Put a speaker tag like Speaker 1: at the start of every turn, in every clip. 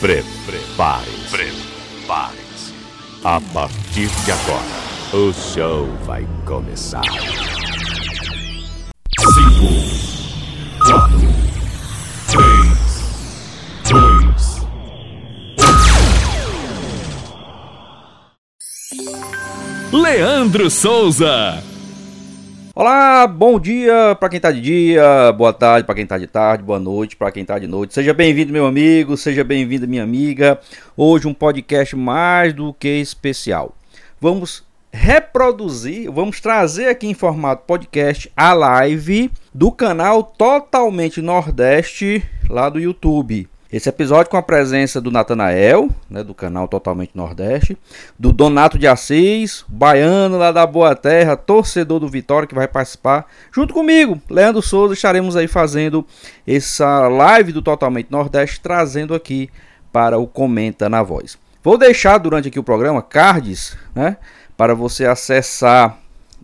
Speaker 1: Prepare-se. Prepare-se. A partir de agora, o show vai começar. 5, 4, 3, 2, Leandro Souza.
Speaker 2: Olá, bom dia para quem tá de dia, boa tarde para quem tá de tarde, boa noite para quem tá de noite. Seja bem-vindo, meu amigo, seja bem-vinda, minha amiga. Hoje um podcast mais do que especial. Vamos reproduzir, vamos trazer aqui em formato podcast a live do canal Totalmente Nordeste lá do YouTube. Esse episódio com a presença do Natanael, né, do canal Totalmente Nordeste, do Donato de Assis, baiano lá da Boa Terra, torcedor do Vitória que vai participar, junto comigo, Leandro Souza, estaremos aí fazendo essa live do Totalmente Nordeste, trazendo aqui para o Comenta na Voz. Vou deixar durante aqui o programa cards, né, para você acessar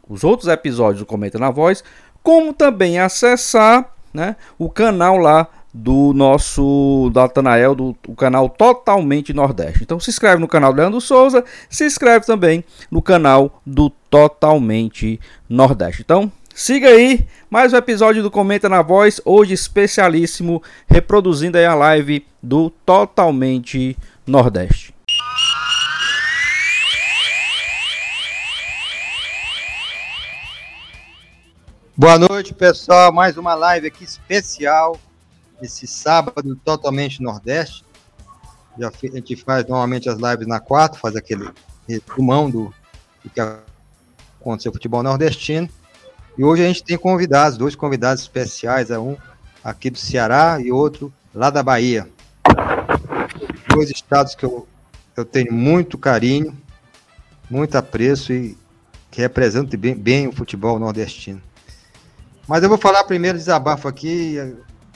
Speaker 2: os outros episódios do Comenta na Voz, como também acessar né, o canal lá do nosso Datanael, do, do canal Totalmente Nordeste. Então se inscreve no canal do Leandro Souza, se inscreve também no canal do Totalmente Nordeste. Então siga aí mais um episódio do Comenta na Voz, hoje especialíssimo, reproduzindo aí a live do Totalmente Nordeste.
Speaker 3: Boa noite, pessoal. Mais uma live aqui especial esse sábado totalmente Nordeste. Já a gente faz normalmente as lives na quarta, faz aquele resumão do, do que aconteceu no futebol nordestino. E hoje a gente tem convidados, dois convidados especiais, é um aqui do Ceará e outro lá da Bahia. Dois estados que eu, eu tenho muito carinho, muito apreço e que representam bem, bem o futebol nordestino. Mas eu vou falar primeiro desabafo aqui,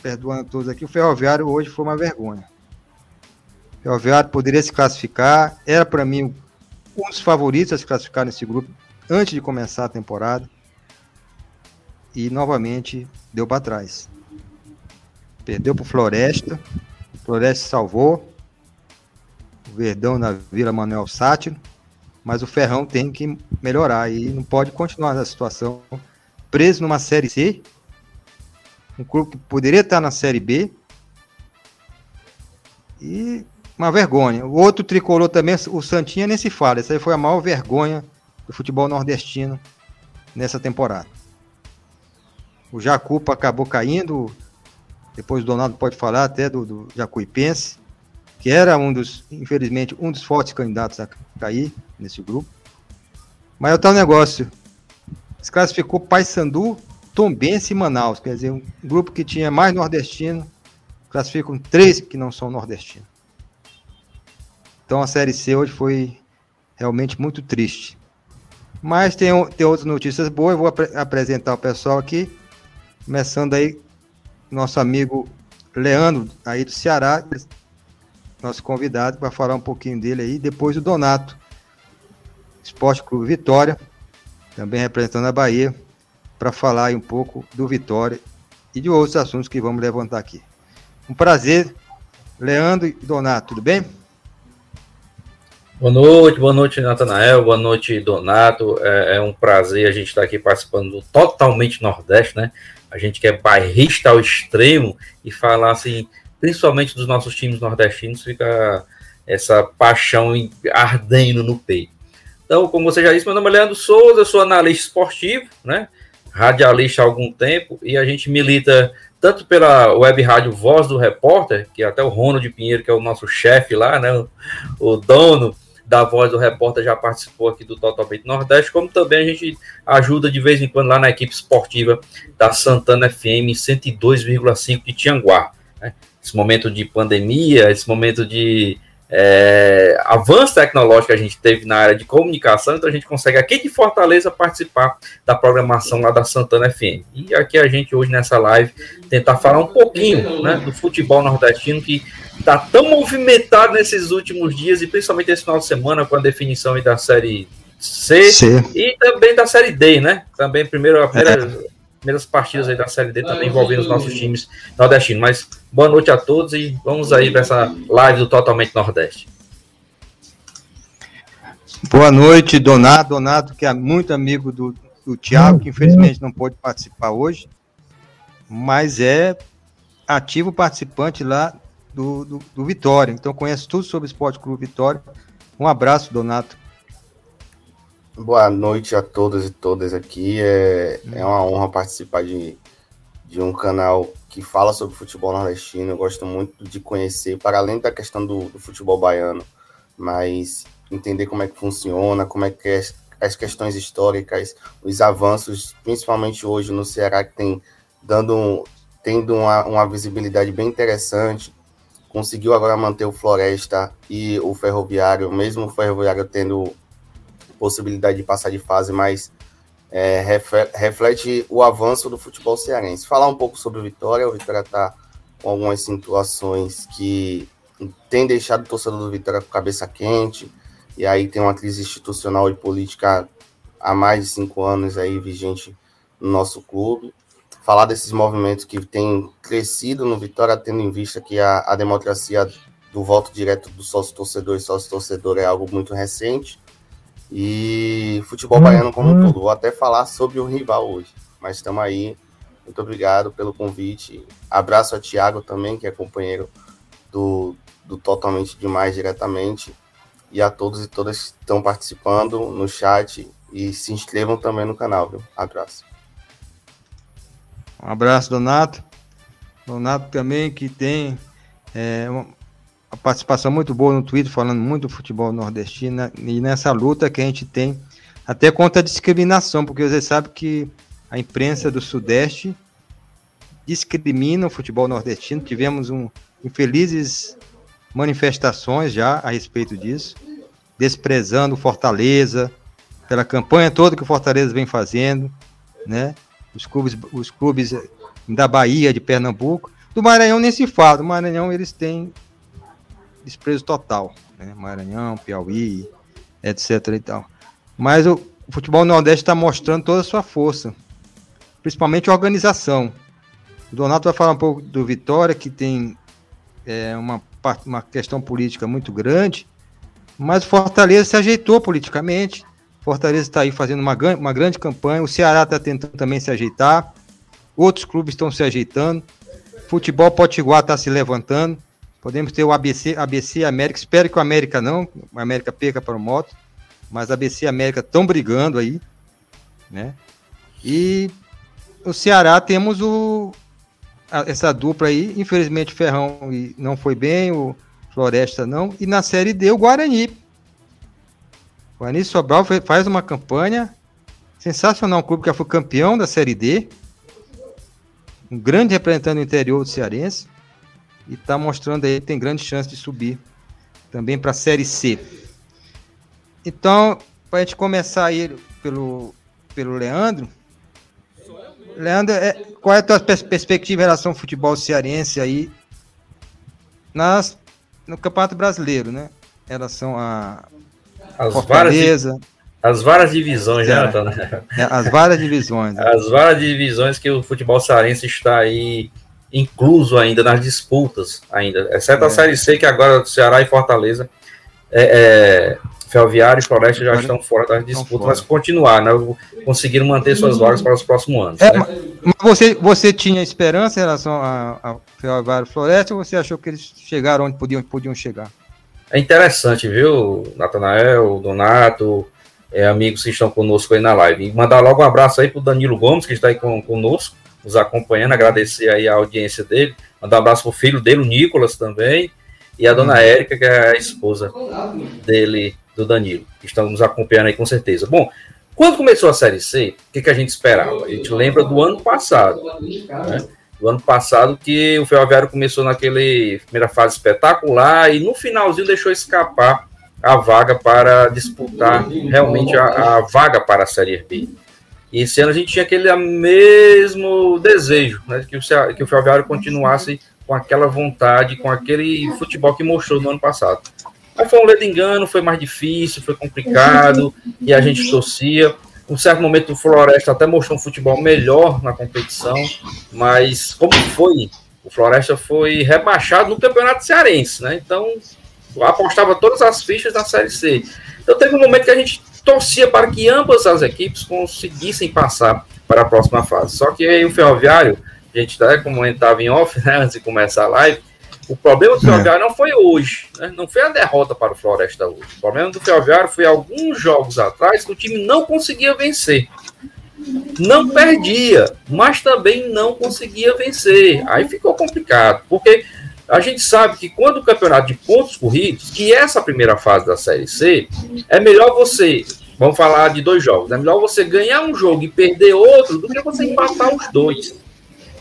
Speaker 3: perdoando todos aqui, o Ferroviário hoje foi uma vergonha. O Ferroviário poderia se classificar, era para mim um dos favoritos a se classificar nesse grupo antes de começar a temporada. E novamente deu para trás. Perdeu para Floresta, Floresta salvou, o Verdão na Vila Manuel Sátiro, mas o Ferrão tem que melhorar e não pode continuar nessa situação preso numa Série C um clube que poderia estar na Série B. E uma vergonha. O outro tricolor também, o Santinha nem se fala. Essa aí foi a maior vergonha do futebol nordestino nessa temporada. O Jacupa acabou caindo. Depois o Donaldo pode falar até do, do Jacuipense, que era um dos, infelizmente, um dos fortes candidatos a cair nesse grupo. Mas é o tal negócio. Se classificou Paysandu Tombense e Manaus, quer dizer, um grupo que tinha mais nordestino, classificam três que não são nordestinos. Então a Série C hoje foi realmente muito triste. Mas tem, tem outras notícias boas, eu vou ap apresentar o pessoal aqui, começando aí, nosso amigo Leandro, aí do Ceará, nosso convidado, para falar um pouquinho dele aí, depois o Donato, Esporte Clube Vitória, também representando a Bahia, para falar um pouco do Vitória e de outros assuntos que vamos levantar aqui. Um prazer, Leandro e Donato, tudo bem?
Speaker 4: Boa noite, boa noite, Natanael, boa noite, Donato. É, é um prazer a gente estar aqui participando do Totalmente Nordeste, né? A gente que é bairrista ao extremo e falar assim, principalmente dos nossos times nordestinos, fica essa paixão ardendo no peito. Então, como você já disse, meu nome é Leandro Souza, eu sou analista esportivo, né? Radialista há algum tempo e a gente milita tanto pela web rádio Voz do Repórter, que até o Ronald Pinheiro, que é o nosso chefe lá, né, o, dono da Voz do Repórter, já participou aqui do Totalmente Nordeste, como também a gente ajuda de vez em quando lá na equipe esportiva da Santana FM 102,5 de Tianguá. Né? Esse momento de pandemia, esse momento de é, avanço tecnológico que a gente teve na área de comunicação, então a gente consegue aqui de Fortaleza participar da programação lá da Santana FM. E aqui a gente hoje nessa live tentar falar um pouquinho né, do futebol nordestino que está tão movimentado nesses últimos dias e principalmente esse final de semana com a definição da série C, C. e também da série D, né? Também primeiro a primeira, primeiras partidas aí da Série D também envolvendo os nossos times nordestinos. Mas boa noite a todos e vamos aí para essa live do Totalmente Nordeste.
Speaker 3: Boa noite, Donato. Donato, que é muito amigo do, do Thiago, que infelizmente não pôde participar hoje, mas é ativo participante lá do, do, do Vitória. Então conhece tudo sobre o Esporte Clube Vitória. Um abraço, Donato.
Speaker 5: Boa noite a todos e todas aqui. É, é uma honra participar de, de um canal que fala sobre futebol nordestino. Eu gosto muito de conhecer, para além da questão do, do futebol baiano, mas entender como é que funciona, como é que é as questões históricas, os avanços, principalmente hoje no Ceará, que tem dando tendo uma, uma visibilidade bem interessante. Conseguiu agora manter o Floresta e o Ferroviário, mesmo o Ferroviário tendo possibilidade de passar de fase, mas é, reflete o avanço do futebol cearense. Falar um pouco sobre o Vitória, o Vitória está com algumas situações que tem deixado o torcedor do Vitória com cabeça quente, e aí tem uma crise institucional e política há mais de cinco anos aí vigente no nosso clube. Falar desses movimentos que têm crescido no Vitória, tendo em vista que a, a democracia do voto direto do sócio-torcedor e sócio-torcedor é algo muito recente. E futebol uhum. baiano como um todo. Vou até falar sobre o rival hoje. Mas estamos aí. Muito obrigado pelo convite. Abraço a Thiago também, que é companheiro do, do Totalmente Demais diretamente. E a todos e todas que estão participando no chat. E se inscrevam também no canal, viu? Abraço.
Speaker 3: Um abraço, Donato. Donato também que tem é, uma, a participação muito boa no Twitter, falando muito do futebol nordestino, né? e nessa luta que a gente tem, até contra a discriminação, porque você sabe que a imprensa do Sudeste discrimina o futebol nordestino. Tivemos um infelizes manifestações já a respeito disso, desprezando Fortaleza, pela campanha toda que o Fortaleza vem fazendo, né? Os clubes, os clubes da Bahia, de Pernambuco, do Maranhão nem se fala. Do Maranhão eles têm desprezo total, né? Maranhão, Piauí, etc e tal. Mas o, futebol nordeste está mostrando toda a sua força, principalmente a organização. O Donato vai falar um pouco do Vitória, que tem é, uma, uma questão política muito grande, mas o Fortaleza se ajeitou politicamente. Fortaleza está aí fazendo uma, uma grande campanha. O Ceará está tentando também se ajeitar. Outros clubes estão se ajeitando. Futebol Potiguar está se levantando. Podemos ter o ABC, ABC América. Espero que o América não, o América perca para o Moto, mas ABC e América estão brigando aí, né? E o Ceará temos o essa dupla aí, infelizmente Ferrão não foi bem, o Floresta não, e na série D o Guarani. O Guarani Sobral faz uma campanha sensacional, um clube que já foi campeão da série D, um grande representante do interior do cearense e está mostrando aí que tem grande chance de subir também para a Série C. Então, para a gente começar aí pelo, pelo Leandro. Leandro, é, qual é a tua perspectiva em relação ao futebol cearense aí nas, no Campeonato Brasileiro, né? Em relação a
Speaker 4: as Fortaleza. Várias, as várias divisões, né, é,
Speaker 3: né, As várias divisões.
Speaker 4: As várias divisões que o futebol cearense está aí incluso ainda nas disputas, ainda, exceto é. a Série C, que agora Ceará e Fortaleza, é, é, Ferroviário e Floresta já estão fora das disputas, mas continuar, né? Conseguiram manter suas vagas para os próximos anos.
Speaker 3: É, né? Mas você, você tinha esperança em relação a, a Ferroviário e Floresta ou você achou que eles chegaram onde podiam, podiam chegar?
Speaker 4: É interessante, viu, Natanael, Donato, é, amigos que estão conosco aí na live. E mandar logo um abraço aí para o Danilo Gomes, que está aí com, conosco nos acompanhando, agradecer aí a audiência dele, mandar um abraço pro filho dele, o Nicolas também, e a dona Érica, que é a esposa dele, do Danilo, que estão nos acompanhando aí com certeza. Bom, quando começou a Série C, o que, que a gente esperava? A gente lembra do ano passado, né? do ano passado que o Ferroviário começou naquele primeira fase espetacular e no finalzinho deixou escapar a vaga para disputar realmente a, a vaga para a Série B. E esse ano a gente tinha aquele mesmo desejo, né, que, o, que o Ferroviário continuasse com aquela vontade, com aquele futebol que mostrou no ano passado. Mas foi um ledo engano, foi mais difícil, foi complicado, e a gente torcia. Um certo momento o Floresta até mostrou um futebol melhor na competição, mas como foi, o Floresta foi rebaixado no Campeonato Cearense, né? Então apostava todas as fichas na Série C. Então teve um momento que a gente torcia para que ambas as equipes conseguissem passar para a próxima fase. Só que aí o Ferroviário, a gente até como estava em off, né, antes de começar a live, o problema do é. Ferroviário não foi hoje, né? não foi a derrota para o Floresta hoje. O problema do Ferroviário foi alguns jogos atrás que o time não conseguia vencer. Não perdia, mas também não conseguia vencer. Aí ficou complicado, porque a gente sabe que quando o campeonato de pontos corridos, que é essa primeira fase da Série C, é melhor você, vamos falar de dois jogos, é melhor você ganhar um jogo e perder outro do que você empatar os dois.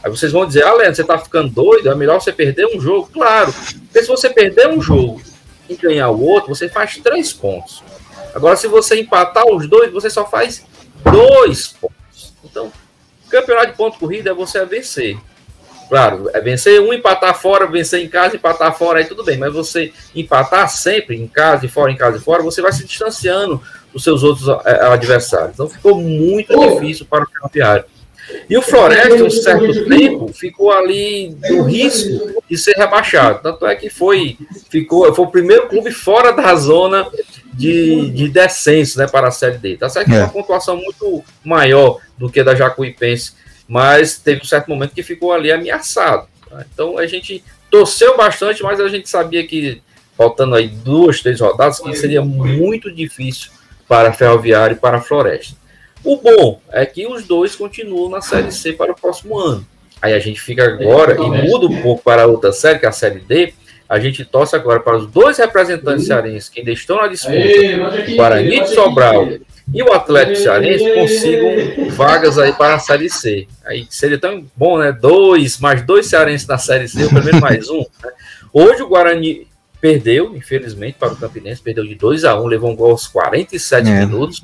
Speaker 4: Aí vocês vão dizer, ah, Leandro, você tá ficando doido, é melhor você perder um jogo. Claro, porque se você perder um jogo e ganhar o outro, você faz três pontos. Agora, se você empatar os dois, você só faz dois pontos. Então, campeonato de ponto corrida é você vencer. Claro, é vencer um, empatar fora, vencer em casa, empatar fora, aí tudo bem. Mas você empatar sempre em casa e fora, em casa e fora, você vai se distanciando dos seus outros é, adversários. Então ficou muito difícil para o campeonato. E o Floresta, um certo tempo, ficou ali no risco de ser rebaixado. Tanto é que foi, ficou, foi o primeiro clube fora da zona de, de descenso né, para a Série D. Tá certo que é. uma pontuação muito maior do que a da Jacuipense, mas teve um certo momento que ficou ali ameaçado. Tá? Então a gente torceu bastante, mas a gente sabia que, faltando aí duas, três rodadas, que seria muito difícil para a Ferroviária e para a Floresta. O bom é que os dois continuam na Série C para o próximo ano. Aí a gente fica agora e muda um pouco para a outra série, que é a Série D. A gente torce agora para os dois representantes cearenses que ainda estão na disputa, o Guarani de Sobral e o Atlético Cearense, consigam vagas aí para a Série C. Aí seria tão bom, né? Dois, mais dois cearenses na Série C, o primeiro mais um. Né? Hoje o Guarani perdeu, infelizmente, para o Campinense, perdeu de 2 a 1 um, levou um gol aos 47 é. minutos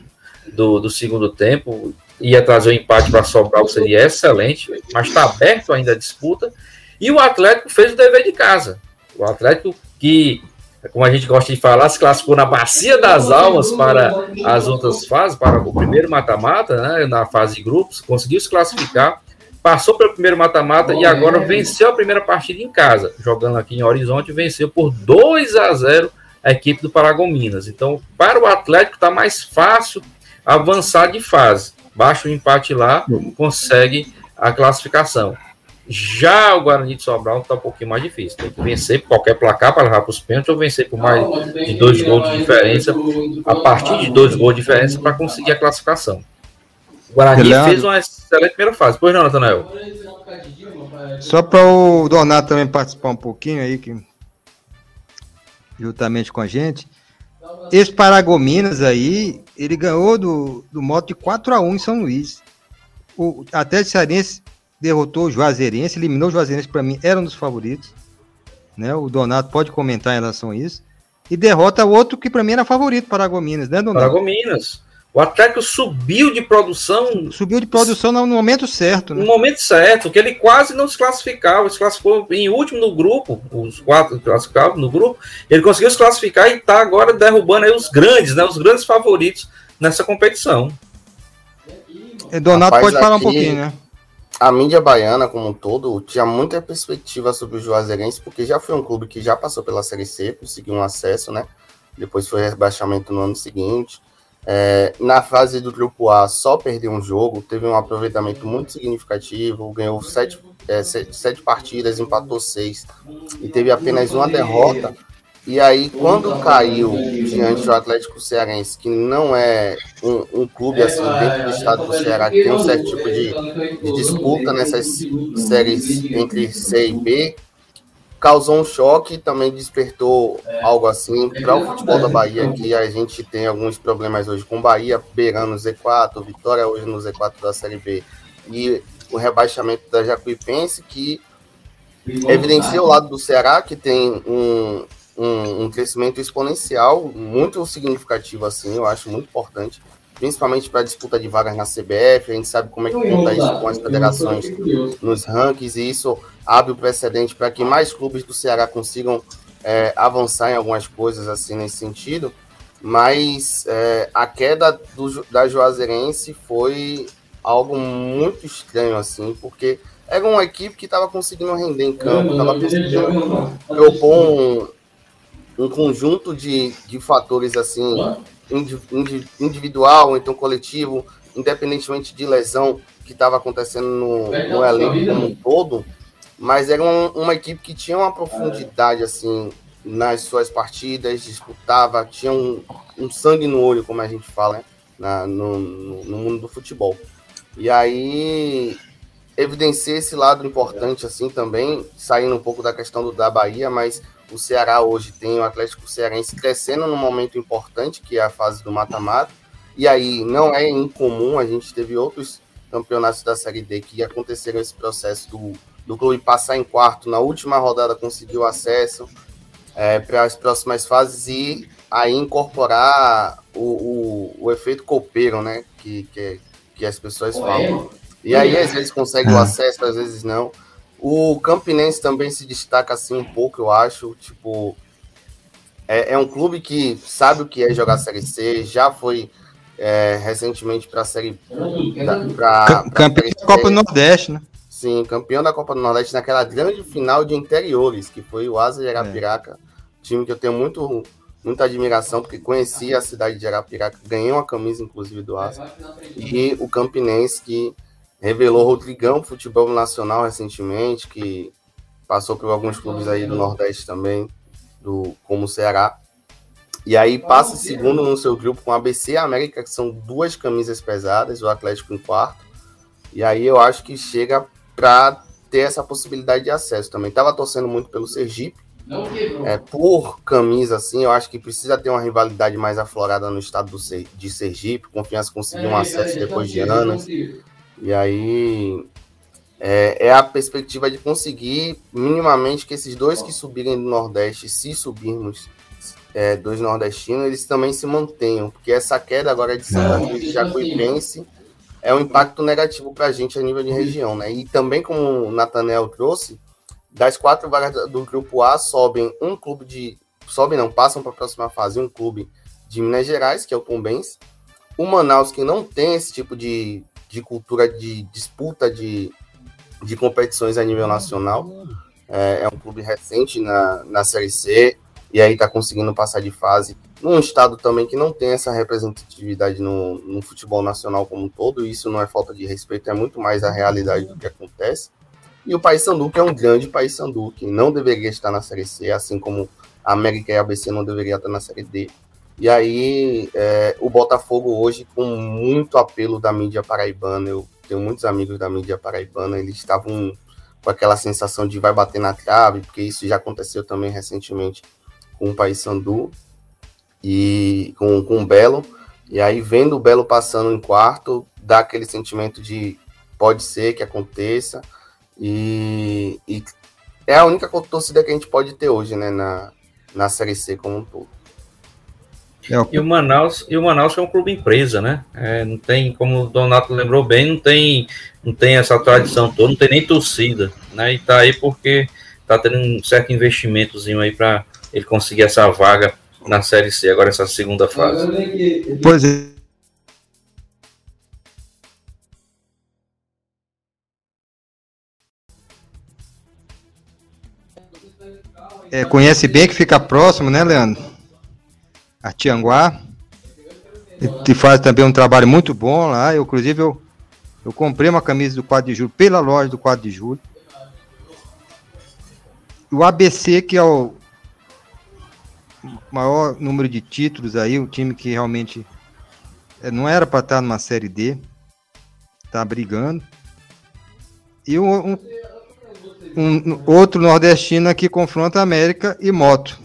Speaker 4: do, do segundo tempo. Ia trazer o um empate para Sobral, seria excelente, mas está aberto ainda a disputa. E o Atlético fez o dever de casa. O Atlético que, como a gente gosta de falar, se classificou na bacia das almas para as outras fases, para o primeiro mata-mata, né, na fase de grupos, conseguiu se classificar, passou pelo primeiro mata-mata e agora venceu a primeira partida em casa, jogando aqui em Horizonte, venceu por 2 a 0 a equipe do Paragominas. Então, para o Atlético está mais fácil avançar de fase. Baixa o empate lá, consegue a classificação. Já o Guarani de Sobral está um pouquinho mais difícil. Tem que vencer por qualquer placar para levar para os pênaltis ou vencer por mais de dois gols de diferença, a partir de dois gols de diferença para conseguir a classificação. O Guarani fez uma excelente primeira fase. Pois não, Natanael?
Speaker 3: Só para o Donato também participar um pouquinho aí, que juntamente com a gente. Esse Paragominas aí, ele ganhou do, do moto de 4 a 1 em São Luís. O Atlético Cearense derrotou o Juazeirense, eliminou o Juazeirense, para mim, era um dos favoritos. Né? O Donato pode comentar em relação a isso. E derrota outro que para mim era favorito, Paragominas, né, Donato?
Speaker 4: Paragominas. O Atlético subiu de produção.
Speaker 3: Subiu de produção no momento certo.
Speaker 4: Né? No momento certo, que ele quase não se classificava. Se classificou em último no grupo, os quatro classificados no grupo. Ele conseguiu se classificar e está agora derrubando os grandes, né? Os grandes favoritos nessa competição.
Speaker 3: É, Donato Rapaz, pode falar um pouquinho, né?
Speaker 5: A mídia baiana, como um todo, tinha muita perspectiva sobre o Juazeirense, porque já foi um clube que já passou pela Série C, conseguiu um acesso, né? Depois foi rebaixamento no ano seguinte é, na fase do grupo A, só perdeu um jogo, teve um aproveitamento muito significativo, ganhou sete, é, sete, sete, partidas, empatou seis e teve apenas uma derrota. E aí, quando caiu diante do Atlético Cearense, que não é um, um clube assim dentro do estado do Ceará, que tem um certo tipo de, de disputa nessas séries entre C e B, causou um choque, também despertou é. algo assim para o futebol da Bahia, que a gente tem alguns problemas hoje com Bahia beirando o Z4, Vitória hoje no Z4 da Série B e o rebaixamento da Jacuipense, que evidencia o lado do Ceará, que tem um, um, um crescimento exponencial muito significativo assim, eu acho muito importante principalmente para a disputa de vagas na CBF. A gente sabe como é que conta isso com as federações nos rankings, e isso abre o precedente para que mais clubes do Ceará consigam é, avançar em algumas coisas assim nesse sentido. mas é, a queda do, da Juazeirense foi algo muito estranho, assim, porque era uma equipe que estava conseguindo render em campo, estava conseguindo propor um, um conjunto de, de fatores assim individual, então coletivo, independentemente de lesão que estava acontecendo no, no elenco como um todo, mas era um, uma equipe que tinha uma profundidade assim nas suas partidas, disputava, tinha um, um sangue no olho, como a gente fala, né? Na, no, no, mundo do futebol. E aí evidencia esse lado importante assim também, saindo um pouco da questão do, da Bahia, mas o Ceará hoje tem o Atlético Cearense crescendo num momento importante, que é a fase do mata-mata. E aí não é incomum, a gente teve outros campeonatos da Série D que aconteceram esse processo do, do clube passar em quarto, na última rodada conseguiu acesso é, para as próximas fases e aí incorporar o, o, o efeito copeiro, né? Que, que, que as pessoas falam. E aí, às vezes, consegue o acesso, às vezes não. O Campinense também se destaca assim um pouco, eu acho. Tipo, é, é um clube que sabe o que é jogar Série C, já foi é, recentemente para a Série.
Speaker 3: Pra, campeão da Copa do Nordeste, né?
Speaker 5: Sim, campeão da Copa do Nordeste naquela grande final de interiores, que foi o Asa de Arapiraca. É. Time que eu tenho muito, muita admiração, porque conhecia a cidade de Arapiraca, ganhei uma camisa, inclusive, do Asa. E o Campinense, que revelou Rodrigão futebol nacional recentemente, que passou por alguns clubes aí do Nordeste também, do, como o Ceará. E aí passa segundo no seu grupo com a ABC e América, que são duas camisas pesadas, o Atlético em quarto. E aí eu acho que chega para ter essa possibilidade de acesso também. Tava torcendo muito pelo Sergipe. É, por camisa, assim, eu acho que precisa ter uma rivalidade mais aflorada no estado do, de Sergipe. Confiança conseguir um é, acesso depois de anos. E aí é, é, a perspectiva de conseguir minimamente que esses dois que subirem do Nordeste, se subirmos é, dois nordestinos, eles também se mantenham, porque essa queda agora de Santa Cruz e Jacuipense é um impacto negativo para a gente a nível de região, né? E também como o Natanel trouxe, das quatro vagas do grupo A sobem um clube de sobe não passam para a próxima fase um clube de Minas Gerais que é o Tombense, o Manaus que não tem esse tipo de de cultura de disputa de, de competições a nível nacional. É, é um clube recente na, na Série C e aí está conseguindo passar de fase num estado também que não tem essa representatividade no, no futebol nacional como um todo. Isso não é falta de respeito, é muito mais a realidade do que acontece. E o Paysandu, que é um grande Paysandu, que não deveria estar na Série C, assim como a América e a ABC não deveria estar na Série D. E aí, é, o Botafogo hoje, com muito apelo da mídia paraibana, eu tenho muitos amigos da mídia paraibana, eles estavam com aquela sensação de vai bater na trave, porque isso já aconteceu também recentemente com o Paysandu e com, com o Belo. E aí, vendo o Belo passando em quarto, dá aquele sentimento de pode ser que aconteça. E, e é a única torcida que a gente pode ter hoje, né, na, na Série C como um todo.
Speaker 4: É. E o Manaus, e o Manaus é um clube empresa, né? É, não tem, como o Donato lembrou bem, não tem, não tem essa tradição toda, não tem nem torcida, né? E tá aí porque tá tendo um certo investimentozinho aí para ele conseguir essa vaga na Série C, agora essa segunda fase.
Speaker 3: Pois é. É, conhece bem que fica próximo, né, Leandro? A Tianguá. E faz também um trabalho muito bom lá. Eu, inclusive, eu, eu comprei uma camisa do 4 de julho pela loja do 4 de julho. O ABC, que é o maior número de títulos aí, o time que realmente é, não era para estar numa série D, tá brigando. E um, um, um outro nordestino aqui confronta América e Moto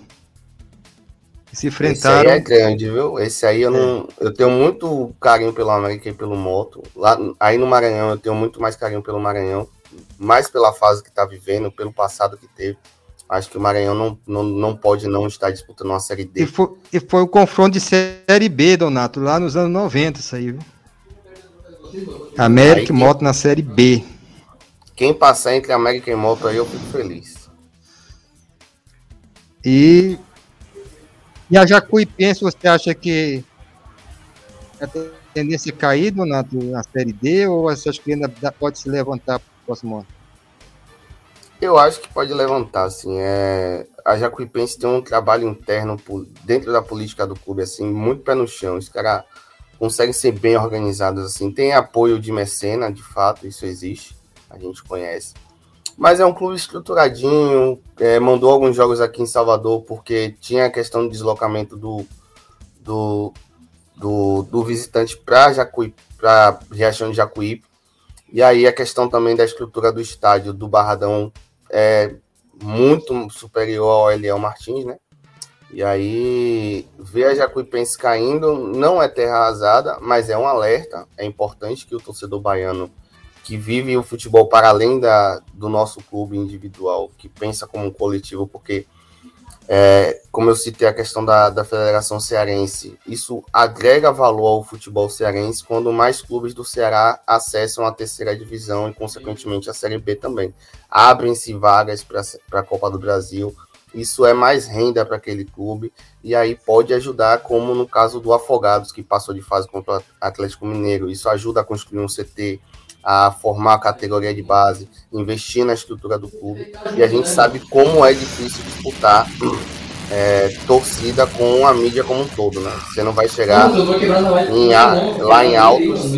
Speaker 3: se enfrentaram. Esse
Speaker 5: aí é grande, viu? Esse aí eu não. É. Eu tenho muito carinho pelo América e pelo Moto. Lá, aí no Maranhão eu tenho muito mais carinho pelo Maranhão. Mais pela fase que tá vivendo, pelo passado que teve. Acho que o Maranhão não, não, não pode não estar disputando uma Série D.
Speaker 3: E foi, e foi o confronto de Série B, Donato, lá nos anos 90, isso aí, viu? América e Moto na Série B.
Speaker 5: Quem passar entre América e Moto aí, eu fico feliz.
Speaker 3: E E a Jacuipense, você acha que a tendência é cair na, na Série D ou você acha que ainda pode se levantar para o próximo ano?
Speaker 5: Eu acho que pode levantar, assim. É... A Jacuipense tem um trabalho interno dentro da política do clube, assim, muito pé no chão. Os caras conseguem ser bem organizados, assim. Tem apoio de mecena, de fato, isso existe. A gente conhece. Mas é um clube estruturadinho. É, mandou alguns jogos aqui em Salvador porque tinha a questão do deslocamento do, do, do, do visitante para Jacuí, para Riachão de Jacuípe. E aí a questão também da estrutura do estádio do Barradão é muito superior ao Eliel Martins, né? E aí ver a Jacuipense caindo não é terra arrasada, mas é um alerta. É importante que o torcedor baiano que vive o futebol para além da, do nosso clube individual, que pensa como um coletivo, porque, é, como eu citei a questão da, da Federação Cearense, isso agrega valor ao futebol cearense quando mais clubes do Ceará acessam a terceira divisão e, consequentemente, a Série B também. Abrem-se vagas para a Copa do Brasil, isso é mais renda para aquele clube e aí pode ajudar, como no caso do Afogados, que passou de fase contra o Atlético Mineiro. Isso ajuda a construir um CT, a formar a categoria de base, investir na estrutura do clube. E a gente sabe como é difícil disputar é, torcida com a mídia como um todo, né? Você não vai chegar em, lá em Altos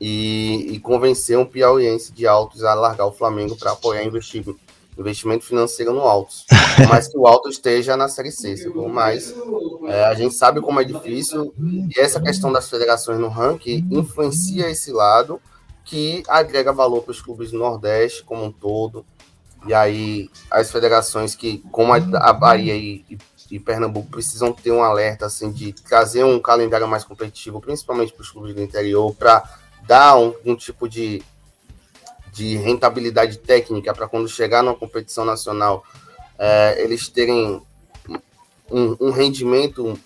Speaker 5: e, e convencer um piauiense de Altos a largar o Flamengo para apoiar investimento, investimento financeiro no Altos. Mas que o Altos esteja na Série C, sabe? mas é, a gente sabe como é difícil e essa questão das federações no ranking influencia esse lado que agrega valor para os clubes do Nordeste como um todo. E aí as federações que, como a, Bahia e, e, e, Pernambuco, precisam ter um alerta assim de trazer um calendário mais competitivo, principalmente para os clubes do interior, para dar um, um, tipo de, de rentabilidade técnica para quando chegar numa competição nacional é, eles terem um, um rendimento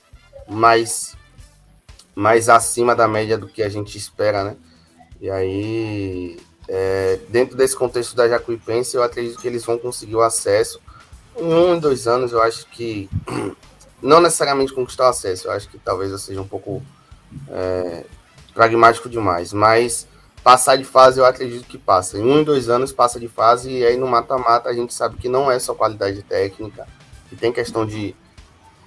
Speaker 5: mais mais acima da média do que a gente espera, né? E aí, é, dentro desse contexto da Jacuipense, eu acredito que eles vão conseguir o acesso. Em um, dois anos, eu acho que. Não necessariamente conquistar o acesso, eu acho que talvez eu seja um pouco é, pragmático demais, mas passar de fase eu acredito que passa. Em um, dois anos passa de fase e aí no mata-mata a gente sabe que não é só qualidade técnica, que tem questão de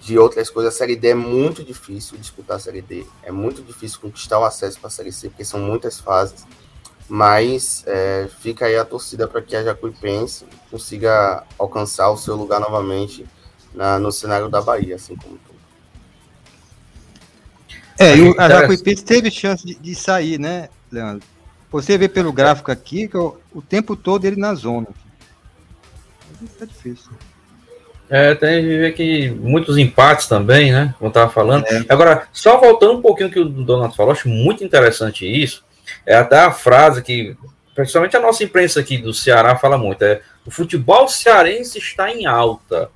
Speaker 5: de outras coisas. A Série D é muito difícil disputar a Série D. É muito difícil conquistar o acesso para a Série C, porque são muitas fases. Mas é, fica aí a torcida para que a Jacuipense consiga alcançar o seu lugar novamente na, no cenário da Bahia, assim como tudo.
Speaker 3: É, e a Jacuipense teve chance de, de, sair, né, Leandro? Você vê pelo gráfico aqui que o, o tempo todo ele na zona. Fica difícil.
Speaker 4: É, tem aqui muitos empates também, né? Como eu estava falando. É. Agora, só voltando um pouquinho que o Donato falou, acho muito interessante isso. É até a frase que, principalmente a nossa imprensa aqui do Ceará fala muito: é o futebol cearense está em alta.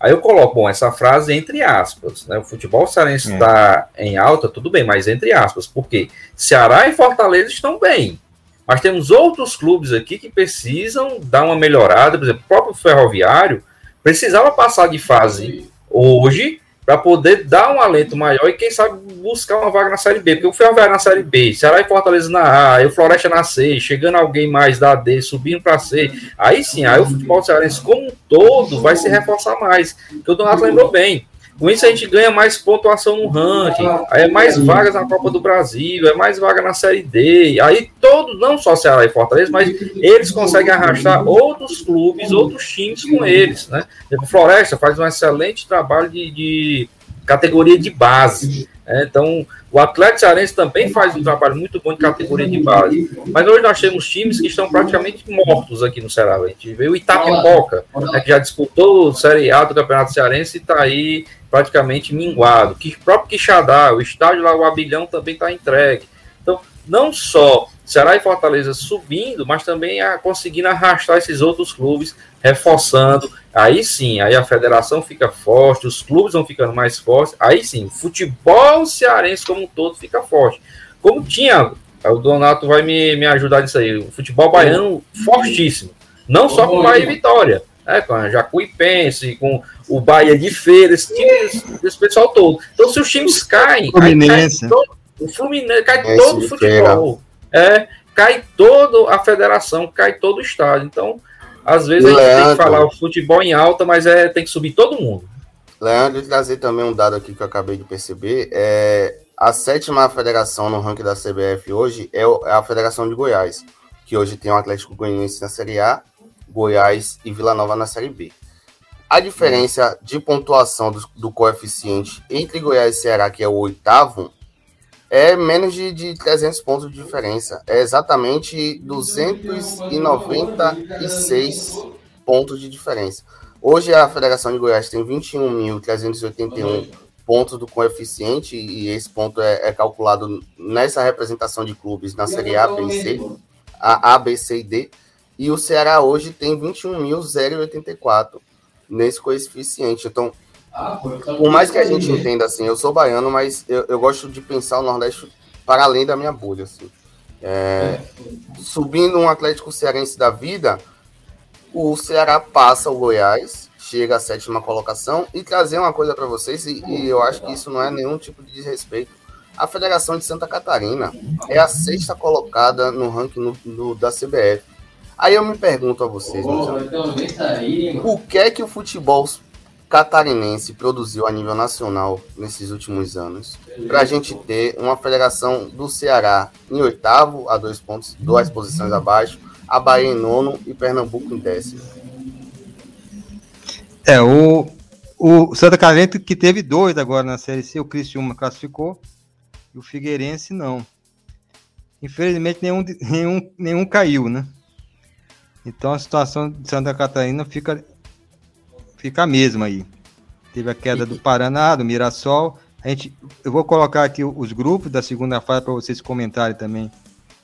Speaker 4: Aí eu coloco, bom, essa frase entre aspas, né? O futebol cearense é. está em alta, tudo bem, mas entre aspas, porque Ceará e Fortaleza estão bem. Mas temos outros clubes aqui que precisam dar uma melhorada, por exemplo, o próprio Ferroviário precisava passar de fase hoje para poder dar um alento maior e quem sabe buscar uma vaga na Série B, porque o Ferroviário na Série B, Ceará e Fortaleza na A, aí o Floresta na C, chegando alguém mais da D, subindo para C, aí sim, aí o futebol cearense como um todo vai se reforçar mais, que o Donato lembrou bem, com isso a gente ganha mais pontuação no ranking, aí é mais vagas na Copa do Brasil, é mais vaga na Série D. Aí todos, não só Ceará e Fortaleza, mas eles conseguem arrastar outros clubes, outros times com eles. Né? O Floresta faz um excelente trabalho de, de categoria de base. Né? Então, o Atlético Cearense também faz um trabalho muito bom de categoria de base. Mas hoje nós temos times que estão praticamente mortos aqui no Ceará. A gente vê o Itapipoca, né, que já disputou o Série A do Campeonato Cearense e está aí praticamente minguado. Que próprio Quixadá, o estádio lá, o Abilhão também está entregue. Então, não só Ceará e Fortaleza subindo, mas também a, conseguindo arrastar esses outros clubes, reforçando. Aí sim, aí a federação fica forte, os clubes vão ficando mais fortes. Aí sim, o futebol cearense como um todo fica forte. Como tinha, o Donato vai me, me ajudar nisso aí, o futebol baiano fortíssimo. Não só com Bahia e Vitória, né, com a Jacuipense, com o Bahia de Feira, esse, time, esse pessoal todo. Então, se os times caem,
Speaker 3: Fluminense.
Speaker 4: Cai todo, o Fluminense cai
Speaker 5: Esse
Speaker 4: todo o
Speaker 5: de
Speaker 4: futebol. É, cai toda a federação, cai todo o estado. Então, às vezes a gente tem
Speaker 5: Leandro.
Speaker 4: que falar o futebol em alta, mas é, tem que subir todo mundo.
Speaker 5: Leandro, trazer também um dado aqui que eu acabei de perceber. É, a sétima federação no ranking da CBF hoje é, é a Federação de Goiás, que hoje tem o Atlético Goianiense na Série A, Goiás e Vila Nova na Série B. A diferença de pontuação do, do coeficiente entre Goiás e Ceará, que é o oitavo, é menos de, de 300 pontos de diferença. É exatamente 296 pontos de diferença. Hoje a Federação de Goiás tem 21.381 pontos do coeficiente e esse ponto é, é calculado nessa representação de clubes na Série A, B C, a A, B, C e D. E o Ceará hoje tem 21.084 nesse coeficiente. Então, por mais que a gente entenda assim, eu sou baiano, mas eu, eu gosto de pensar o Nordeste para além da minha bolha. Assim. É, subindo um Atlético Cearense da vida, o Ceará passa o Goiás, chega à sétima colocação e trazer uma coisa para vocês, e, e eu acho que isso não é nenhum tipo de desrespeito. A Federação de Santa Catarina é a sexta colocada no ranking no- no- da CBF. Aí eu me pergunto a vocês, meus amigos, o que é que o futebol catarinense produziu a nível nacional nesses últimos anos para a gente ter uma federação do Ceará em oitavo, a dois pontos, duas posições abaixo, a Bahia em nono e Pernambuco em décimo.
Speaker 3: É, o, o Santa Catarina que teve dois agora na Série C, o Criciúma classificou e o Figueirense não. Infelizmente nenhum, nenhum, nenhum caiu, né? Então a situação de Santa Catarina fica, fica a mesma aí. Teve a queda do Paraná, do Mirassol. A gente, eu vou colocar aqui os grupos da segunda fase para vocês comentarem também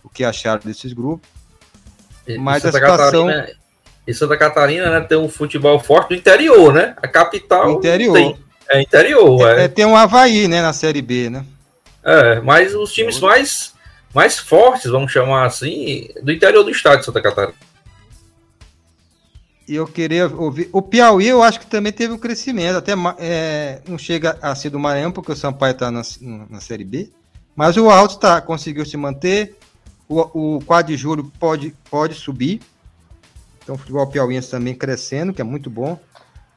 Speaker 3: o que acharam desses grupos. Mas
Speaker 4: e
Speaker 3: a situação-
Speaker 4: Catarina, e Santa Catarina né, tem um futebol forte do interior, né? A capital.
Speaker 3: Interior.
Speaker 4: tem. É interior, é.
Speaker 3: É, tem um Havaí, né, na Série B, né?
Speaker 4: É, mas os times mais, mais fortes, vamos chamar assim, do interior do estado de Santa Catarina.
Speaker 3: E eu queria ouvir. O Piauí, eu acho que também teve um crescimento. Até é, não chega a ser do Maranhão, porque o Sampaio está na, na Série B. Mas o Alto tá, conseguiu se manter. O, o 4 de julho pode, pode subir. Então, o futebol piauiense também crescendo, que é muito bom.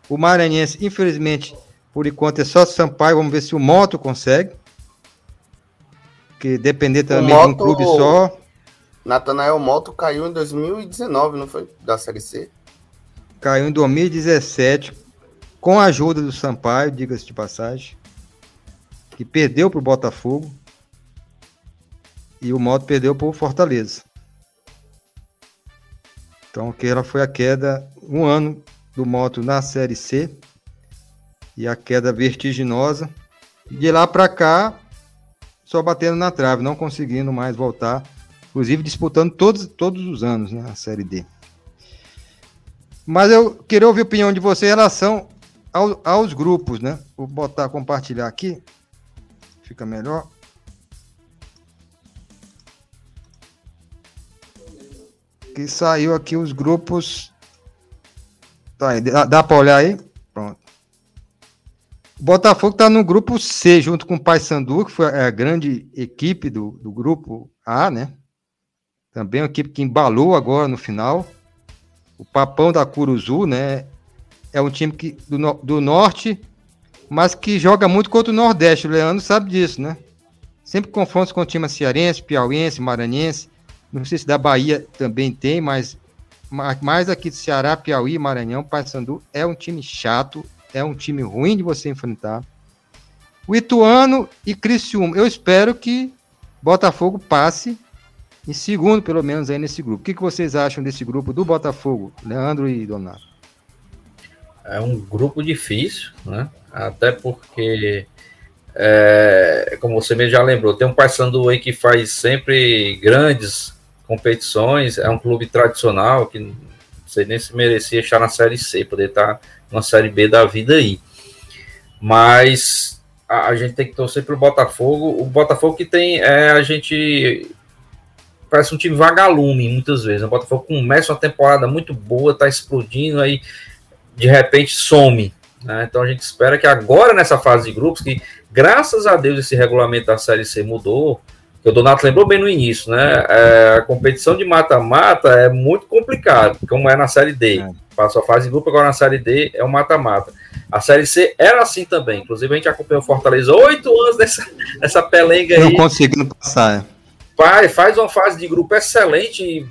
Speaker 3: O Maranhense, infelizmente, por enquanto é só Sampaio. Vamos ver se o Moto consegue. Porque depender também de um
Speaker 5: Moto-
Speaker 3: clube só.
Speaker 5: Natanael Moto caiu em 2019, não foi? Da Série C.
Speaker 3: Caiu em 2017, com a ajuda do Sampaio, diga-se de passagem, que perdeu para o Botafogo. E o Moto perdeu para o Fortaleza. Então, aquela foi a queda, um ano do Moto na Série C. E a queda vertiginosa. De lá para cá, só batendo na trave, não conseguindo mais voltar. Inclusive disputando todos, todos os anos né, a Série D. Mas eu queria ouvir a opinião de você em relação ao- aos grupos, né? Vou botar, compartilhar aqui. Fica melhor. Que saiu aqui os grupos. Tá aí, dá, dá pra olhar aí? Pronto. O Botafogo tá no grupo C, junto com o Paysandu, que foi a grande equipe do, do grupo A, né? Também uma equipe que embalou agora no final. O Papão da Curuzu, né? É um time que, do, do norte, mas que joga muito contra o Nordeste. O Leandro sabe disso, né? Sempre confrontos com o time cearense, piauiense, maranhense. Não sei se da Bahia também tem, mas ma- mais aqui do Ceará, Piauí, Maranhão, Paysandu é um time chato, é um time ruim de você enfrentar. O Ituano e Criciúma. Eu espero que Botafogo passe em segundo, pelo menos, aí nesse grupo. O que, que vocês acham desse grupo do Botafogo, Leandro e Donato?
Speaker 4: É um grupo difícil, né? Até porque, é, como você mesmo já lembrou, tem um Paysandu aí que faz sempre grandes competições, é um clube tradicional que nem se merecia estar na Série C, poder estar na Série B da vida aí. Mas a, a gente tem que torcer para o Botafogo. O Botafogo que tem, é, a gente parece um time vagalume muitas vezes. O Botafogo começa uma temporada muito boa, tá explodindo aí de repente some. Né? Então a gente espera que agora nessa fase de grupos, que graças a Deus esse regulamento da Série C mudou, que o Donato lembrou bem no início, né? É, a competição de mata-mata é muito complicado, como é na Série D. É. Passou a fase de grupo, agora na Série D é o mata-mata. A Série C era assim também. Inclusive, a gente acompanhou o Fortaleza oito anos nessa, nessa pelenga aí.
Speaker 3: Não conseguindo passar.
Speaker 4: Pai, faz uma fase de grupo excelente,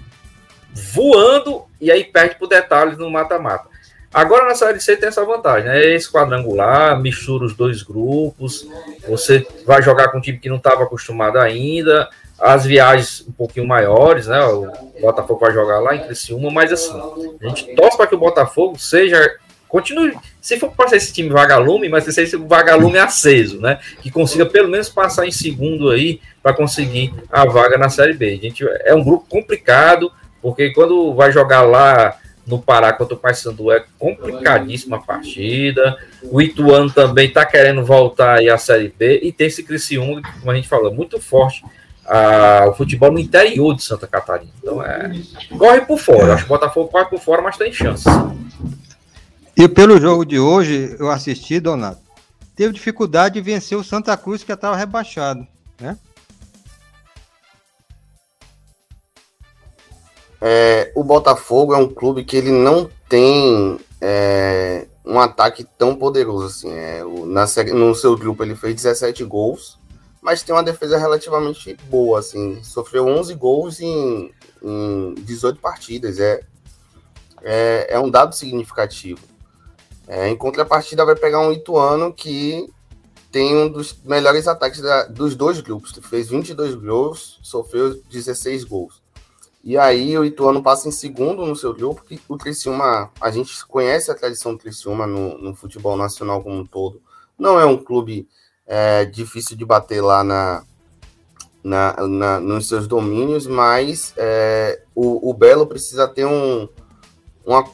Speaker 4: voando, e aí perde por detalhes no mata-mata. Agora na Série C tem essa vantagem, né? Esse quadrangular, mistura os dois grupos, você vai jogar com um time que não estava acostumado ainda, as viagens um pouquinho maiores, né? O Botafogo vai jogar lá em Criciúma, mas assim, a gente torce para que o Botafogo seja continue, se for para ser esse time vagalume, mas seja esse vagalume aceso, né? Que consiga pelo menos passar em segundo aí para conseguir a vaga na Série B. A gente é um grupo complicado, porque quando vai jogar lá no Pará contra o Paysandu é complicadíssima a partida. O Ituano também está querendo voltar aí à Série B e tem esse Criciúma, como a gente falou, muito forte a, o futebol no interior de Santa Catarina. Então é. Corre por fora. Acho que o Botafogo corre por fora, mas tem chances.
Speaker 3: E pelo jogo de hoje, eu assisti, Donato. Teve dificuldade de vencer o Santa Cruz, que estava rebaixado, né?
Speaker 5: É, o Botafogo é um clube que ele não tem é, um ataque tão poderoso assim. É, o, na, no seu grupo ele fez 17 gols, mas tem uma defesa relativamente boa, assim. Sofreu 11 gols em, em 18 partidas. É, é, é um dado significativo. É, em contrapartida, vai pegar um Ituano que tem um dos melhores ataques da, dos dois grupos. Fez 22 gols, sofreu 16 gols. E aí o Ituano passa em segundo no seu grupo, que o Criciúma, a gente conhece a tradição do Criciúma no, no futebol nacional como um todo. Não é um clube é difícil de bater lá na, na, na nos seus domínios, mas é, o, o, Belo precisa ter um, uma,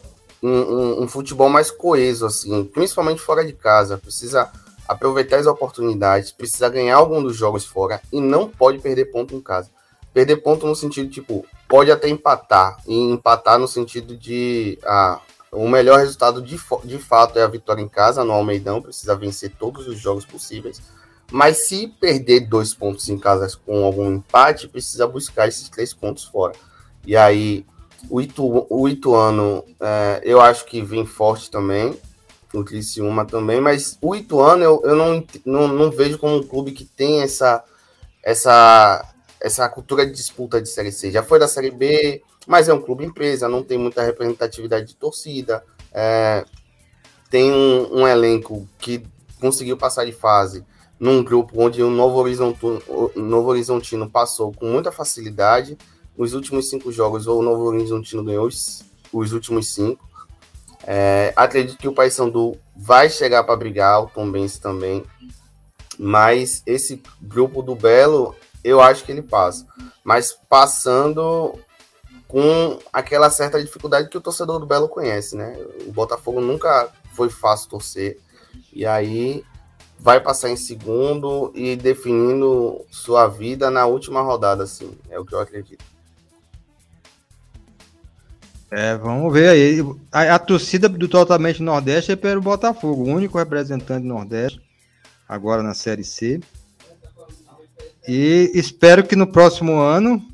Speaker 5: um, um, futebol mais coeso, assim, principalmente fora de casa. Precisa aproveitar as oportunidades, precisa ganhar algum dos jogos fora e não pode perder ponto em casa. Perder ponto no sentido, tipo, pode até empatar, e empatar no sentido de ah, o melhor resultado de, de fato é a vitória em casa no Almeidão, precisa vencer todos os jogos possíveis. Mas se perder dois pontos em casa com algum empate, precisa buscar esses três pontos fora. E aí, o, Itu, o Ituano, é, eu acho que vem forte também, o Criciúma também, mas o Ituano eu, eu não, não, não vejo como um clube que tem essa, essa, essa cultura de disputa de Série C. Já foi da Série B, mas é um clube empresa, não tem muita representatividade de torcida, é, tem um, um, elenco que conseguiu passar de fase num grupo onde o Novo Horizontino, Novo Horizontino passou com muita facilidade. Nos últimos cinco jogos, o Novo Horizontino ganhou os, os últimos cinco. É, acredito que o Paysandu vai chegar para brigar, o Tombense também. Mas esse grupo do Belo, eu acho que ele passa. Mas passando com aquela certa dificuldade que o torcedor do Belo conhece, né? O Botafogo nunca foi fácil torcer. E aí vai passar em segundo e definindo sua vida na última rodada, assim. É o que eu acredito.
Speaker 3: É, vamos ver aí. A, a torcida do Totalmente Nordeste é pelo Botafogo, o único representante do Nordeste, agora na Série C. E espero que no próximo ano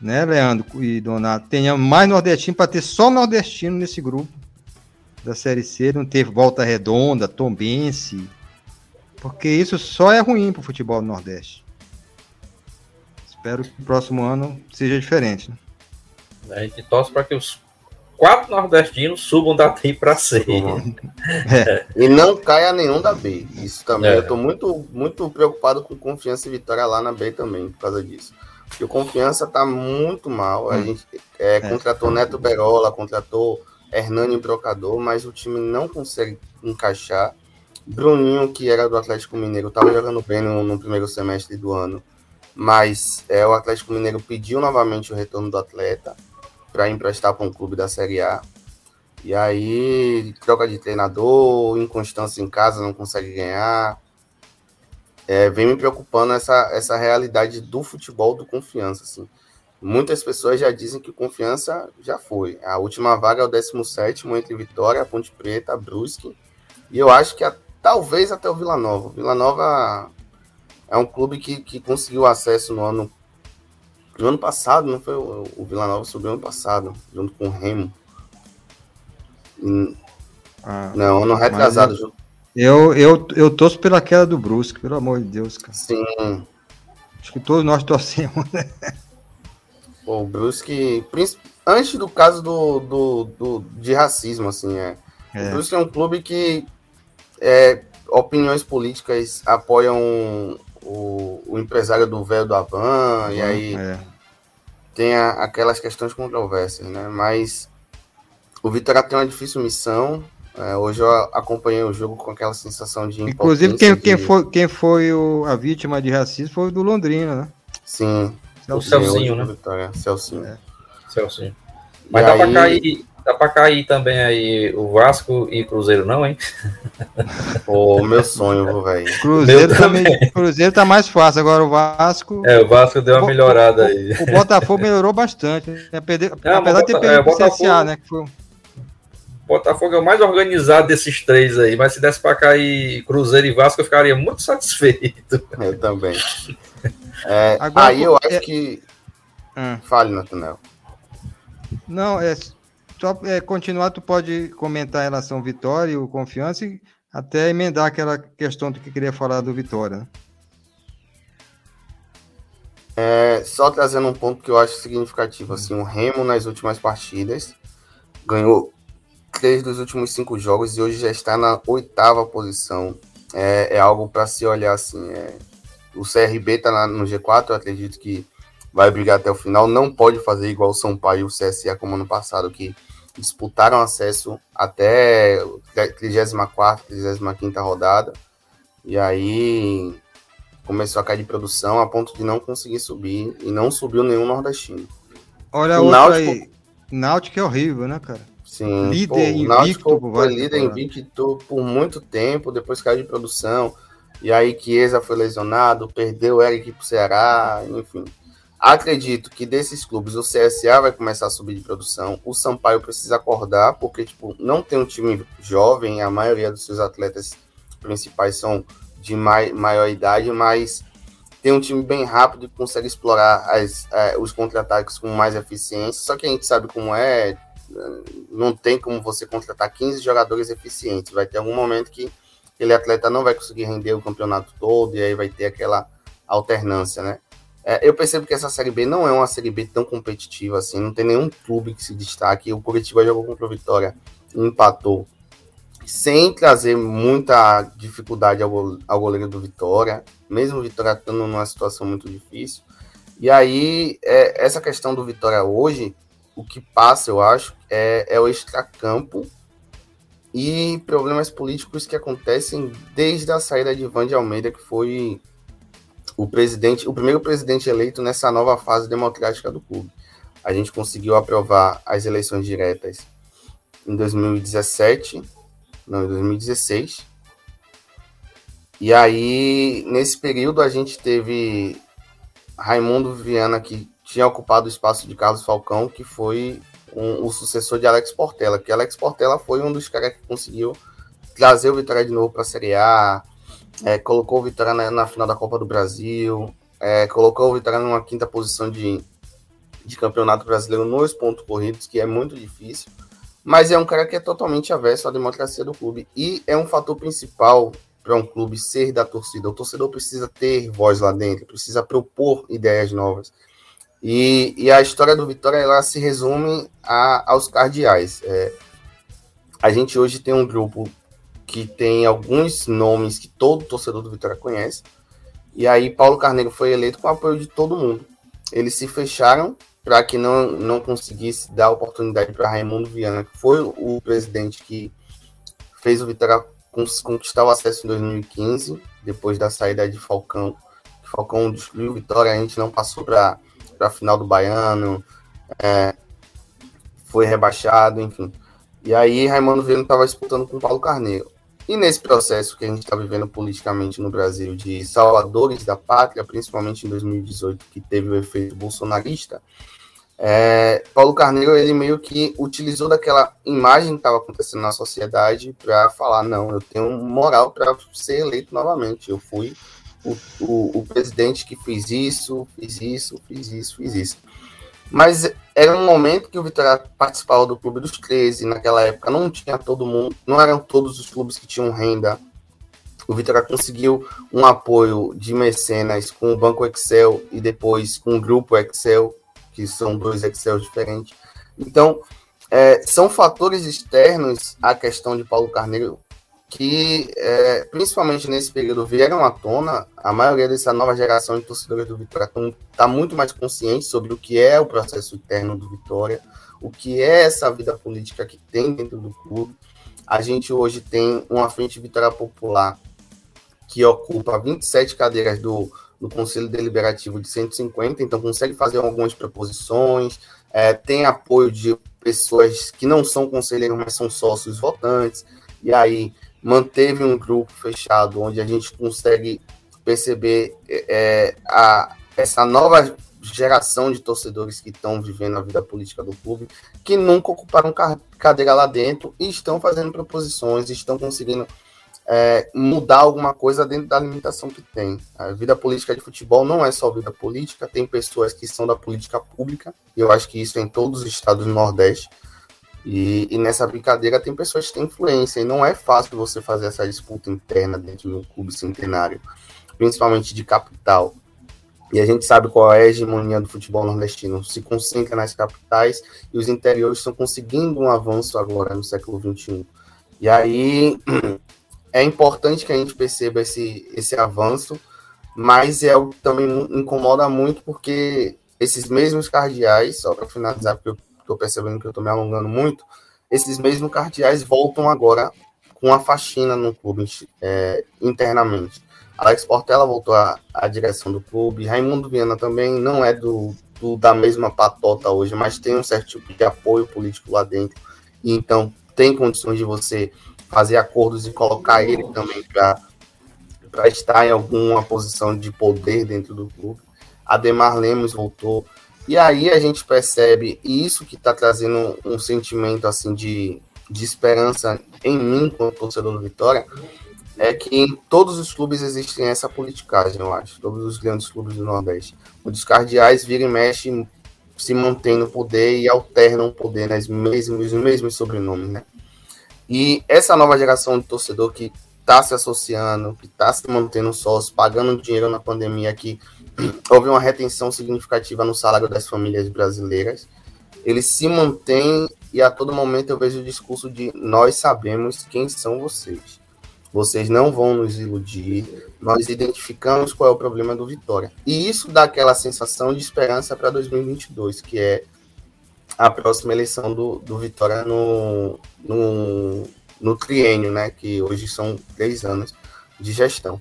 Speaker 3: né, Leandro e Donato, tenha mais nordestino para ter só nordestino nesse grupo da Série C, não ter volta redonda, tombense, porque isso só é ruim para o futebol do Nordeste. Espero que o próximo ano seja diferente. Né?
Speaker 4: A gente torce para que os quatro nordestinos subam da T para C.
Speaker 5: É. E não caia nenhum da B. Isso também. É. Eu estou muito, muito preocupado com confiança e vitória lá na B também, por causa disso. Porque o Confiança tá muito mal. A hum. gente é, é, contratou Neto Berola, contratou Hernani Brocador, mas o time não consegue encaixar. Bruninho, que era do Atlético Mineiro, estava jogando bem no, no, primeiro semestre do ano, mas é, o Atlético Mineiro pediu novamente o retorno do atleta para emprestar para um clube da Série A. E aí, troca de treinador, inconstância em casa, não consegue ganhar é, vem me preocupando essa, essa realidade do futebol do confiança, assim. muitas pessoas já dizem que confiança já foi. A última vaga é o 17 entre Vitória, Ponte Preta, Brusque. E eu acho que a, talvez até o Vila Nova. O Vila Nova é um clube que, que conseguiu acesso no ano no ano passado, não foi o, o Vila Nova subiu ano passado, junto com o Remo. Ah, não, ano retrasado.
Speaker 3: Eu, eu, eu, eu torço pela queda do Brusque, pelo amor de Deus, cara.
Speaker 5: Sim.
Speaker 3: Acho que todos nós torcemos, né?
Speaker 5: o Brusque, antes do caso do, do, do de racismo, assim, é. é. O Brusque é um clube que é, opiniões políticas apoiam o, o empresário do velho do Avan, uhum, e aí é. tem a, aquelas questões controversas, né? Mas o Vitória tem uma difícil missão. É, hoje eu acompanhei o jogo com aquela sensação de
Speaker 3: Inclusive, quem, quem foi, quem foi o, a vítima de racismo foi o do Londrina, né?
Speaker 5: Sim.
Speaker 4: O Celcinho, né?
Speaker 5: Vitória, Celcinho. É.
Speaker 4: Celcinho. Mas e dá aí... pra cair Dá pra cair também aí o Vasco e Cruzeiro, não, hein?
Speaker 5: Pô, meu sonho, velho.
Speaker 3: Cruzeiro, também. Cruzeiro tá mais fácil, agora o Vasco.
Speaker 4: É, o Vasco deu uma melhorada
Speaker 3: o,
Speaker 4: aí.
Speaker 3: O, Botafogo melhorou bastante. Né? Perder, é, apesar de ter perdido é, o CSA, né? Que foi...
Speaker 4: Botafogo é o mais organizado desses três aí, mas se desse pra cair Cruzeiro e Vasco, eu ficaria muito satisfeito.
Speaker 5: Eu também. É, agora, aí eu acho é... que. Hum. Fale, Natanel.
Speaker 3: Não, é só é, continuar, tu pode comentar em relação ao Vitória e o Confiança e até emendar aquela questão que queria falar do Vitória. Né?
Speaker 5: É, só trazendo um ponto que eu acho significativo, assim, o Remo nas últimas partidas ganhou três dos últimos cinco jogos e hoje já está na oitava posição. É, é algo para se olhar assim. É, o CRB está no G4, eu acredito que vai brigar até o final. Não pode fazer igual o São Paulo e o CSA como ano passado, que disputaram acesso até a 34 35 rodada. E aí começou a cair de produção a ponto de não conseguir subir e não subiu nenhum nordestino.
Speaker 3: Olha o Náutico... aí. Náutico é horrível, né, cara?
Speaker 5: Sim. Líder pô, invicto. Foi líder invicto por muito tempo, depois caiu de produção. E aí Chiesa foi lesionado, perdeu o Eric pro Ceará, enfim. Acredito que desses clubes o CSA vai começar a subir de produção. O Sampaio precisa acordar, porque tipo, não tem um time jovem, a maioria dos seus atletas principais são de mai, maior idade, mas tem um time bem rápido e consegue explorar as, é, os contra-ataques com mais eficiência. Só que a gente sabe como é, não tem como você contratar 15 jogadores eficientes. Vai ter algum momento que aquele atleta não vai conseguir render o campeonato todo e aí vai ter aquela alternância, né? É, eu percebo que essa Série B não é uma Série B tão competitiva assim, não tem nenhum clube que se destaque. O Curitiba jogou contra o Vitória e empatou, sem trazer muita dificuldade ao, goleiro do Vitória, mesmo o Vitória estando numa situação muito difícil. E aí, é, essa questão do Vitória hoje, o que passa, eu acho, é, é o extracampo e problemas políticos que acontecem desde a saída de Ivan de Almeida, que foi o presidente, o primeiro presidente eleito nessa nova fase democrática do clube. A gente conseguiu aprovar as eleições diretas em 2017, não, em 2016. E aí, nesse período, a gente teve Raimundo Viana, que tinha ocupado o espaço de Carlos Falcão, que foi um, o sucessor de Alex Portela, que Alex Portela foi um dos caras que conseguiu trazer o Vitória de novo para a Série A, é, colocou o Vitória na, na, final da Copa do Brasil, é, colocou o Vitória numa quinta posição de, de campeonato brasileiro nos pontos corridos, que é muito difícil, mas é um cara que é totalmente avesso à democracia do clube e é um fator principal para um clube ser da torcida. O torcedor precisa ter voz lá dentro, precisa propor ideias novas. E, e a história do Vitória ela se resume a, aos cardeais. É, a gente hoje tem um grupo que tem alguns nomes que todo torcedor do Vitória conhece. E aí Paulo Carneiro foi eleito com o apoio de todo mundo. Eles se fecharam para que não, não conseguisse dar oportunidade para Raimundo Viana, que foi o presidente que fez o Vitória conquistar o acesso em 2015, depois da saída de Falcão. Falcão destruiu o Vitória, a gente não passou para a final do Baiano, é, foi rebaixado, enfim. E aí Raimundo Viana estava disputando com Paulo Carneiro. E nesse processo que a gente está vivendo politicamente no Brasil de salvadores da pátria, principalmente em 2018, que teve o efeito bolsonarista, é, Paulo Carneiro ele meio que utilizou daquela imagem que estava acontecendo na sociedade para falar não, eu tenho moral para ser eleito novamente. Eu fui o, o, o, presidente que fiz isso, fiz isso, fiz isso, fiz isso. Mas era um momento que o Vitória participava do Clube dos 13, naquela época não tinha todo mundo, não eram todos os clubes que tinham renda. O Vitória conseguiu um apoio de mecenas com o Banco Excel e depois com o Grupo Excel, que são dois Excel diferentes. Então, é, são fatores externos à questão de Paulo Carneiro que, é, principalmente nesse período, vieram à tona. A maioria dessa nova geração de torcedores do Vitória está muito mais consciente sobre o que é o processo interno do Vitória, o que é essa vida política que tem dentro do clube. A gente hoje tem uma frente Vitória Popular que ocupa 27 cadeiras do, do Conselho Deliberativo de 150, então consegue fazer algumas proposições, é, tem apoio de pessoas que não são conselheiros, mas são sócios votantes, e aí manteve um grupo fechado onde a gente consegue perceber é, a, essa nova geração de torcedores que estão vivendo a vida política do clube, que nunca ocuparam cadeira lá dentro e estão fazendo proposições, estão conseguindo é, mudar alguma coisa dentro da limitação que tem. A vida política de futebol não é só vida política, tem pessoas que são da política pública, e eu acho que isso é em todos os estados do Nordeste, e, e, nessa brincadeira tem pessoas que têm influência, e não é fácil você fazer essa disputa interna dentro de um clube centenário, principalmente de capital. E a gente sabe qual é a hegemonia do futebol nordestino. Se concentra nas capitais e os interiores estão conseguindo um avanço agora no século XXI. E aí é importante que a gente perceba esse, esse avanço, mas é algo que também incomoda muito porque esses mesmos cardeais, só para finalizar, porque eu estou percebendo que eu estou me alongando muito, esses mesmos cardeais voltam agora com a faxina no clube é, internamente. Alex Portela voltou à, direção do clube, Raimundo Viana também não é do, do, da mesma patota hoje, mas tem um certo tipo de apoio político lá dentro, e então tem condições de você fazer acordos e colocar ele também para estar em alguma posição de poder dentro do clube. Ademar Lemos voltou, e aí a gente percebe isso que está trazendo um sentimento assim de, de esperança em mim, como torcedor do Vitória, é que em todos os clubes existem essa politicagem, eu acho. Todos os grandes clubes do Nordeste. Os cardeais viram e mexem, se mantêm no poder e alternam o poder nas mesmos, nos mesmos sobrenomes, né? E essa nova geração de torcedor que está se associando, que está se mantendo sócio, pagando dinheiro na pandemia, que houve uma retenção significativa no salário das famílias brasileiras. Ele se mantém e a todo momento eu vejo o discurso de nós sabemos quem são vocês. Vocês não vão nos iludir. Nós identificamos qual é o problema do Vitória. E isso dá aquela sensação de esperança para 2022, que é a próxima eleição do, do Vitória no, no, no triênio, né? Que hoje são três anos de gestão.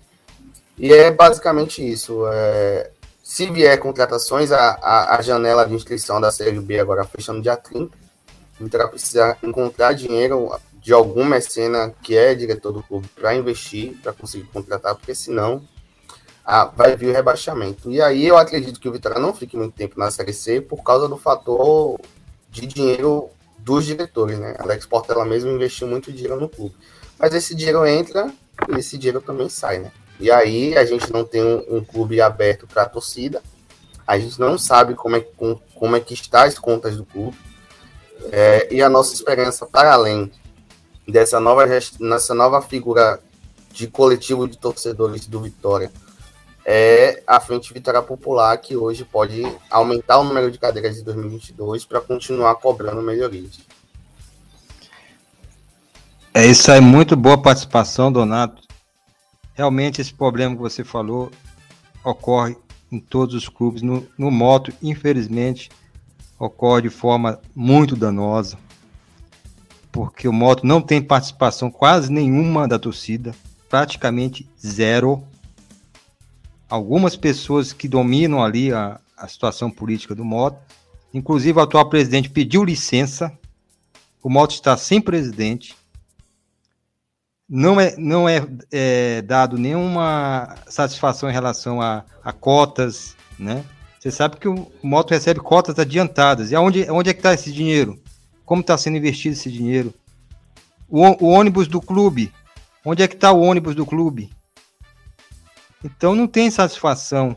Speaker 5: E é basicamente isso. É, se vier contratações, a, a, a, janela de inscrição da Série B agora fecha no dia 30. Então vai precisar encontrar dinheiro de algum mecena que é diretor do clube para investir, para conseguir contratar, porque senão vai vir o rebaixamento. E aí eu acredito que o Vitória não fique muito tempo na Série C por causa do fator de dinheiro dos diretores, né? Alex Portela mesmo investiu muito dinheiro no clube. Mas esse dinheiro entra e esse dinheiro também sai, né? E aí a gente não tem um, um clube aberto para a torcida. A gente não sabe como é, como, como é que está as contas do clube. É, e a nossa esperança, para além dessa nova, nessa nova figura de coletivo de torcedores do Vitória, é a Frente Vitória Popular, que hoje pode aumentar o número de cadeiras de 2022 para continuar cobrando melhorias.
Speaker 2: É isso aí, muito boa participação, Donato. Realmente esse problema que você falou ocorre em todos os clubes. No, no moto, infelizmente, ocorre de forma muito danosa, porque o moto não tem participação quase nenhuma da torcida, praticamente zero. Algumas pessoas que dominam ali a, a situação política do moto, inclusive o atual presidente pediu licença, o moto está sem presidente,
Speaker 3: não é, não é, é dado nenhuma satisfação em relação a, a cotas, né? Você sabe que o moto recebe cotas adiantadas. E aonde, onde é que está esse dinheiro? Como está sendo investido esse dinheiro? O, o ônibus do clube. Onde é que está o ônibus do clube? Então não tem satisfação.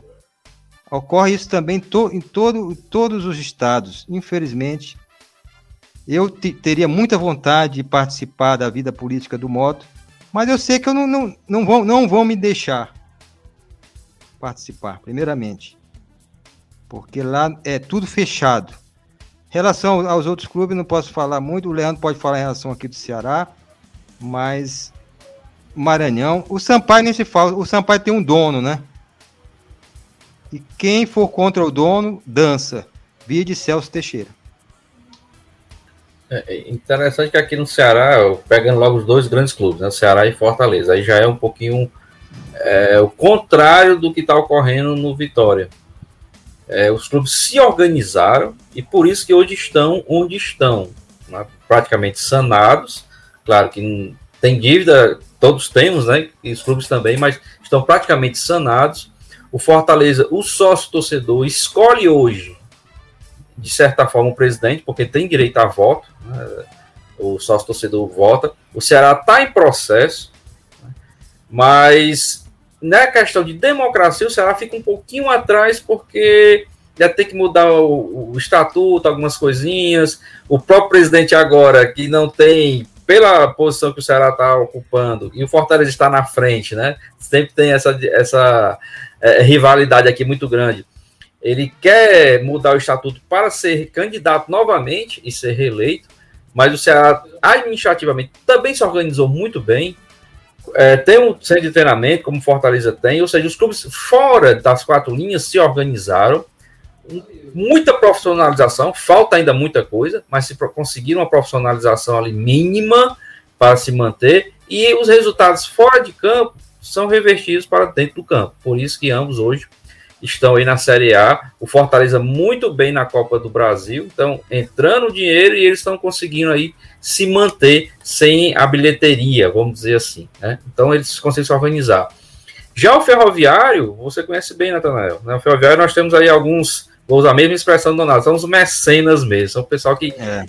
Speaker 3: Ocorre isso também to, em, todo, todos os estados. Infelizmente, eu teria muita vontade de participar da vida política do moto, mas eu sei que eu não, não, não, vão, não vão me deixar participar, primeiramente. Porque lá é tudo fechado. Em relação aos outros clubes, não posso falar muito. O Leandro pode falar em relação aqui do Ceará, mas Maranhão. O Sampaio nem se fala. O Sampaio tem um dono, né? E quem for contra o dono, dança. Via de Celso Teixeira.
Speaker 4: É, é interessante que aqui no Ceará, pegando logo os dois grandes clubes, né, Ceará e Fortaleza, aí já é um pouquinho é, o contrário do que está ocorrendo no Vitória. É, os clubes se organizaram e por isso que hoje estão onde estão, né, praticamente sanados. Claro que tem dívida, todos temos, né? E os clubes também, mas estão praticamente sanados. O Fortaleza, o sócio torcedor, escolhe hoje, de certa forma, o presidente, porque tem direito a voto. Né? O sócio torcedor vota. O Ceará está em processo, né? mas na questão de democracia, o Ceará fica um pouquinho atrás, porque já tem que mudar o, o estatuto, algumas coisinhas. O próprio presidente agora, que não tem pela posição que o Ceará está ocupando e o Fortaleza está na frente, né? Sempre tem essa, essa é, rivalidade aqui muito grande. Ele quer mudar o estatuto para ser candidato novamente e ser reeleito, mas o Ceará administrativamente também se organizou muito bem. É, tem um centro de treinamento, como Fortaleza tem, ou seja, os clubes fora das quatro linhas se organizaram muita profissionalização, falta ainda muita coisa, mas se conseguir uma profissionalização ali mínima para se manter, e os resultados fora de campo são revertidos para dentro do campo. Por isso que ambos hoje estão aí na Série A. O Fortaleza muito bem na Copa do Brasil, então entrando dinheiro e eles estão conseguindo aí se manter sem a bilheteria, vamos dizer assim. Né? Então eles conseguem se organizar. Já o Ferroviário, você conhece bem, Natanael. Né? O Ferroviário nós temos aí alguns vou usar a mesma expressão do Donato, são os mecenas mesmo, são o pessoal que é.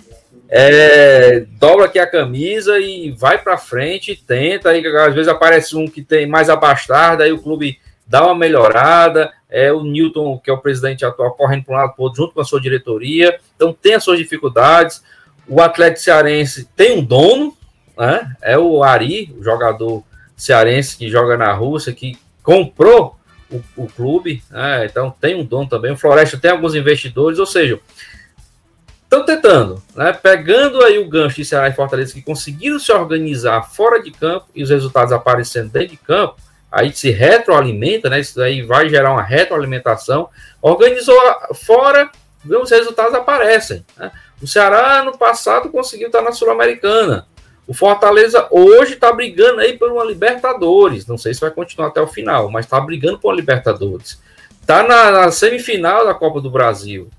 Speaker 4: É, dobra aqui a camisa e vai para frente, tenta, aí às vezes aparece um que tem mais abastado, aí o clube dá uma melhorada, é o Newton, que é o presidente atual, correndo para um lado para outro, junto com a sua diretoria, então tem as suas dificuldades, o Atlético Cearense tem um dono, né? é o Ari, o jogador cearense que joga na Rússia, que comprou o, o clube, né? então tem um dono também. O Floresta tem alguns investidores, ou seja, estão tentando, né? pegando aí o gancho de Ceará e Fortaleza que conseguiram se organizar fora de campo e os resultados aparecendo dentro de campo, aí se retroalimenta, né? Isso aí vai gerar uma retroalimentação. Organizou fora, os resultados aparecem. Né? O Ceará, no passado, conseguiu estar na Sul-Americana. O Fortaleza hoje está brigando aí por uma Libertadores. Não sei se vai continuar até o final, mas está brigando por uma Libertadores. Está na, na, semifinal da Copa do Brasil.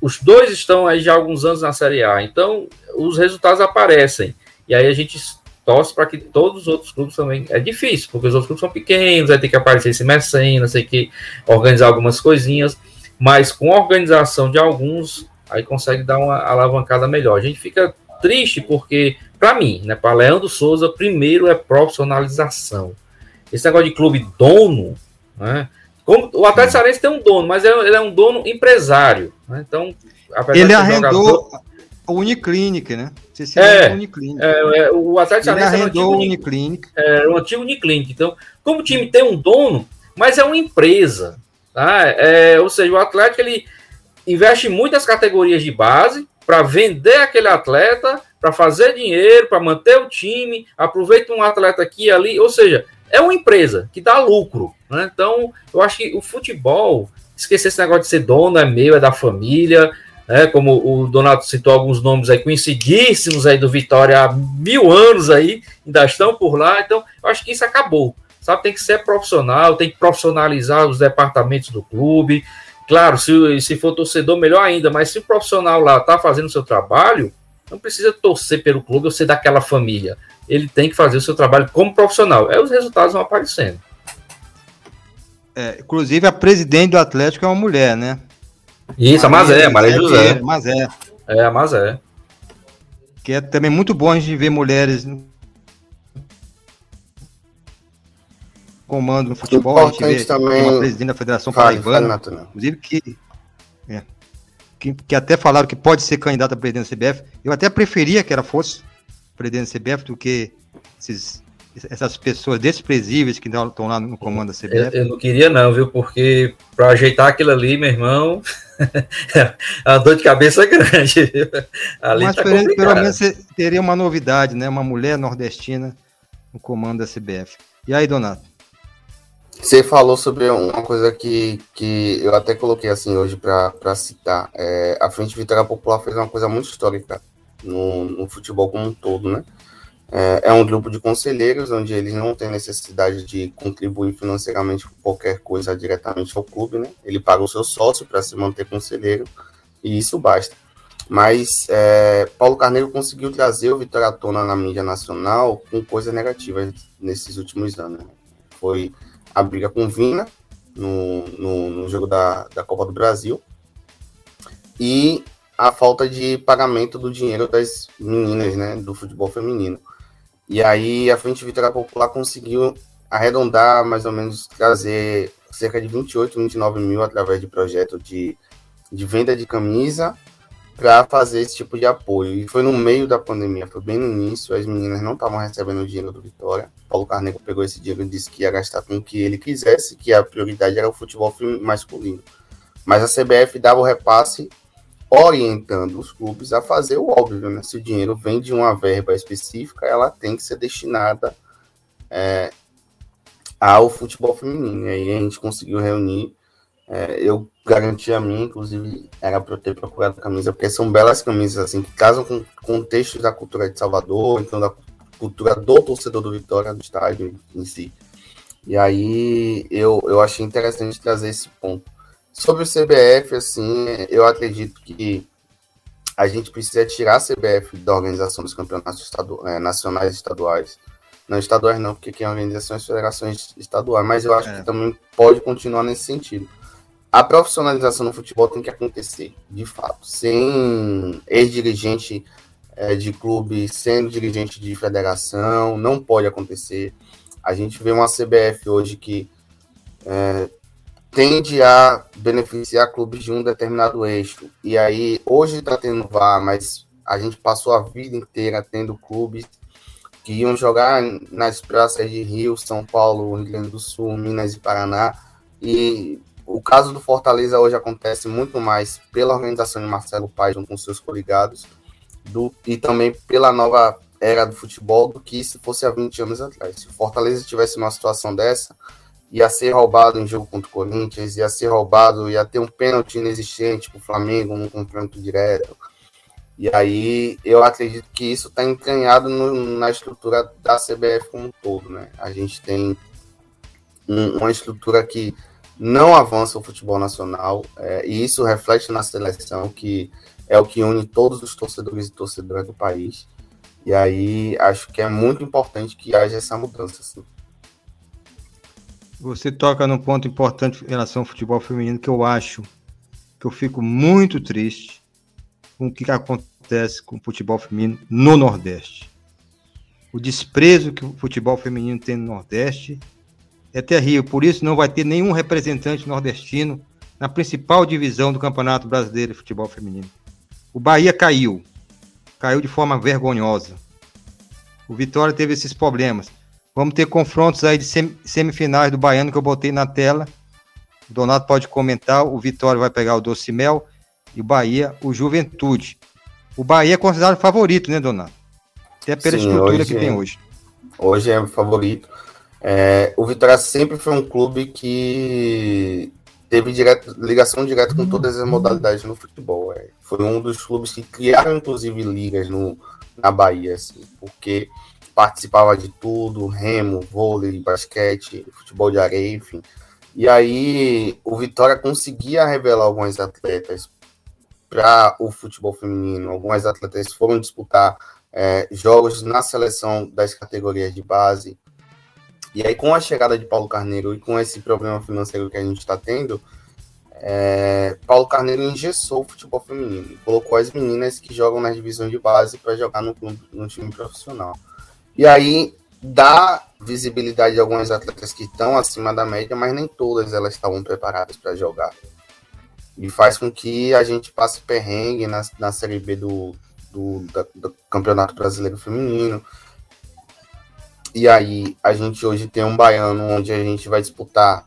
Speaker 4: Os dois estão aí já há alguns anos na Série A. Então, os resultados aparecem. E aí a gente torce para que todos os outros clubes também. É difícil, porque os outros clubes são pequenos, vai ter que aparecer esse mecenas, tem que organizar algumas coisinhas. Mas com a organização de alguns, aí consegue dar uma alavancada melhor. A gente fica triste porque para mim, né, para Leandro Souza, primeiro é profissionalização. Esse negócio de clube dono, né? Como, o Atlético Cearense tem um dono, mas ele é um dono empresário. Né? Então,
Speaker 3: ele arrendou jogador, o Uniclinic, né?
Speaker 4: Se é, Uniclinic. É, é, o Atlético Cearense
Speaker 3: arrendou é um Uniclinic.
Speaker 4: É, um antigo Uniclinic. Então, como o time tem um dono, mas é uma empresa, tá? É, ou seja, o Atlético ele investe muito nas categorias de base para vender aquele atleta para fazer dinheiro, para manter o time, aproveita um atleta aqui e ali, ou seja, é uma empresa que dá lucro. Né? Então, eu acho que o futebol, esquecer esse negócio de ser dono, é meu, é da família, né? como o Donato citou alguns nomes aí conhecidíssimos aí do Vitória há mil anos aí, ainda estão por lá, então eu acho que isso acabou. Sabe, tem que ser profissional, tem que profissionalizar os departamentos do clube. Claro, se, se for torcedor, melhor ainda, mas se o profissional lá está fazendo o seu trabalho, não precisa torcer pelo clube ou ser daquela família. ele tem que fazer o seu trabalho como profissional. Aí os resultados vão aparecendo.
Speaker 3: É, inclusive, a presidente do Atlético é uma mulher, né?
Speaker 4: Isso, a Mazé, a Maria José.
Speaker 3: Mazé.
Speaker 4: É, a Mazé.
Speaker 3: Que é também muito bom a gente ver mulheres no comando no futebol.
Speaker 5: Importante a gente vê também...
Speaker 3: uma presidente da Federação Paraibana, inclusive que, é, que, que, até falaram que pode ser candidata a presidente da CBF. Eu até preferia que ela fosse presidente da CBF do que esses essas pessoas desprezíveis que estão lá no comando da CBF?
Speaker 4: Eu, eu, não queria não, viu? Porque para ajeitar aquilo ali, meu irmão, a dor de cabeça é grande.
Speaker 3: Ali Mas tá pelo, pelo menos teria uma novidade, né? Uma mulher nordestina no comando da CBF. E aí, Donato?
Speaker 5: Você falou sobre uma coisa que, que eu até coloquei assim hoje para citar. É, a Frente Vitória Popular fez uma coisa muito histórica no, no futebol como um todo, né? É, é, um grupo de conselheiros onde eles não têm necessidade de contribuir financeiramente com qualquer coisa diretamente ao clube, né? Ele paga o seu sócio para se manter conselheiro e isso basta. Mas é, Paulo Carneiro conseguiu trazer o Vitória à tona na mídia nacional com coisas negativas nesses últimos anos. Né? Foi a briga com Vina no, no, no jogo da, da Copa do Brasil e a falta de pagamento do dinheiro das meninas, né, do futebol feminino. E aí a Frente Vitória Popular conseguiu arredondar, mais ou menos, trazer cerca de 28, 29 mil através de projeto de, de venda de camisa para fazer esse tipo de apoio. E foi no meio da pandemia, foi bem no início, as meninas não estavam recebendo o dinheiro do Vitória. Paulo Carneiro pegou esse dinheiro e disse que ia gastar com o que ele quisesse, que a prioridade era o futebol masculino. Mas a CBF dava o repasse orientando os clubes a fazer o óbvio, né? Se o dinheiro vem de uma verba específica, ela tem que ser destinada é, ao futebol feminino. E aí a gente conseguiu reunir. É, eu garanti a mim, inclusive, era para eu ter procurado camisa, porque são belas camisas assim que casam com contextos da cultura de Salvador, então da cultura do torcedor do Vitória, do estádio em si. E aí eu, eu achei interessante trazer esse ponto. Sobre o CBF, assim, eu acredito que a gente precisa tirar a CBF da organização dos campeonatos estadu é, nacionais e estaduais. Não estaduais não, porque quem organiza são as federações estaduais, mas eu acho é. que também pode continuar nesse sentido. A profissionalização no futebol tem que acontecer, de fato. Sem ex-dirigente é, de clube sendo dirigente de federação, não pode acontecer. A gente vê uma CBF hoje que é, tende a beneficiar clubes de um determinado eixo. E aí, hoje está tendo VAR, mas a gente passou a vida inteira tendo clubes que iam jogar nas praças de Rio, São Paulo, Rio Grande do Sul, Minas e Paraná. E o caso do Fortaleza hoje acontece muito mais pela organização de Marcelo Paes com seus coligados do, e também pela nova era do futebol do que se fosse há 20 anos atrás. Se o Fortaleza tivesse uma situação dessa, ia ser roubado em jogo contra o Corinthians, ia ser roubado, ia ter um pênalti inexistente para o Flamengo num confronto direto. E aí eu acredito que isso está entranhado no, na estrutura da CBF como um todo, né? A gente tem um, uma estrutura que não avança o futebol nacional, é, e isso reflete na seleção, que é o que une todos os torcedores e torcedoras do país. E aí acho que é muito importante que haja essa mudança. Assim.
Speaker 3: Você toca num ponto importante em relação ao futebol feminino que eu acho que eu fico muito triste com o que acontece com o futebol feminino no Nordeste. O desprezo que o futebol feminino tem no Nordeste é terrível. Por isso não vai ter nenhum representante nordestino na principal divisão do Campeonato Brasileiro de Futebol Feminino. O Bahia caiu. Caiu de forma vergonhosa. O Vitória teve esses problemas. Vamos ter confrontos aí de semifinais do Baiano que eu botei na tela. O Donato pode comentar. O Vitória vai pegar o Doce Mel e o Bahia, o Juventude. O Bahia é considerado favorito, né, Donato? Até pela Sim, estrutura que tem hoje.
Speaker 5: Hoje é favorito. É, o Vitória sempre foi um clube que teve direto, ligação direta com todas as modalidades no futebol. É. Foi um dos clubes que criaram, inclusive, ligas no, na Bahia, assim, porque participava de tudo, remo, vôlei, basquete, futebol de areia, enfim. E aí o Vitória conseguia revelar alguns atletas para o futebol feminino. Algumas atletas foram disputar é, jogos na seleção das categorias de base. E aí, com a chegada de Paulo Carneiro e com esse problema financeiro que a gente está tendo, é, Paulo Carneiro engessou o futebol feminino, colocou as meninas que jogam nas divisões de base para jogar no, no time profissional. E aí dá visibilidade a algumas atletas que estão acima da média, mas nem todas elas estavam preparadas para jogar. E faz com que a gente passe perrengue na, na Série B do, do, da, do Campeonato Brasileiro Feminino. E aí a gente hoje tem um baiano onde a gente vai disputar.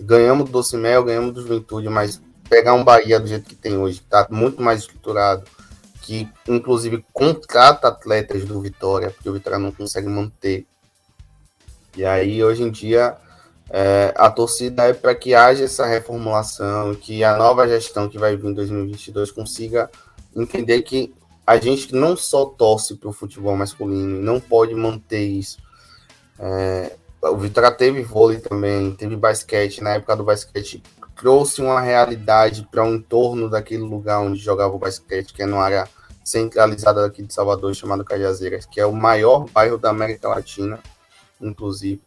Speaker 5: Ganhamos do Doce Mel, ganhamos do Juventude, mas pegar um Bahia do jeito que tem hoje, que está muito mais estruturado, que inclusive contrata atletas do Vitória, porque o Vitória não consegue manter. E aí, hoje em dia, é, a torcida é para que haja essa reformulação, que a nova gestão que vai vir em 2022 consiga entender que a gente não só torce para o futebol masculino, não pode manter isso. É, o Vitória teve vôlei também, teve basquete, na época do basquete trouxe uma realidade para o um entorno daquele lugar onde jogava o basquete, que é numa área centralizada aqui de Salvador, chamada Cajazeiras, que é o maior bairro da América Latina, inclusive.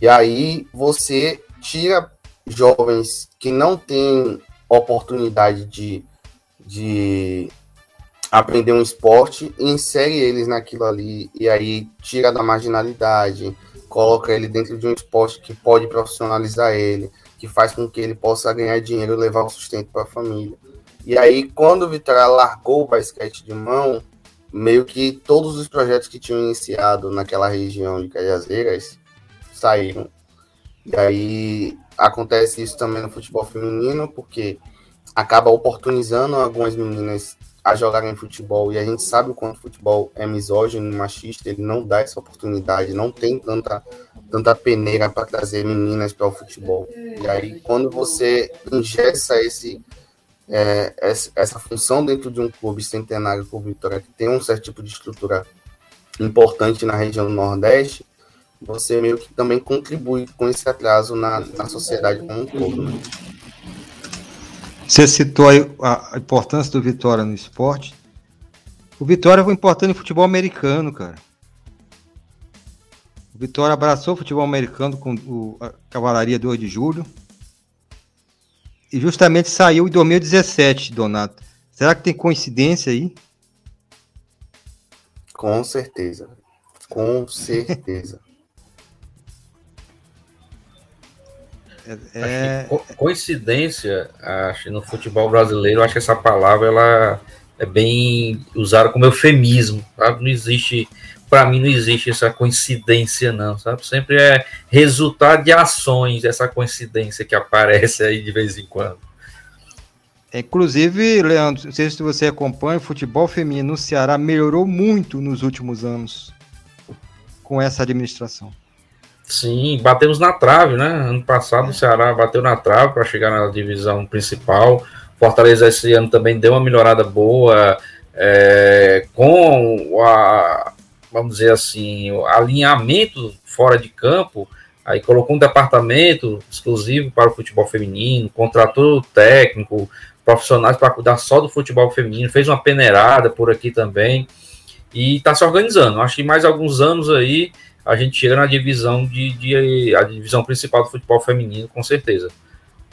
Speaker 5: E aí você tira jovens que não têm oportunidade de, de aprender um esporte insere eles naquilo ali, e aí tira da marginalidade, coloca ele dentro de um esporte que pode profissionalizar ele, que faz com que ele possa ganhar dinheiro e levar o sustento para a família. E aí, quando o Vitória largou o basquete de mão, meio que todos os projetos que tinham iniciado naquela região de Cajazeiras saíram. E aí acontece isso também no futebol feminino, porque acaba oportunizando algumas meninas a jogarem futebol, e a gente sabe o quanto o futebol é misógino machista, ele não dá essa oportunidade, não tem tanta, tanta peneira para trazer meninas para o futebol. E aí, quando você ingessa esse, é, essa função dentro de um clube centenário como Vitória, que tem um certo tipo de estrutura importante na região Nordeste, você meio que também contribui com esse atraso na, na sociedade como um todo. Né?
Speaker 3: Você citou a, importância do Vitória no esporte. O Vitória foi importante no futebol americano, cara. O Vitória abraçou o futebol americano com o, a Cavalaria 2 de Julho. E justamente saiu em 2017, Donato. Será que tem coincidência aí?
Speaker 5: Com certeza. Com certeza.
Speaker 4: É. Co coincidência, acho, no futebol brasileiro, acho que essa palavra ela é bem usada como eufemismo, sabe? Não existe, para mim, não existe essa coincidência, não, sabe? Sempre é resultado de ações, essa coincidência que aparece aí de vez em quando.
Speaker 3: Inclusive, Leandro, não sei se você acompanha, o futebol feminino no Ceará melhorou muito nos últimos anos com essa administração.
Speaker 4: Sim, batemos na trave, né? Ano passado o Ceará bateu na trave para chegar na divisão principal. Fortaleza esse ano também deu uma melhorada boa é, com a, vamos dizer assim, o alinhamento fora de campo. Aí colocou um departamento exclusivo para o futebol feminino, contratou técnico, profissionais para cuidar só do futebol feminino, fez uma peneirada por aqui também e está se organizando. Acho que mais alguns anos aí a gente chega na divisão de, de, a divisão principal do futebol feminino, com certeza.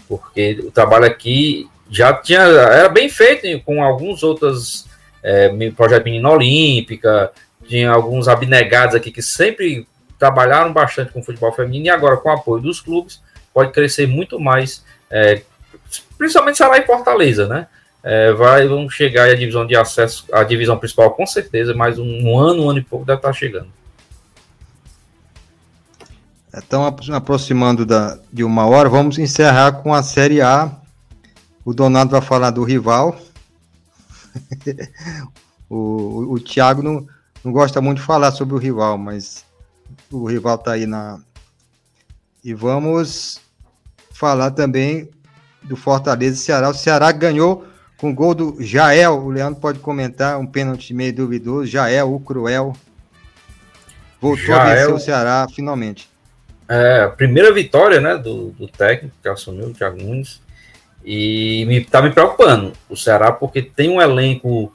Speaker 4: Porque o trabalho aqui já tinha era bem feito com alguns outros é, projeto Menina Olímpica, tinha alguns abnegados aqui que sempre trabalharam bastante com futebol feminino e agora com o apoio dos clubes pode crescer muito mais, é, principalmente Ceará e Fortaleza, né? É, vai, vão chegar a divisão de acesso, a divisão principal com certeza, mais um, um ano, um ano e pouco deve estar chegando.
Speaker 3: Estão aproximando da, de uma hora. Vamos encerrar com a Série A. O Donato vai falar do rival. o, o, o Thiago não, não gosta muito de falar sobre o rival, mas o rival está aí na. E vamos falar também do Fortaleza e Ceará. O Ceará ganhou com o gol do Jael. O Leandro pode comentar, um pênalti meio duvidoso. Jael, o Cruel. Voltou Jael... a vencer o Ceará finalmente.
Speaker 4: É, a primeira vitória né, do, do técnico que assumiu, o Thiago Nunes. E me, tá me preocupando o Ceará, porque tem um elenco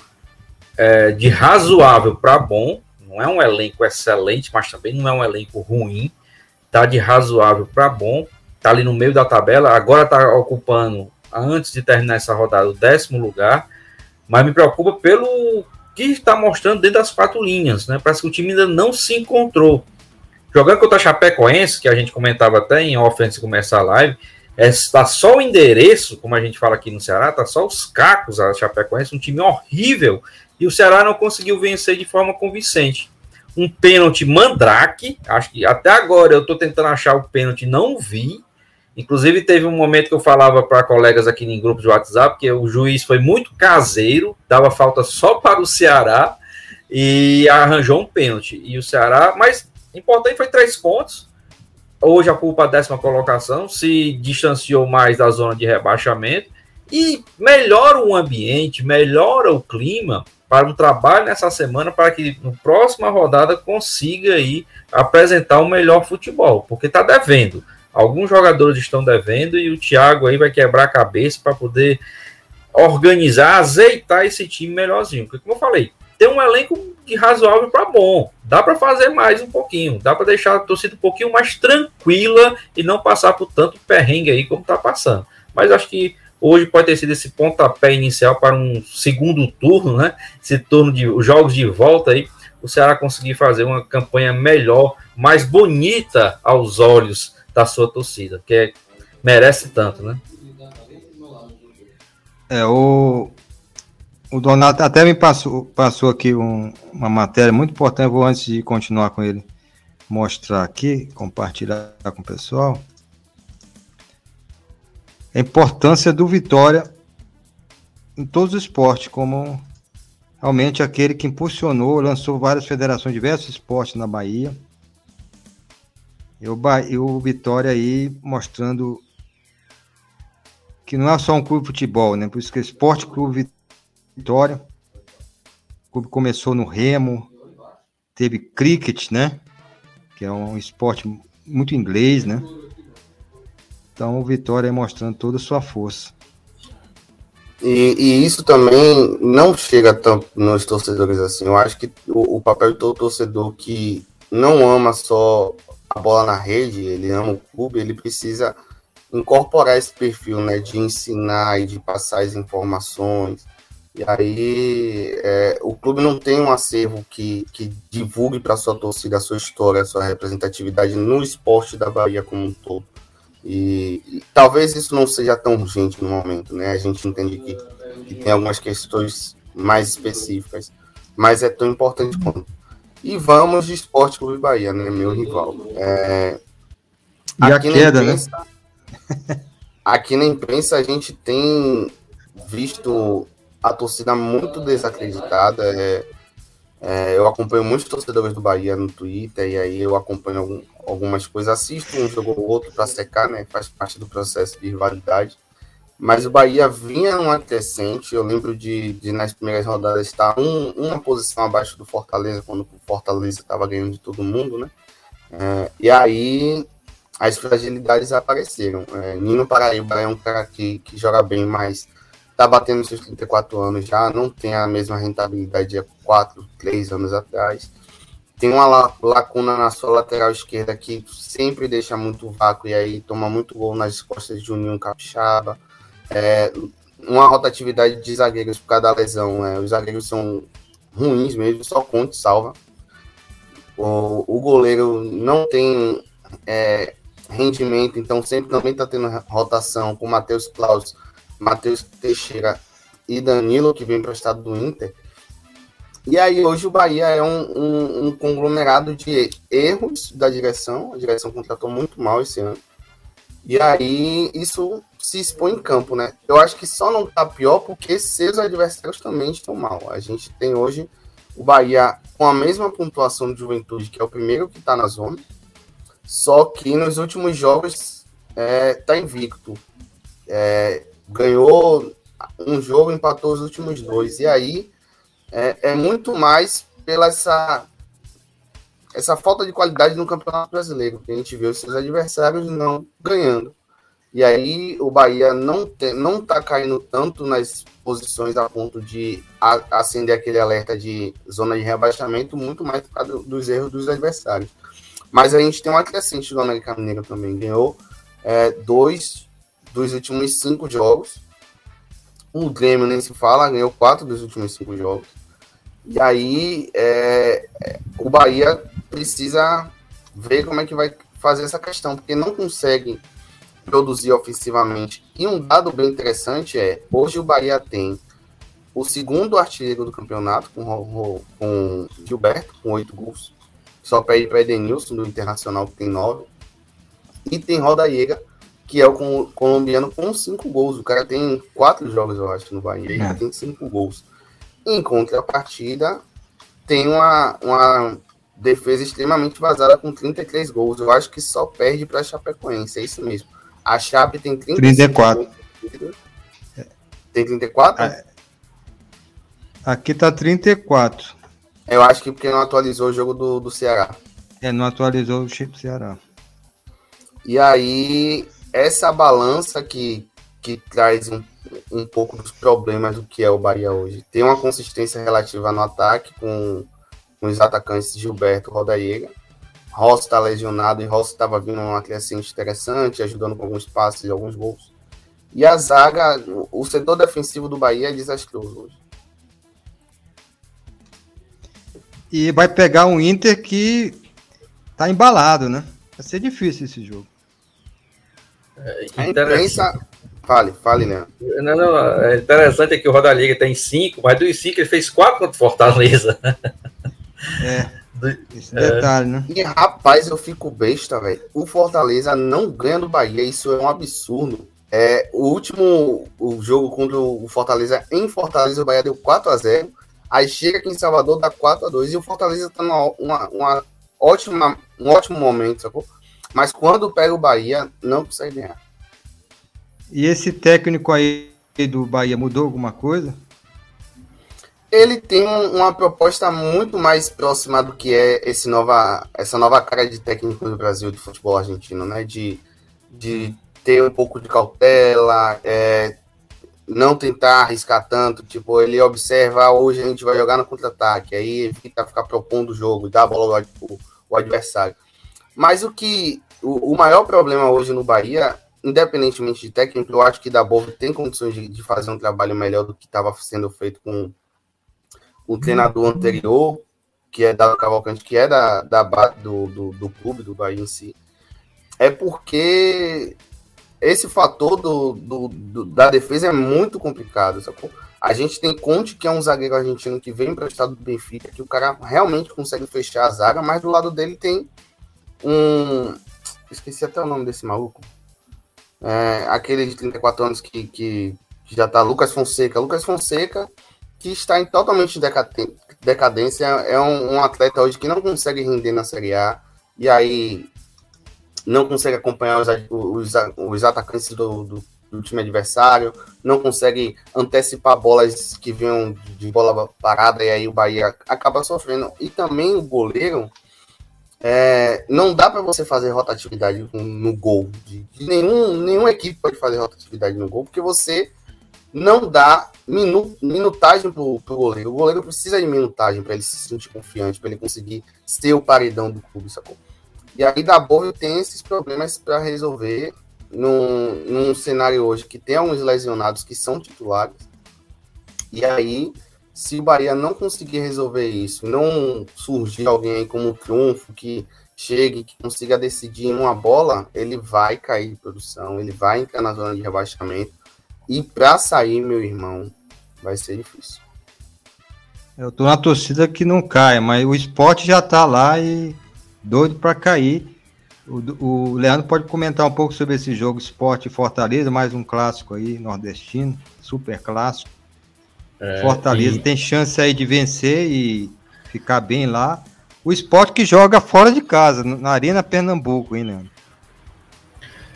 Speaker 4: é, de razoável para bom, não é um elenco excelente, mas também não é um elenco ruim, tá de razoável para bom, tá ali no meio da tabela, agora tá ocupando, antes de terminar essa rodada, o décimo lugar, mas me preocupa pelo que está mostrando dentro das quatro linhas, né? Parece que o time ainda não se encontrou. Jogando contra a Chapecoense, que a gente comentava até em off antes de começar a live, está é, só o endereço, como a gente fala aqui no Ceará, tá só os cacos a Chapecoense, um time horrível, e o Ceará não conseguiu vencer de forma convincente. Um pênalti mandrake, acho que até agora eu estou tentando achar o pênalti, não vi. Inclusive, teve um momento que eu falava para colegas aqui em grupos de WhatsApp que o juiz foi muito caseiro, dava falta só para o Ceará e arranjou um pênalti. E o Ceará, mas importante foi três pontos. Hoje a culpa a décima colocação, se distanciou mais da zona de rebaixamento e melhora o ambiente, melhora o clima para um trabalho nessa semana para que na próxima rodada consiga aí apresentar o melhor futebol, porque está devendo. Alguns jogadores estão devendo e o Thiago aí vai quebrar a cabeça para poder organizar, azeitar esse time melhorzinho. Porque, como eu falei, tem um elenco de razoável para bom. Dá para fazer mais um pouquinho. Dá para deixar a torcida um pouquinho mais tranquila e não passar por tanto perrengue aí como está passando. Mas acho que Hoje pode ter sido esse pontapé inicial para um segundo turno, né? Esse turno de os jogos de volta aí, o Ceará conseguir fazer uma campanha melhor, mais bonita aos olhos da sua torcida, que é, merece tanto, né?
Speaker 3: É, o, o Donato até me passou, passou aqui um, uma matéria muito importante, vou antes de continuar com ele, mostrar aqui, compartilhar com o pessoal a importância do Vitória em todos os esportes, como realmente aquele que impulsionou, lançou várias federações, diversos esportes na Bahia. E o, e o Vitória aí mostrando que não é só um clube de futebol, né? Por isso que é Esporte Clube Vitória. O clube começou no remo, teve cricket, né? Que é um esporte muito inglês, né? Então o Vitória mostrando toda a sua força.
Speaker 5: E, e, isso também não chega tanto nos torcedores assim. Eu acho que o, o, papel do torcedor que não ama só a bola na rede, ele ama o clube, ele precisa incorporar esse perfil, né, de ensinar e de passar as informações. E aí é, o clube não tem um acervo que, que divulgue para sua torcida a sua história, a sua representatividade no esporte da Bahia como um todo. E, e, talvez isso não seja tão urgente no momento, né? A gente entende que, que tem algumas questões mais específicas, mas é tão importante quanto. E vamos de Esporte Clube Bahia, né? Meu rival. É,
Speaker 3: e a queda, né? imprensa,
Speaker 5: né? Aqui na imprensa a gente tem visto a torcida muito desacreditada. É, é, eu acompanho muitos torcedores do Bahia no Twitter e aí eu acompanho algum, algumas coisas, assisto um jogo ou outro para secar, né? Faz parte do processo de rivalidade. Mas o Bahia vinha numa crescente. Eu lembro de, de nas primeiras rodadas estar um, uma posição abaixo do Fortaleza, quando o Fortaleza estava ganhando de todo mundo, né? É, e aí as fragilidades apareceram. É, Nino Paraíba é um cara que, que joga bem, mas tá batendo seus 34 anos já, não tem a mesma rentabilidade de 4, 3 anos atrás tem uma lacuna na sua lateral esquerda que sempre deixa muito vácuo e aí toma muito gol nas costas de União Capixaba. É, uma rotatividade de zagueiros por causa da lesão. É, os zagueiros são ruins mesmo, só Conte salva. O, o goleiro não tem é, rendimento, então sempre também está tendo rotação com Matheus Klaus, Matheus Teixeira e Danilo, que vem emprestado do Inter. E aí hoje o Bahia é um, um, um, conglomerado de erros da direção. A direção contratou muito mal esse ano. E aí isso se expõe em campo, né? Eu acho que só não tá pior porque seus adversários também estão mal. A gente tem hoje o Bahia com a mesma pontuação de juventude, que é o primeiro que tá na zona. Só que nos últimos jogos é, tá invicto. É, ganhou um jogo, empatou os últimos dois. E aí é, é muito mais pela essa, essa falta de qualidade no Campeonato Brasileiro, que a gente vê os seus adversários não ganhando. E aí o Bahia não, não tá caindo tanto nas posições a ponto de acender aquele alerta de zona de rebaixamento, muito mais por causa dos erros dos adversários. Mas a gente tem um acrescente do América Mineiro também. Ganhou é, dois dos últimos cinco jogos. O Grêmio nem se fala, ganhou quatro dos últimos cinco jogos. E aí é, é, o Bahia precisa ver como é que vai fazer essa questão, porque não consegue produzir ofensivamente. E um dado bem interessante é, hoje o Bahia tem o segundo artilheiro do campeonato, com, com Gilberto, com oito gols. Só pede para Edenilson, do Internacional, que tem nove. E tem Rodaiega, que é o colombiano, com cinco gols. O cara tem quatro jogos, eu acho, no Bahia. E é. tem cinco gols. Em contrapartida, tem uma, uma defesa extremamente vazada com 33 gols. Eu acho que só perde para a Chapecoense, é isso mesmo. A Chape tem
Speaker 3: 34.
Speaker 5: Tem 34?
Speaker 3: É. Aqui tá 34.
Speaker 5: Eu acho que porque não atualizou o jogo do, do Ceará.
Speaker 3: É, não atualizou o chip do Ceará.
Speaker 5: E aí, essa balança que, que traz um, um pouco dos problemas do que é o Bahia hoje. Tem uma consistência relativa no ataque com, com os atacantes Gilberto Rodaiega. Rossi está lesionado e Rossi estava vindo uma crescente interessante, ajudando com alguns passes e alguns gols. E a zaga, o setor defensivo do Bahia é desastroso hoje.
Speaker 3: E vai pegar um Inter que tá embalado, né? Vai ser difícil esse jogo.
Speaker 5: É imprensa. Fale, fale, né?
Speaker 4: Não, não, é interessante é que o Roda Liga tem cinco, mas dos cinco ele fez quatro contra o Fortaleza.
Speaker 3: É. Esse é. detalhe, né?
Speaker 5: E rapaz, eu fico besta, velho. O Fortaleza não ganha do Bahia, isso é um absurdo. É, o último o jogo contra o Fortaleza em Fortaleza, o Bahia deu 4 a 0 Aí chega aqui em Salvador, dá 4 a 2 e o Fortaleza tá numa uma, uma ótima, um ótimo momento, sacou? Mas quando pega o Bahia, não consegue ganhar.
Speaker 3: E esse técnico aí do Bahia mudou alguma coisa?
Speaker 5: Ele tem uma proposta muito mais próxima do que é esse nova, essa nova cara de técnico do Brasil de futebol argentino, né? De, de ter um pouco de cautela, é, não tentar arriscar tanto, tipo, ele observa, ah, hoje a gente vai jogar no contra-ataque, aí evita ficar propondo o jogo, dá a bola ao, ao adversário. Mas o que o, o, maior problema hoje no Bahia, independentemente de técnico, eu acho que da Bovo tem condições de, de, fazer um trabalho melhor do que estava sendo feito com o treinador anterior, que é Dado Cavalcante, que é da, da do, do, do clube, do Bahia em si, é porque esse fator do, do, do, da defesa é muito complicado. Sacou? A gente tem Conte, que é um zagueiro argentino que vem emprestado do Benfica, que o cara realmente consegue fechar a zaga, mas do lado dele tem um. Esqueci até o nome desse maluco. É, aquele de 34 anos que, que, já tá, Lucas Fonseca. Lucas Fonseca, que está em totalmente decadência, é um, um atleta hoje que não consegue render na Série A. E aí não consegue acompanhar os, os, os atacantes do, do, do, time adversário, não consegue antecipar bolas que vinham de bola parada e aí o Bahia acaba sofrendo. E também o goleiro, é, não dá para você fazer rotatividade no gol. De, nenhum, nenhuma equipe pode fazer rotatividade no gol, porque você não dá minu, minutagem pro, pro goleiro. O goleiro precisa de minutagem para ele se sentir confiante, para ele conseguir ser o paredão do clube, sacou? E aí da Boa tem esses problemas para resolver num, num cenário hoje que tem alguns lesionados que são titulares. E aí, se o Bahia não conseguir resolver isso, não surgir alguém como um triunfo que chegue, que consiga decidir uma bola, ele vai cair de produção, ele vai entrar na zona de rebaixamento. E para sair, meu irmão, vai ser difícil.
Speaker 3: Eu tô na torcida que não caia, mas o esporte já tá lá e doido para cair. O, o, Leandro pode comentar um pouco sobre esse jogo Esporte Fortaleza, mais um clássico aí, nordestino, super clássico. É, Fortaleza e... tem chance aí de vencer e ficar bem lá. O esporte que joga fora de casa, na Arena Pernambuco, hein, Leandro?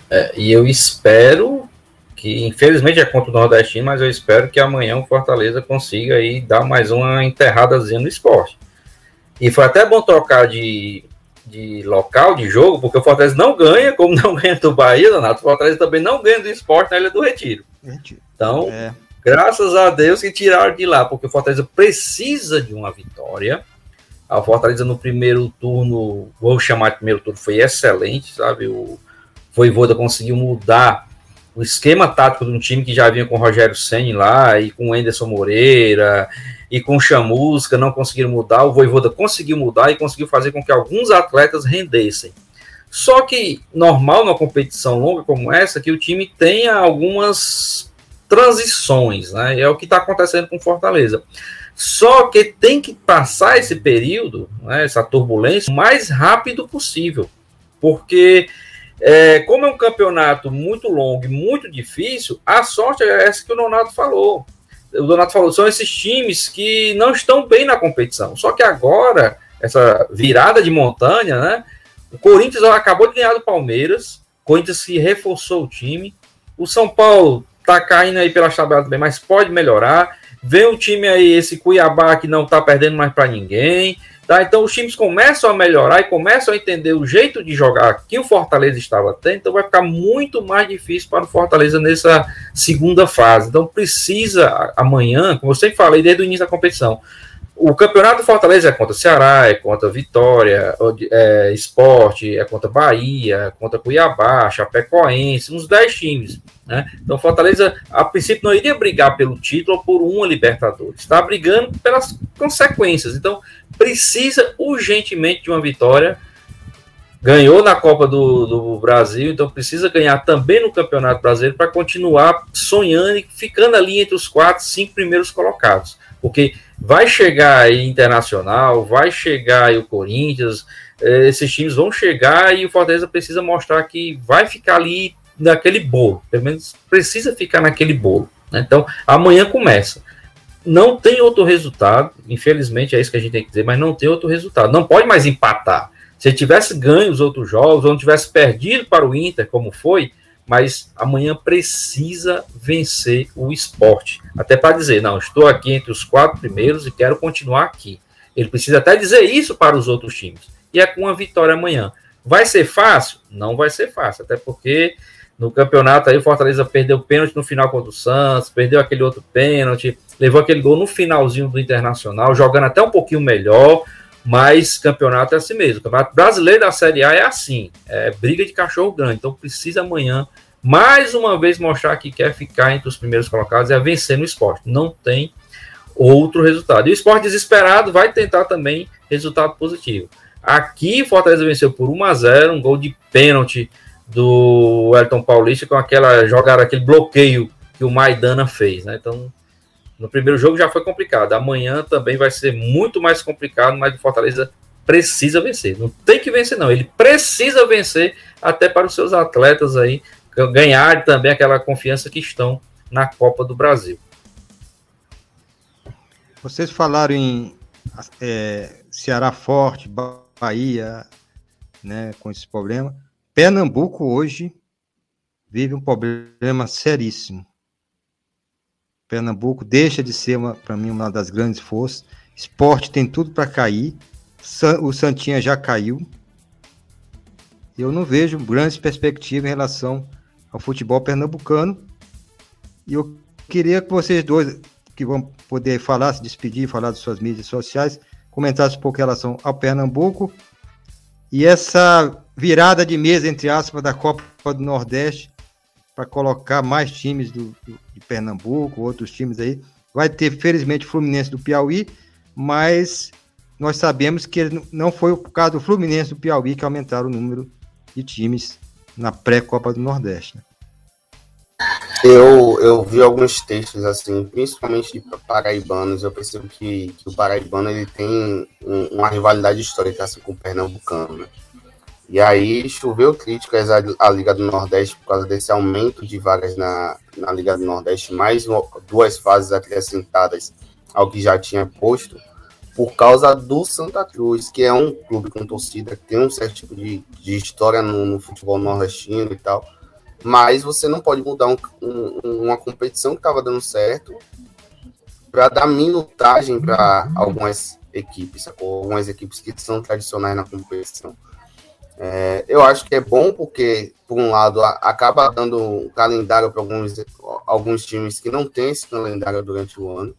Speaker 4: É, e eu espero que, infelizmente é contra o Nordestino, mas eu espero que amanhã o Fortaleza consiga aí dar mais uma enterradazinha no esporte. E foi até bom trocar de de local de jogo, porque o Fortaleza não ganha, como não ganha do Bahia, Donato, o Fortaleza também não ganha do esporte na Ilha do Retiro. Então, é. Graças a Deus que tiraram de lá, porque o Fortaleza precisa de uma vitória. A Fortaleza no primeiro turno, vou chamar de primeiro turno, foi excelente, sabe? O Voivoda conseguiu mudar o esquema tático de um time que já vinha com o Rogério Senni lá, e com o Anderson Moreira, e com o Chamusca, não conseguiram mudar. O Voivoda conseguiu mudar e conseguiu fazer com que alguns atletas rendessem. Só que normal numa competição longa como essa, que o time tenha algumas transições, né? É o que está acontecendo com Fortaleza. Só que tem que passar esse período, né, essa turbulência, o mais rápido possível. Porque é, como é um campeonato muito longo e muito difícil, a sorte é essa que o Donato falou. O Donato falou, são esses times que não estão bem na competição. Só que agora, essa virada de montanha, né? O Corinthians acabou de ganhar do Palmeiras, o Corinthians se reforçou o time. O São Paulo tá caindo aí pela tabela também, mas pode melhorar. Vem um time aí, esse Cuiabá, que não tá perdendo mais para ninguém. Tá? Então os times começam a melhorar e começam a entender o jeito de jogar que o Fortaleza estava tendo, então vai ficar muito mais difícil para o Fortaleza nessa segunda fase. Então precisa amanhã, como eu sempre falei desde o início da competição, o campeonato do Fortaleza é contra Ceará, é contra Vitória, é Esporte, é contra Bahia, é contra Cuiabá, Chapecoense, uns 10 times. Né? Então Fortaleza, a princípio, não iria brigar pelo título ou por uma Libertadores. Está brigando pelas consequências. Então precisa urgentemente de uma vitória. Ganhou na Copa do, do Brasil, então precisa ganhar também no Campeonato Brasileiro para continuar sonhando e ficando ali entre os quatro, cinco primeiros colocados. Porque vai chegar aí Internacional, vai chegar aí o Corinthians, eh, esses times vão chegar e o Fortaleza precisa mostrar que vai ficar ali naquele bolo, pelo menos precisa ficar naquele bolo. Né? Então, amanhã começa. Não tem outro resultado, infelizmente é isso que a gente tem que dizer, mas não tem outro resultado. Não pode mais empatar. Se tivesse ganho os outros jogos, ou não tivesse perdido para o Inter, como foi, mas amanhã precisa vencer o esporte. Até para dizer, não, estou aqui entre os quatro primeiros e quero continuar aqui. Ele precisa até dizer isso para os outros times. E é com uma vitória amanhã. Vai ser fácil? Não vai ser fácil, até porque no campeonato aí o Fortaleza perdeu pênalti no final contra o Santos, perdeu aquele outro pênalti, levou aquele gol no finalzinho do Internacional, jogando até um pouquinho melhor, mas campeonato é assim mesmo. O campeonato brasileiro da Série A é assim, é briga de cachorro grande. Então precisa amanhã mais uma vez mostrar que quer ficar entre os primeiros colocados é vencer no esporte. Não tem outro resultado. E o esporte desesperado vai tentar também resultado positivo. Aqui, Fortaleza venceu por 1 a 0 um gol de pênalti do Elton Paulista com aquela jogada, aquele bloqueio que o Maidana fez, né? Então, no primeiro jogo já foi complicado. Amanhã também vai ser muito mais complicado, mas o Fortaleza precisa vencer. Não tem que vencer, não. Ele precisa vencer até para os seus atletas aí ganhar também aquela confiança que estão na Copa do Brasil.
Speaker 3: Vocês falaram em é, Ceará forte, Bahia, né, com esse problema. Pernambuco hoje vive um problema seríssimo. Pernambuco deixa de ser, para mim, uma das grandes forças. Esporte tem tudo para cair. O Santinha já caiu. Eu não vejo grandes perspectivas em relação ao futebol pernambucano. E eu queria que vocês dois, que vão poder falar, se despedir, falar das suas mídias sociais, comentassem um pouco em relação ao Pernambuco e essa virada de mesa, entre aspas, da Copa do Nordeste para colocar mais times do, do, de Pernambuco, outros times aí. Vai ter, felizmente, o Fluminense do Piauí, mas nós sabemos que não foi o caso do Fluminense do Piauí que aumentaram o número de times na pré-Copa do Nordeste. Né?
Speaker 5: Eu, eu vi alguns textos, assim, principalmente de paraibanos, eu percebo que, que o paraibano ele tem um, uma rivalidade histórica assim, com o pernambucano, né? E aí choveu críticas à, à, Liga do Nordeste por causa desse aumento de vagas na, na Liga do Nordeste, mais duas fases acrescentadas ao que já tinha posto, por causa do Santa Cruz, que é um clube com torcida, que tem um certo tipo de, de história no, no futebol nordestino e tal. Mas você não pode mudar um, um, uma competição que estava dando certo para dar minutagem para algumas equipes, ou algumas equipes que são tradicionais na competição. É, eu acho que é bom porque, por um lado, a, acaba dando um calendário para alguns, alguns times que não têm esse calendário durante o ano.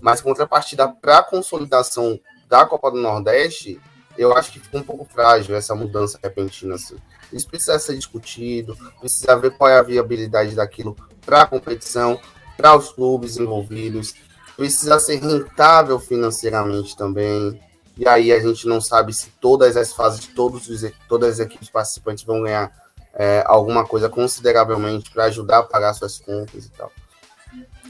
Speaker 5: Mas, contrapartida para a consolidação da Copa do Nordeste, eu acho que fica um pouco frágil essa mudança repentina. Assim. Isso precisa ser discutido, precisa ver qual é a viabilidade daquilo para a competição, para os clubes envolvidos, precisa ser rentável financeiramente também. E aí a gente não sabe se todas as fases, todos os, todas as equipes participantes vão ganhar é, alguma coisa consideravelmente para ajudar a pagar suas contas e tal.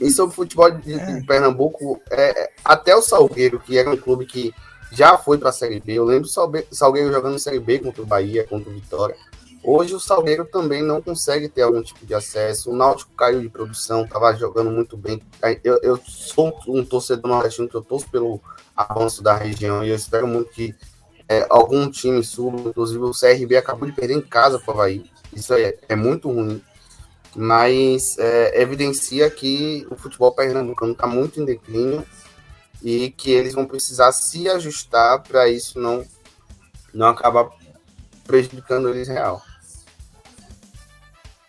Speaker 5: E sobre o futebol de, é. de Pernambuco, é, até o Salgueiro, que era um clube que já foi para a Série B, eu lembro o Salgueiro jogando Série B contra o Bahia, contra o Vitória. Hoje o Salgueiro também não consegue ter algum tipo de acesso. O Náutico caiu de produção, estava jogando muito bem. Eu, eu sou um torcedor nordestino que eu torço pelo avanço da região e eu espero muito que é, algum time suba. Inclusive o CRB acabou de perder em casa para o Havaí. Isso é, é muito ruim. Mas é, evidencia que o futebol pernambucano está muito em declínio e que eles vão precisar se ajustar para isso não, não acabar prejudicando eles real.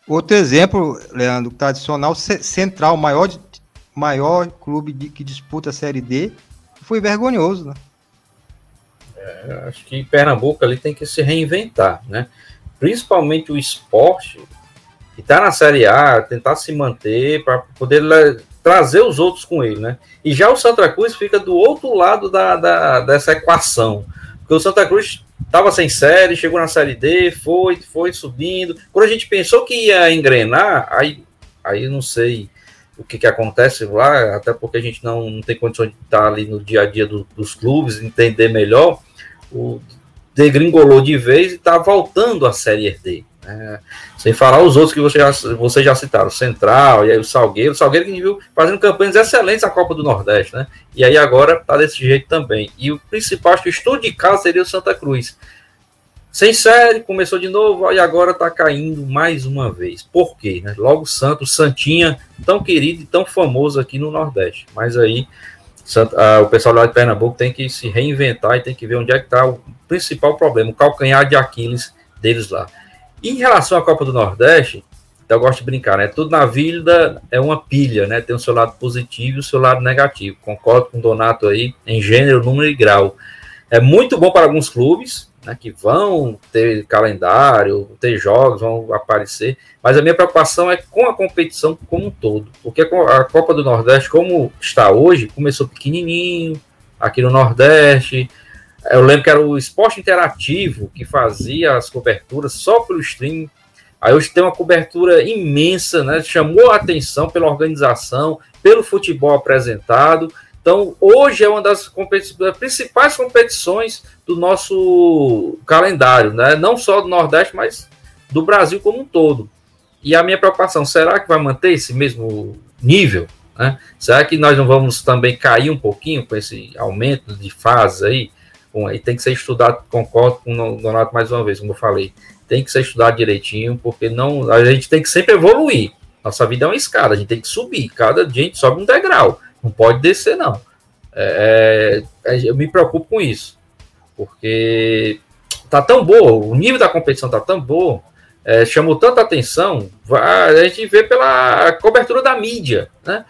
Speaker 3: Outro exemplo, Leandro, tradicional, Central, maior, maior clube de, que disputa a Série D, foi vergonhoso, né?
Speaker 4: É, acho que Pernambuco ali tem que se reinventar, né? Principalmente o esporte, que está na Série A, tentar se manter para poder trazer os outros com ele, né? E já o Santa Cruz fica do outro lado da, da dessa equação, porque o Santa Cruz Tava sem série, chegou na série D, foi, foi subindo. Quando a gente pensou que ia engrenar, aí, aí não sei o que, que acontece lá, até porque a gente não, não tem condições de estar ali no dia a dia do, dos clubes, entender melhor. O degringolou de vez e está voltando à série D. É, sem falar os outros que você já, você já citaram, Central, e aí o Salgueiro, o Salgueiro que viu fazendo campanhas excelentes na Copa do Nordeste, né? E aí agora tá desse jeito também. E o principal, acho que o estudo de casa seria o Santa Cruz. Sem série, começou de novo, e agora tá caindo mais uma vez. Por quê? Né? Logo Santos, Santinha, tão querido e tão famoso aqui no Nordeste. Mas aí ah, o pessoal lá de Pernambuco tem que se reinventar e tem que ver onde é que está o principal problema, o calcanhar de Aquiles deles lá. Em relação à Copa do Nordeste, eu gosto de brincar, né? Tudo na vida é uma pilha, né? Tem o seu lado positivo e o seu lado negativo. Concordo com o Donato aí em gênero, número e grau. É muito bom para alguns clubes, né? Que vão ter calendário, ter jogos, vão aparecer. Mas a minha preocupação é com a competição como um todo. Porque a Copa do Nordeste, como está hoje, começou pequenininho, aqui no Nordeste, eu lembro que era o Esporte Interativo que fazia as coberturas só pelo stream. Aí hoje tem uma cobertura imensa, né? Chamou a atenção pela organização, pelo futebol apresentado. Então, hoje é uma das, principais competições do nosso calendário, né? Não só do Nordeste, mas do Brasil como um todo. E a minha preocupação, será que vai manter esse mesmo nível? Né? Será que nós não vamos também cair um pouquinho com esse aumento de fases aí? e tem que ser estudado, concordo com o Donato mais uma vez, como eu falei, tem que ser estudado direitinho, porque não a gente tem que sempre evoluir. Nossa vida é uma escada, a gente tem que subir, cada dia a gente sobe um degrau, não pode descer, não. É, é, eu me preocupo com isso, porque tá tão boa, o nível da competição tá tão boa, é, chamou tanta atenção, a gente vê pela cobertura da mídia, né?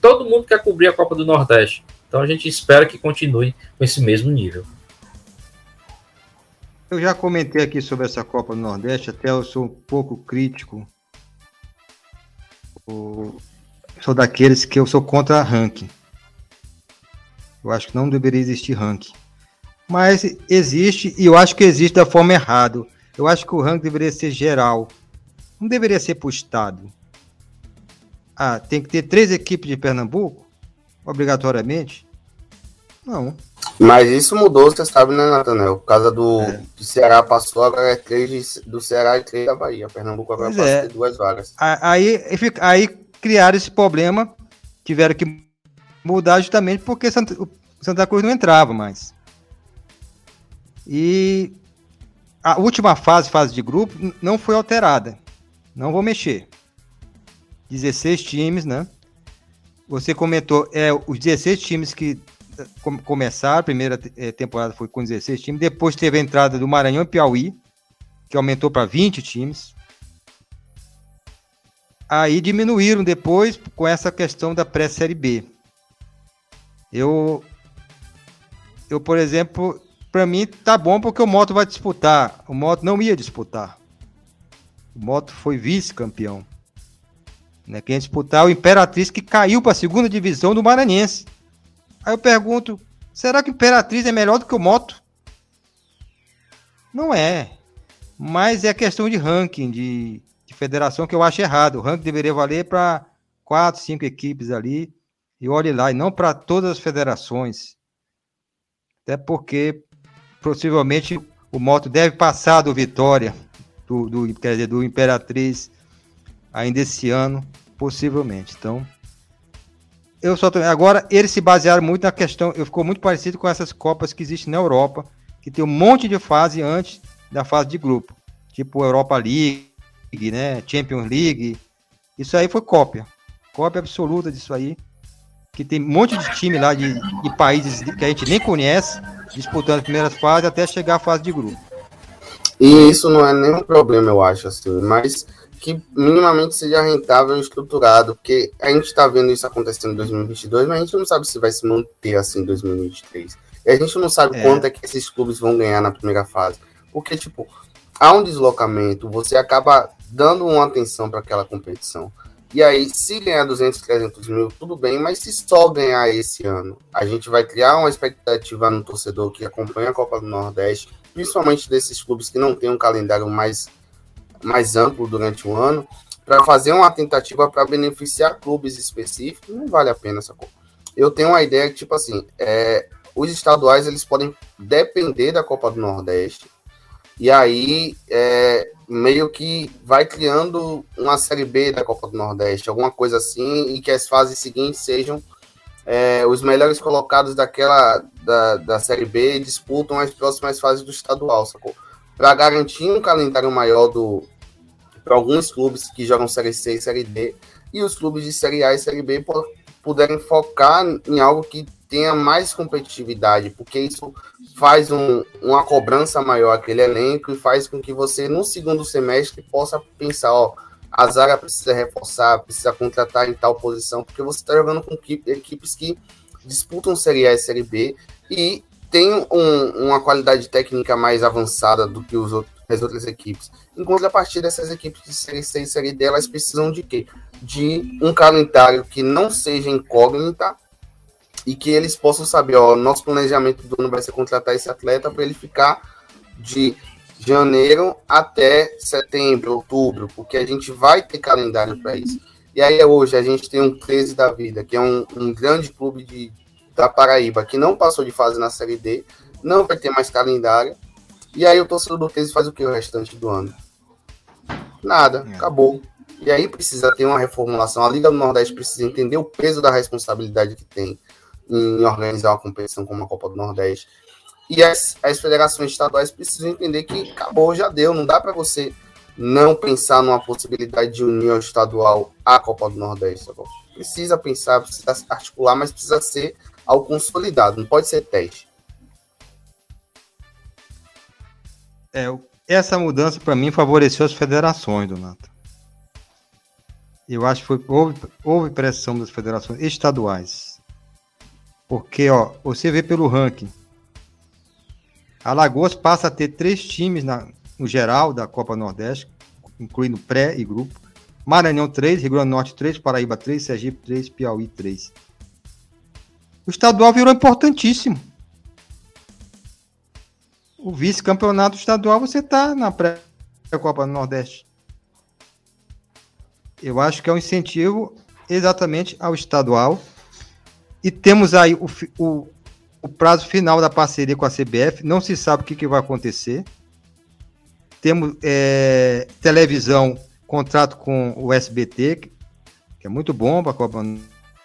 Speaker 4: todo mundo quer cobrir a Copa do Nordeste. Então a gente espera que continue com esse mesmo nível.
Speaker 3: Eu já comentei aqui sobre essa Copa do Nordeste, até eu sou um pouco crítico. Sou daqueles que eu sou contra ranking. Eu acho que não deveria existir ranking. Mas existe, e eu acho que existe da forma errada. Eu acho que o ranking deveria ser geral. Não deveria ser para o Estado. Ah, tem que ter três equipes de Pernambuco? obrigatoriamente? Não.
Speaker 5: Mas isso mudou, você sabe, né, Natanel? Por causa do é. Ceará passou, agora é três do Ceará e três da Bahia. Pernambuco agora pois passa é. duas vagas.
Speaker 3: Aí, aí criaram esse problema, tiveram que mudar justamente porque Santa, Santa Cruz não entrava mais. E a última fase, fase de grupo, não foi alterada. Não vou mexer. 16 times, né? Você comentou, é, os 16 times que eh, começaram, a primeira eh, temporada foi com 16 times, depois teve a entrada do Maranhão e Piauí, que aumentou para 20 times. Aí diminuíram depois com essa questão da pré-série B. Eu, eu por exemplo, para mim tá bom porque o Moto vai disputar. O Moto não ia disputar. O Moto foi vice-campeão. Né? Quem ia disputar é o Imperatriz que caiu para a segunda divisão do Maranhense. Aí eu pergunto, será que o Imperatriz é melhor do que o Moto? Não é. Mas é questão de ranking, de, de federação, que eu acho errado. O ranking deveria valer para quatro, cinco equipes ali. E olhe lá, e não para todas as federações. Até porque possivelmente o moto deve passar do Vitória, do, do, quer dizer, do Imperatriz, ainda esse ano, possivelmente. Então, eu só tô, agora eles se basearam muito na questão, eu ficou muito parecido com essas copas que existem na Europa, que tem um monte de fase antes da fase de grupo, tipo Europa League, né, Champions League. Isso aí foi cópia, cópia absoluta disso aí, que tem um monte de time lá de, de países que a gente nem conhece disputando as primeiras fases até chegar à fase de grupo.
Speaker 5: E isso não é nenhum problema, eu acho, assim, mas que minimamente seja rentável e estruturado, porque a gente está vendo isso acontecendo em 2022, mas a gente não sabe se vai se manter assim em 2023. E a gente não sabe é. quanto é que esses clubes vão ganhar na primeira fase. Porque, tipo, há um deslocamento, você acaba dando uma atenção para aquela competição. E aí, se ganhar 200, 300 mil, tudo bem, mas se só ganhar esse ano, a gente vai criar uma expectativa no torcedor que acompanha a Copa do Nordeste, principalmente desses clubes que não têm um calendário mais, mais amplo durante o ano, para fazer uma tentativa para beneficiar clubes específicos, não vale a pena essa coisa. Eu tenho uma ideia que, tipo assim, é, os estaduais eles podem depender da Copa do Nordeste, e aí é, meio que vai criando uma Série B da Copa do Nordeste, alguma coisa assim, e que as fases seguintes sejam é, os melhores colocados daquela da, da Série B disputam as próximas fases do estadual, sacou? Para garantir um calendário maior do para alguns clubes que jogam Série C e Série D, e os clubes de Série A e Série B puderem focar em algo que tenha mais competitividade, porque isso faz um, uma cobrança maior aquele elenco e faz com que você, no segundo semestre, possa pensar, ó, a zaga precisa reforçar, precisa contratar em tal posição, porque você está jogando com equipes que disputam Série A e Série B e tem um, uma qualidade técnica mais avançada do que os outros, as outras equipes. Enquanto a partir dessas equipes de Série C e Série D, elas precisam de quê? De um calendário que não seja incógnita e que eles possam saber, ó, nosso planejamento do ano vai ser contratar esse atleta para ele ficar de janeiro até setembro, outubro, porque a gente vai ter calendário para isso. E aí hoje a gente tem um 13 da vida, que é um, um grande clube de, da Paraíba, que não passou de fase na Série D, não vai ter mais calendário. E aí o torcedor do 13 faz o que o restante do ano? Nada, é. acabou. E aí precisa ter uma reformulação. A Liga do Nordeste precisa entender o peso da responsabilidade que tem em organizar uma competição como a Copa do Nordeste. E as, as federações estaduais precisam entender que acabou, já deu. Não dá para você não pensar numa possibilidade de unir ao estadual à Copa do Nordeste. Precisa pensar, precisa articular, mas precisa ser algo consolidado, não pode ser teste.
Speaker 3: É, essa mudança para mim favoreceu as federações, Donato. Eu acho que foi, houve, houve pressão das federações estaduais porque, ó, você vê pelo ranking. Alagoas passa a ter três times na, no geral da Copa Nordeste, incluindo pré e grupo. Maranhão 3, Rio Grande do Norte 3, Paraíba 3, Sergipe 3, Piauí 3. O estadual virou importantíssimo. O vice-campeonato estadual você está na pré-Copa Nordeste. Eu acho que é um incentivo exatamente ao estadual e temos aí o, o, o, prazo final da parceria com a CBF, não se sabe o que, que vai acontecer. Temos é, televisão, contrato com o SBT, que é muito bom para a Copa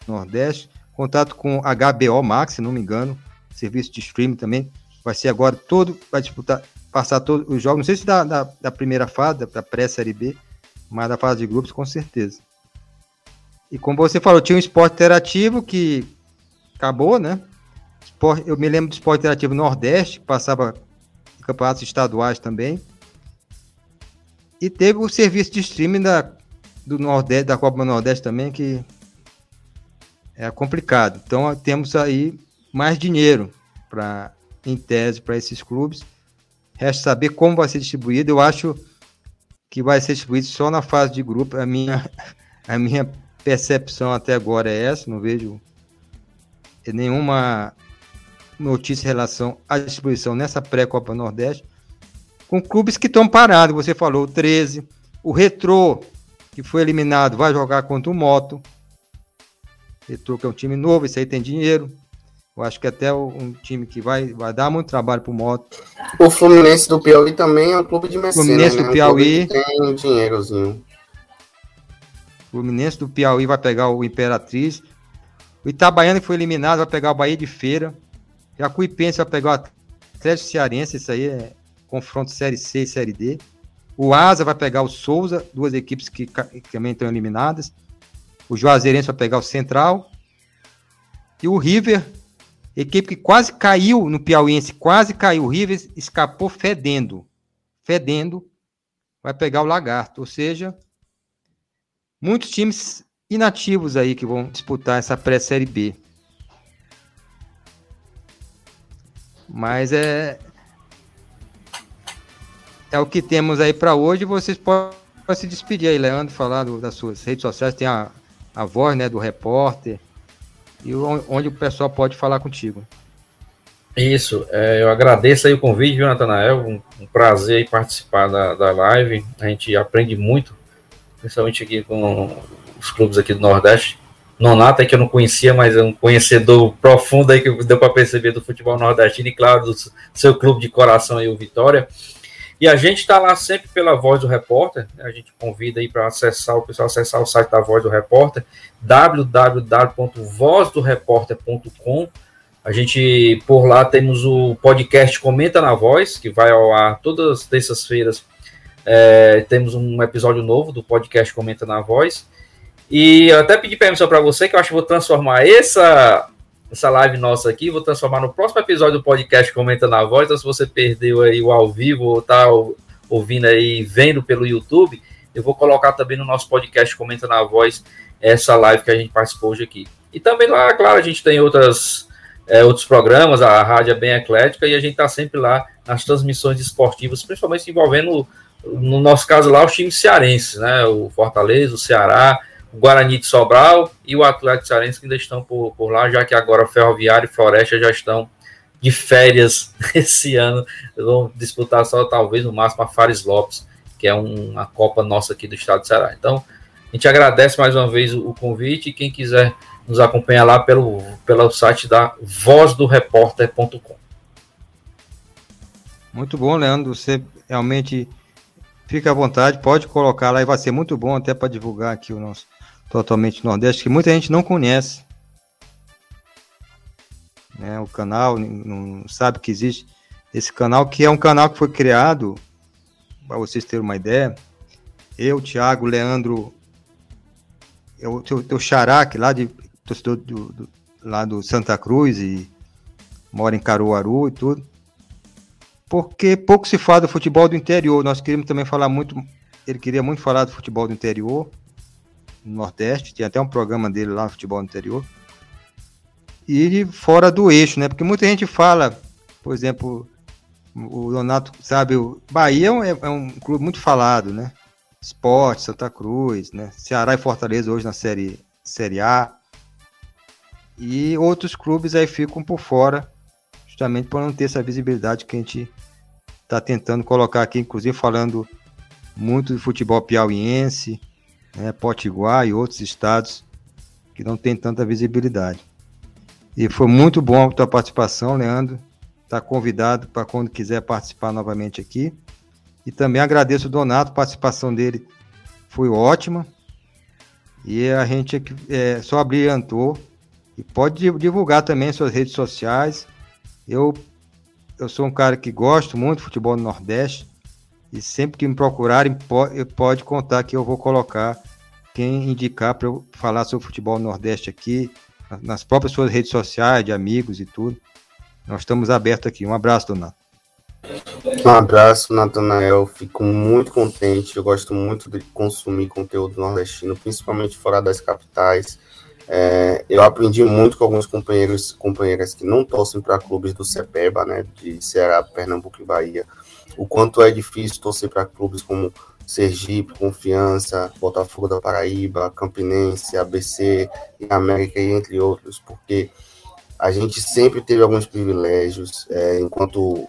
Speaker 3: Nordeste. Contrato com HBO Max, se não me engano, serviço de streaming também. Vai ser agora todo, vai disputar, passar todos os jogos, não sei se da, da, da primeira fase, da pré-série B, mas da fase de grupos, com certeza. E como você falou, tinha um esporte interativo que acabou, né? Eu me lembro do Esporte Interativo Nordeste, que passava campeonatos estaduais também. E teve o serviço de streaming da, do Nordeste, da Copa do Nordeste também, que é complicado. Então temos aí mais dinheiro para em tese para esses clubes. Resta saber como vai ser distribuído. Eu acho que vai ser distribuído só na fase de grupo. A minha, a minha percepção até agora é essa. Não vejo nenhuma notícia em relação à distribuição nessa pré-Copa Nordeste. Com clubes que estão parados, você falou, 13. O Retrô, que foi eliminado, vai jogar contra o Moto. Retrô, que é um time novo, esse aí tem dinheiro. Eu acho que até um time que vai, vai dar muito trabalho pro Moto.
Speaker 5: O Fluminense do Piauí também é um clube de mecenas.
Speaker 3: Fluminense do
Speaker 5: né?
Speaker 3: Piauí.
Speaker 5: Um tem dinheirozinho.
Speaker 3: O Fluminense do Piauí vai pegar o Imperatriz. O Itabaiana que foi eliminado vai pegar o Bahia de Feira. Jacuipense vai pegar o Atlético Cearense. Isso aí é confronto Série C e Série D. O Asa vai pegar o Souza, duas equipes que, que também estão eliminadas. O Juazeirense vai pegar o Central. E o River Equipe que quase caiu no Piauiense, quase caiu. O River escapou fedendo. Fedendo. Vai pegar o Lagarto. Ou seja, muitos times inativos aí que vão disputar essa pré-série B. Mas é. É o que temos aí para hoje. Vocês podem se despedir aí, Leandro, falar do, das suas redes sociais. Tem a, a voz né, do repórter e onde o pessoal pode falar contigo.
Speaker 4: Isso, é, eu agradeço aí o convite, viu, Natanael? Um, um prazer participar da, da live. A gente aprende muito, principalmente aqui com os clubes aqui do Nordeste. Nonata, que eu não conhecia, mas é um conhecedor profundo aí que deu para perceber do futebol nordestino e, claro, do seu clube de coração aí, o Vitória. E a gente está lá sempre pela Voz do Repórter. A gente convida aí para acessar o pessoal acessar o site da Voz do Repórter, www.vozdoreporter.com. A gente por lá temos o podcast Comenta na Voz, que vai ao ar todas as terças-feiras. É, temos um episódio novo do podcast Comenta na Voz. E eu até pedi permissão para você, que eu acho que vou transformar essa, essa live nossa aqui, vou transformar no próximo episódio do podcast Comenta na Voz. Então, se você perdeu aí o ao vivo ou tá ouvindo aí, vendo pelo YouTube, eu vou colocar também no nosso podcast Comenta na Voz essa live que a gente participou hoje aqui. E também lá, claro, a gente tem outras, é, outros programas, a rádio é bem eclética e a gente está sempre lá nas transmissões esportivas, principalmente envolvendo, no nosso caso lá, os times cearenses, né? O Fortaleza, o Ceará, o Guarani de Sobral e o Atlético Cearense que ainda estão por, por lá, já que agora Ferroviário e Floresta já estão de férias esse ano. Vão disputar só talvez no máximo a Fares Lopes, que é um, uma Copa nossa aqui do estado de Ceará. Então, a gente agradece mais uma vez o, o convite e quem quiser nos acompanhar lá pelo, pelo site da vozdoreporter.com.
Speaker 3: Muito bom, Leandro. Você realmente fica à vontade, pode colocar lá e vai ser muito bom até para divulgar aqui o nosso Totalmente Nordeste, que muita gente não conhece. Né, o canal, não sabe que existe esse canal, que é um canal que foi criado, para vocês terem uma ideia, eu, Thiago, Leandro, eu, teu, teu Xaraque, lá de torcedor do, do, lá do Santa Cruz e mora em Caruaru e tudo. Porque pouco se fala do futebol do interior. Nós queríamos também falar muito, ele queria muito falar do futebol do interior no Nordeste, tinha até um programa dele lá, Futebol no Interior. E fora do eixo, né? Porque muita gente fala, por exemplo, o Donato sabe, o Bahia é, é um clube muito falado, né? Esporte, Santa Cruz, né? Ceará e Fortaleza hoje na série, série A. E outros clubes aí ficam por fora, justamente por não ter essa visibilidade que a gente está tentando colocar aqui, inclusive falando muito de futebol piauiense, né, Potiguar e outros estados que não tem tanta visibilidade. E foi muito bom a tua participação, Leandro. Está convidado para quando quiser participar novamente aqui. E também agradeço o Donato, a participação dele foi ótima. E a gente é, só brilhantou. E pode divulgar também suas redes sociais. Eu, eu sou um cara que gosto muito de futebol no Nordeste. E sempre que me procurarem, pode, pode contar que eu vou colocar quem indicar para eu falar sobre futebol no Nordeste aqui, nas próprias suas redes sociais, de amigos e tudo. Nós estamos abertos aqui. Um abraço, Donato.
Speaker 5: Um abraço, Natanael. Fico muito contente. Eu gosto muito de consumir conteúdo nordestino, principalmente fora das capitais. É, eu aprendi muito com alguns companheiros companheiras que não torcem para clubes do CEPEBA, né, de Ceará, Pernambuco e Bahia. O quanto é difícil torcer para clubes como Sergipe, Confiança, Botafogo da Paraíba, Campinense, ABC e América, entre outros, porque a gente sempre teve alguns privilégios é, enquanto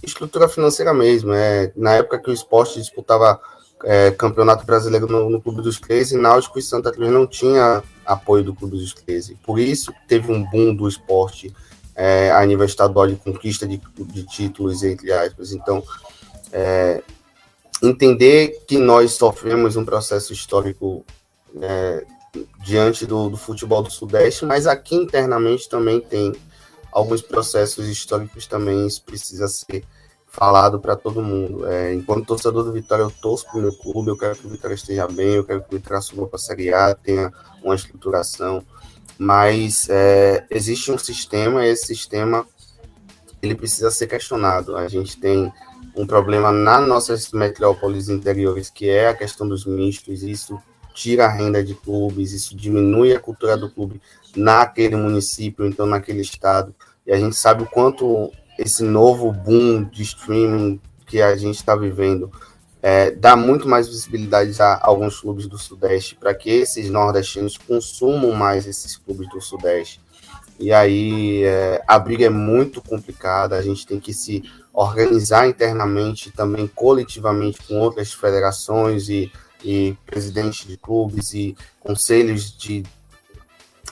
Speaker 5: estrutura financeira mesmo. É, na época que o esporte disputava é, campeonato brasileiro no, no, Clube dos 13, Náutico e Santa Cruz não tinha apoio do Clube dos 13. Por isso teve um boom do esporte é, a nível estadual de conquista de, de títulos, entre aspas. Então, é, entender que nós sofremos um processo histórico é, diante do, do, futebol do Sudeste, mas aqui internamente também tem alguns processos históricos também isso precisa ser falado para todo mundo. É, enquanto torcedor do Vitória, eu torço para o meu clube, eu quero que o Vitória esteja bem, eu quero que o Vitória suba para a Série A, tenha uma estruturação, mas é, existe um sistema, e esse sistema ele precisa ser questionado. A gente tem um problema nas nossas metrópoles interiores, que é a questão dos mistos, isso tira a renda de clubes, isso diminui a cultura do clube naquele município, então naquele estado, e a gente sabe o quanto esse novo boom de streaming que a gente está vivendo é, dá muito mais visibilidade a alguns clubes do Sudeste para que esses nordestinos consumam mais esses clubes do Sudeste. E aí é, a briga é muito complicada, a gente tem que se organizar internamente, também coletivamente com outras federações e, e presidentes de clubes e conselhos de,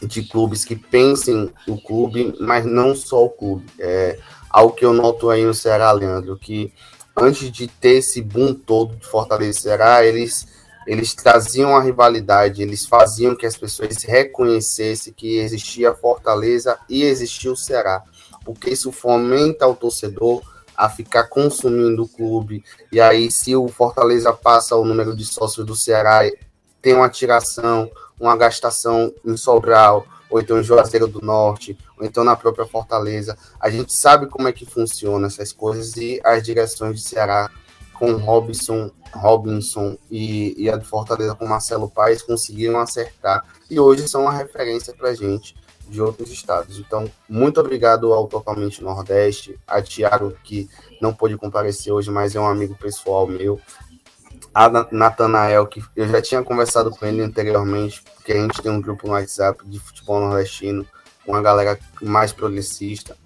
Speaker 5: de clubes que pensem o clube, mas não só o clube. É, algo que eu noto aí no Ceará, Leandro, que antes de ter esse boom todo de Fortaleza e Ceará, eles, eles traziam a rivalidade, eles faziam que as pessoas reconhecessem que existia Fortaleza e existia o Ceará, porque isso fomenta o torcedor a ficar consumindo o clube, e aí se o Fortaleza passa o número de sócios do Ceará, tem uma tiração, uma gastação em Sobral, ou então Juazeiro do Norte, ou então na própria Fortaleza. A gente sabe como é que funciona essas coisas e as direções de Ceará com Robinson, Robinson e, e a de Fortaleza com Marcelo Paes conseguiram acertar e hoje são uma referência para gente de outros estados. Então, muito obrigado ao Totalmente Nordeste, a Tiago, que não pôde comparecer hoje, mas é um amigo pessoal meu, a Natanael, que eu já tinha conversado com ele anteriormente, porque a gente tem um grupo no WhatsApp de futebol nordestino, com a galera mais progressista.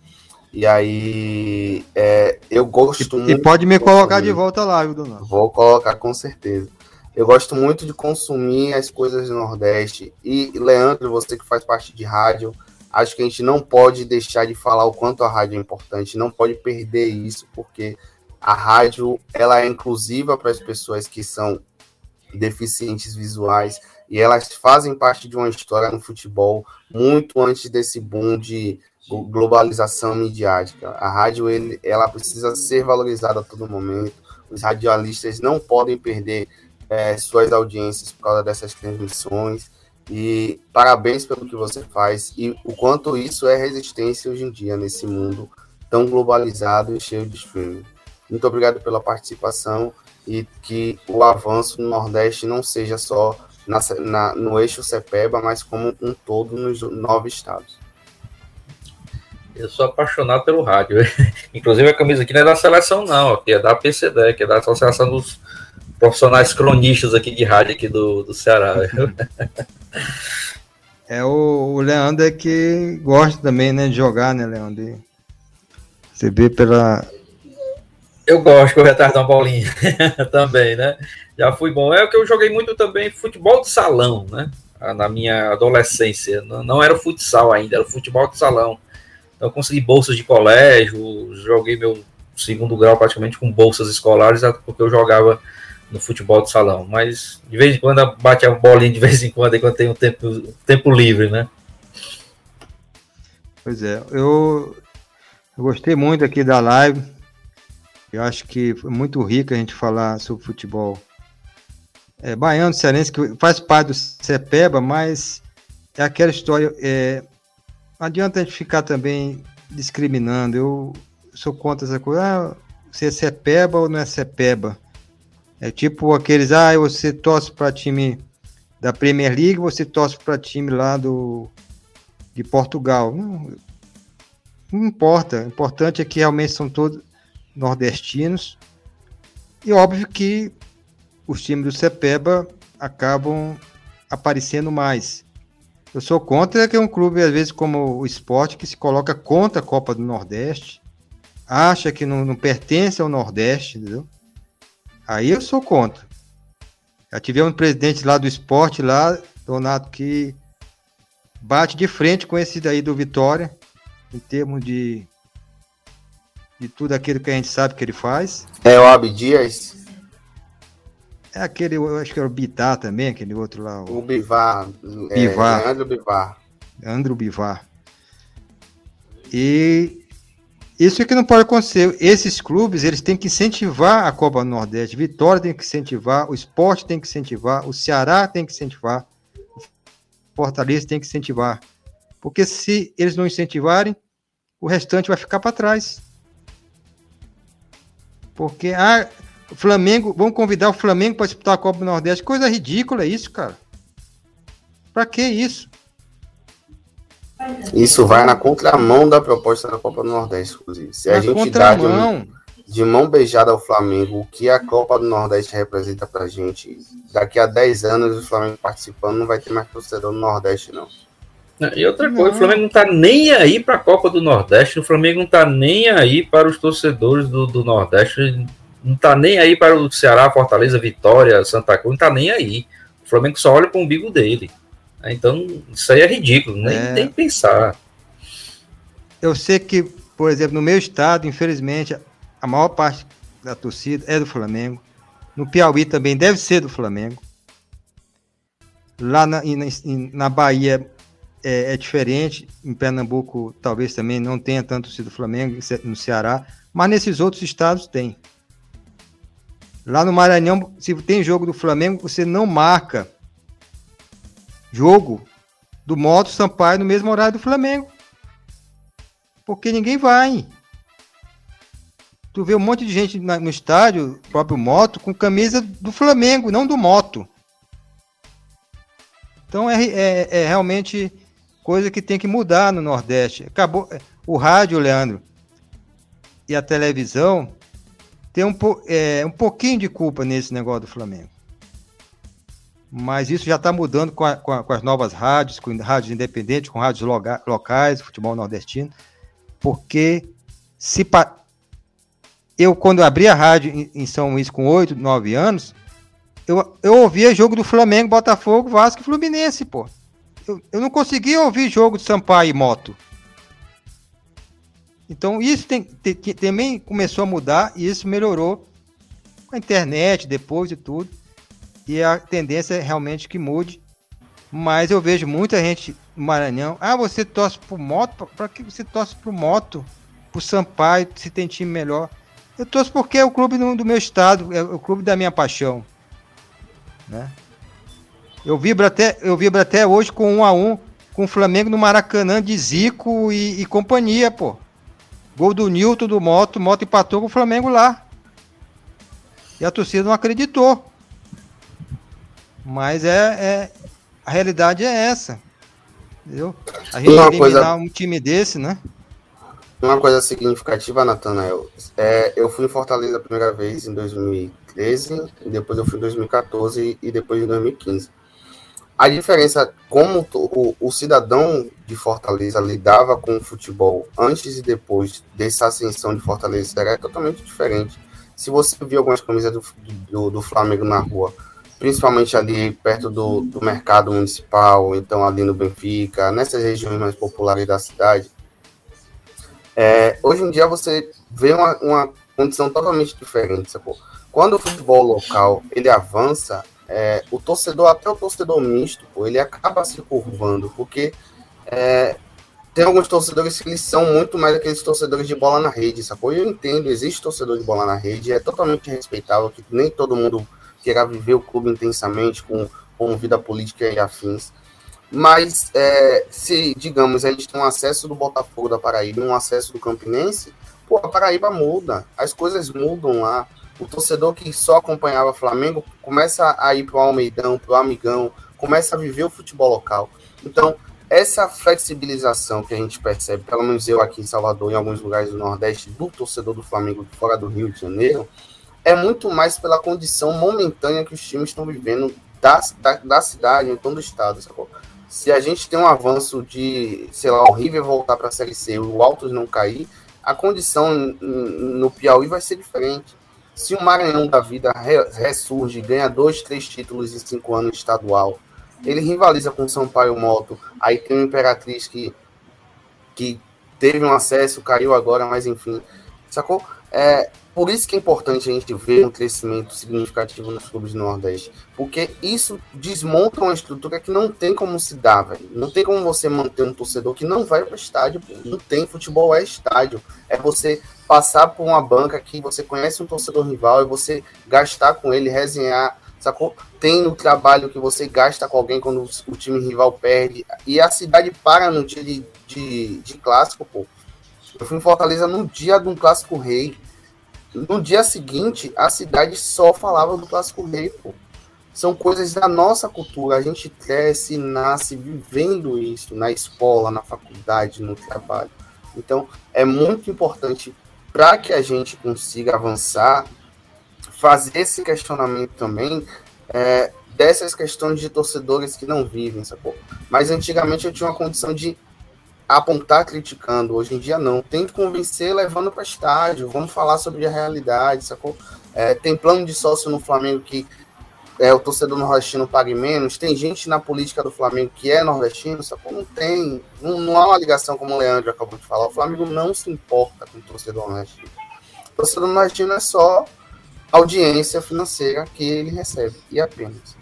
Speaker 5: E aí, é, eu gosto
Speaker 3: e,
Speaker 5: muito.
Speaker 3: E pode me colocar de volta lá, viu, Dona?
Speaker 5: Vou colocar com certeza. Eu gosto muito de consumir as coisas do Nordeste. E, Leandro, você que faz parte de rádio, acho que a gente não pode deixar de falar o quanto a rádio é importante, não pode perder isso, porque a rádio ela é inclusiva para as pessoas que são deficientes visuais e elas fazem parte de uma história no futebol muito antes desse boom de globalização midiática. A rádio ele, ela precisa ser valorizada a todo momento. Os radialistas não podem perder é, suas audiências por causa dessas transmissões. E parabéns pelo que você faz e o quanto isso é resistência hoje em dia nesse mundo tão globalizado e cheio de streaming. Muito obrigado pela participação e que o avanço no Nordeste não seja só na, na, no eixo CEPEBA, mas como um todo nos nove estados.
Speaker 4: Eu sou apaixonado pelo rádio. Inclusive a camisa aqui não é da seleção, não, aqui é da PCD, que é da Associação dos Profissionais Cronistas aqui de rádio aqui do, do Ceará.
Speaker 3: É o, o Leandro é que gosta também, né, de jogar, né, Leandro? Você vê pela,
Speaker 4: eu gosto correr atrás de uma bolinha também, né? Já fui bom. É o que eu joguei muito também, futebol de salão, né? Ah, na minha adolescência. Não, não era futsal ainda, era futebol de salão. Então, eu consegui bolsas de colégio, joguei meu segundo grau praticamente com bolsas escolares, porque eu jogava no futebol de salão. Mas de vez em quando bate a bolinha de vez em quando, aí quando tem um tempo, tempo livre, né?
Speaker 3: Pois é, eu, eu gostei muito aqui da live eu acho que foi muito rico a gente falar sobre futebol é, baiano, cearense, que faz parte do CEPEBA, mas é aquela história. É, não adianta a gente ficar também discriminando. Eu sou contra essa coisa. Ah, se é Cepeba ou não é Cepeba. É tipo aqueles, ah, você torce para time da Premier League, você torce para time lá do de Portugal. Não, não importa. O importante é que realmente são todos nordestinos. E óbvio que os times do Cepeba acabam aparecendo mais. Eu sou contra que um clube, às vezes, como o esporte, que se coloca contra a Copa do Nordeste, acha que não, não pertence ao Nordeste, entendeu? Aí eu sou contra. Já tivemos um presidente lá do esporte, lá, Donato, que bate de frente com esse daí do Vitória, em termos de, de tudo aquilo que a gente sabe que ele faz.
Speaker 5: É o Abdias?
Speaker 3: É aquele, eu acho que era o Bitar também, aquele outro lá.
Speaker 5: O, o Bivar.
Speaker 3: Bivar.
Speaker 5: É, Andro Bivar.
Speaker 3: Andro Bivar. E isso é que não pode acontecer. Esses clubes, eles têm que incentivar a Copa do Nordeste. Vitória tem que incentivar, o esporte tem que incentivar, o Ceará tem que incentivar, o Fortaleza tem que incentivar. Porque se eles não incentivarem, o restante vai ficar para trás. Porque ah, o Flamengo, vamos convidar o Flamengo para disputar a Copa do Nordeste. Coisa ridícula isso, cara. Para que isso?
Speaker 5: Isso vai na contramão da proposta da Copa do Nordeste, inclusive. Se na a gente dá de, de, mão beijada ao Flamengo, o que a Copa do Nordeste representa pra gente, daqui a 10 anos o Flamengo participando não vai ter mais torcedor no Nordeste, não.
Speaker 4: E outra coisa, não. o Flamengo não tá nem aí para a Copa do Nordeste, o Flamengo não tá nem aí para os torcedores do, do Nordeste, não tá nem aí para o Ceará, Fortaleza, Vitória, Santa Cruz, não tá nem aí. O Flamengo só olha para o umbigo dele. Então, isso aí é ridículo, nem, é... nem pensar.
Speaker 3: Eu sei que, por exemplo, no meu estado, infelizmente, a maior parte da torcida é do Flamengo. No Piauí também deve ser do Flamengo. Lá na, na, na Bahia é, é, diferente. Em Pernambuco, talvez também não tenha tanto sido Flamengo, no Ceará. Mas nesses outros estados tem. Lá no Maranhão, se tem jogo do Flamengo, você não marca jogo do Moto Sampaio no mesmo horário do Flamengo. Porque ninguém vai. Tu vê um monte de gente no estádio, próprio Moto, com camisa do Flamengo, não do Moto. Então é, é, é realmente coisa que tem que mudar no Nordeste. Acabou o rádio, Leandro, e a televisão tem um, é, um pouquinho de culpa nesse negócio do Flamengo. Mas isso já está mudando com, a, com, a, com, as novas rádios, com rádios independentes, com rádios loga, locais, futebol nordestino, porque se pa... eu, quando abri a rádio em, em São Luís com 8, 9 anos, eu, eu ouvia jogo do Flamengo, Botafogo, Vasco e Fluminense, pô. Eu, não conseguia ouvir jogo de Sampaio e Moto. Então isso tem, tem, também começou a mudar e isso melhorou com a internet depois de tudo. E a tendência é realmente que mude. Mas eu vejo muita gente no Maranhão. Ah, você torce pro moto? Para que você torce pro moto? Pro Sampaio, se tem time melhor. Eu torço porque é o clube do meu estado, é o clube da minha paixão. Né? Eu vibro até, eu vibro até hoje com um a um com o Flamengo no Maracanã de Zico e, e companhia, pô. Gol do Nilton do Moto, Moto empatou com o Flamengo lá. E a torcida não acreditou. Mas é, é a realidade é essa. Entendeu? A gente uma eliminar coisa, um time desse, né?
Speaker 5: Uma coisa significativa, Natanael, é, eu fui em Fortaleza a primeira vez em 2013, depois eu fui em 2014 e depois em 2015. A diferença, como o, o cidadão de Fortaleza lidava com o futebol antes e depois dessa ascensão de Fortaleza era totalmente diferente. Se você viu algumas camisas do, do, do Flamengo na rua, principalmente ali perto do, do mercado municipal, então ali no Benfica, nessas regiões mais populares da cidade. É, hoje em dia você vê uma, uma condição totalmente diferente? Quando o futebol local ele avança, é, o torcedor, até o torcedor misto, ele acaba se curvando, porque é, tem alguns torcedores que eles são muito mais aqueles torcedores de bola na rede, sacou? Eu entendo, existe torcedor de bola na rede, é totalmente respeitável que nem todo mundo queira viver o clube intensamente com, com vida política e afins. Mas é, se, digamos, gente tem um acesso do Botafogo da Paraíba um acesso do Campinense, Pô, a Paraíba muda, as coisas mudam lá. O torcedor que só acompanhava Flamengo começa a ir pro Almeidão, pro Amigão, começa a viver o futebol local. Então, essa flexibilização que a gente percebe, pelo menos eu aqui em Salvador, em alguns lugares do Nordeste, do torcedor do Flamengo fora do Rio de Janeiro, é muito mais pela condição momentânea que os times estão vivendo da, da, da cidade, então do estado. Se a gente tem um avanço de, sei lá, o River voltar para a Série C, o Altos não cair, a condição no Piauí vai ser diferente. Se o Maranhão da vida ressurge, ganha dois, três títulos em cinco anos estadual, ele rivaliza com o Sampaio Moto. Aí tem o Imperatriz que, que teve um acesso, caiu agora, mas enfim. Sacou? É, por isso que é importante a gente ver um crescimento significativo nos clubes do Nordeste. Porque isso desmonta uma estrutura que não tem como se dar, velho. Não tem como você manter um torcedor que não vai para estádio. Não tem. Futebol é estádio. É você passar por uma banca que você conhece um torcedor rival e você gastar com ele, resenhar sacou? Tem o trabalho que você gasta com alguém quando o time rival perde. E a cidade para no dia de, de, de clássico, pô. Eu fui em Fortaleza no dia de um clássico rei. No dia seguinte, a cidade só falava do clássico rei, pô. São coisas da nossa cultura. A gente cresce, nasce vivendo isso na escola, na faculdade, no trabalho. Então, é muito importante para que a gente consiga avançar fazer esse questionamento também é, dessas questões de torcedores que não vivem, sacou? Mas antigamente eu tinha uma condição de apontar criticando, hoje em dia não. Que convencer levando para estádio, vamos falar sobre a realidade, sacou? É, tem plano de sócio no Flamengo que é, o torcedor nordestino pague menos, tem gente na política do Flamengo que é nordestino, sacou? Não tem, não, não há uma ligação como o Leandro acabou de falar, o Flamengo não se importa com o torcedor nordestino. O torcedor nordestino é só audiência financeira que ele recebe, e apenas.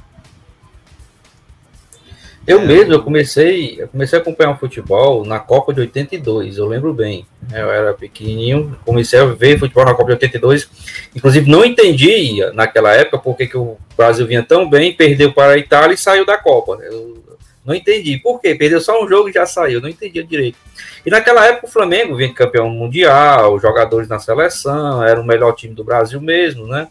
Speaker 4: Eu é. mesmo, eu comecei, eu comecei a acompanhar o futebol na Copa de 82, eu lembro bem. Eu era pequenininho, comecei a ver futebol na Copa de 82. Inclusive, não entendi naquela época porque que o Brasil vinha tão bem, perdeu para a Itália e saiu da Copa. Eu não entendi. Por quê? Perdeu só um jogo e já saiu. Não entendia direito. E naquela época o Flamengo vinha campeão mundial, jogadores na seleção, era o melhor time do Brasil mesmo, né?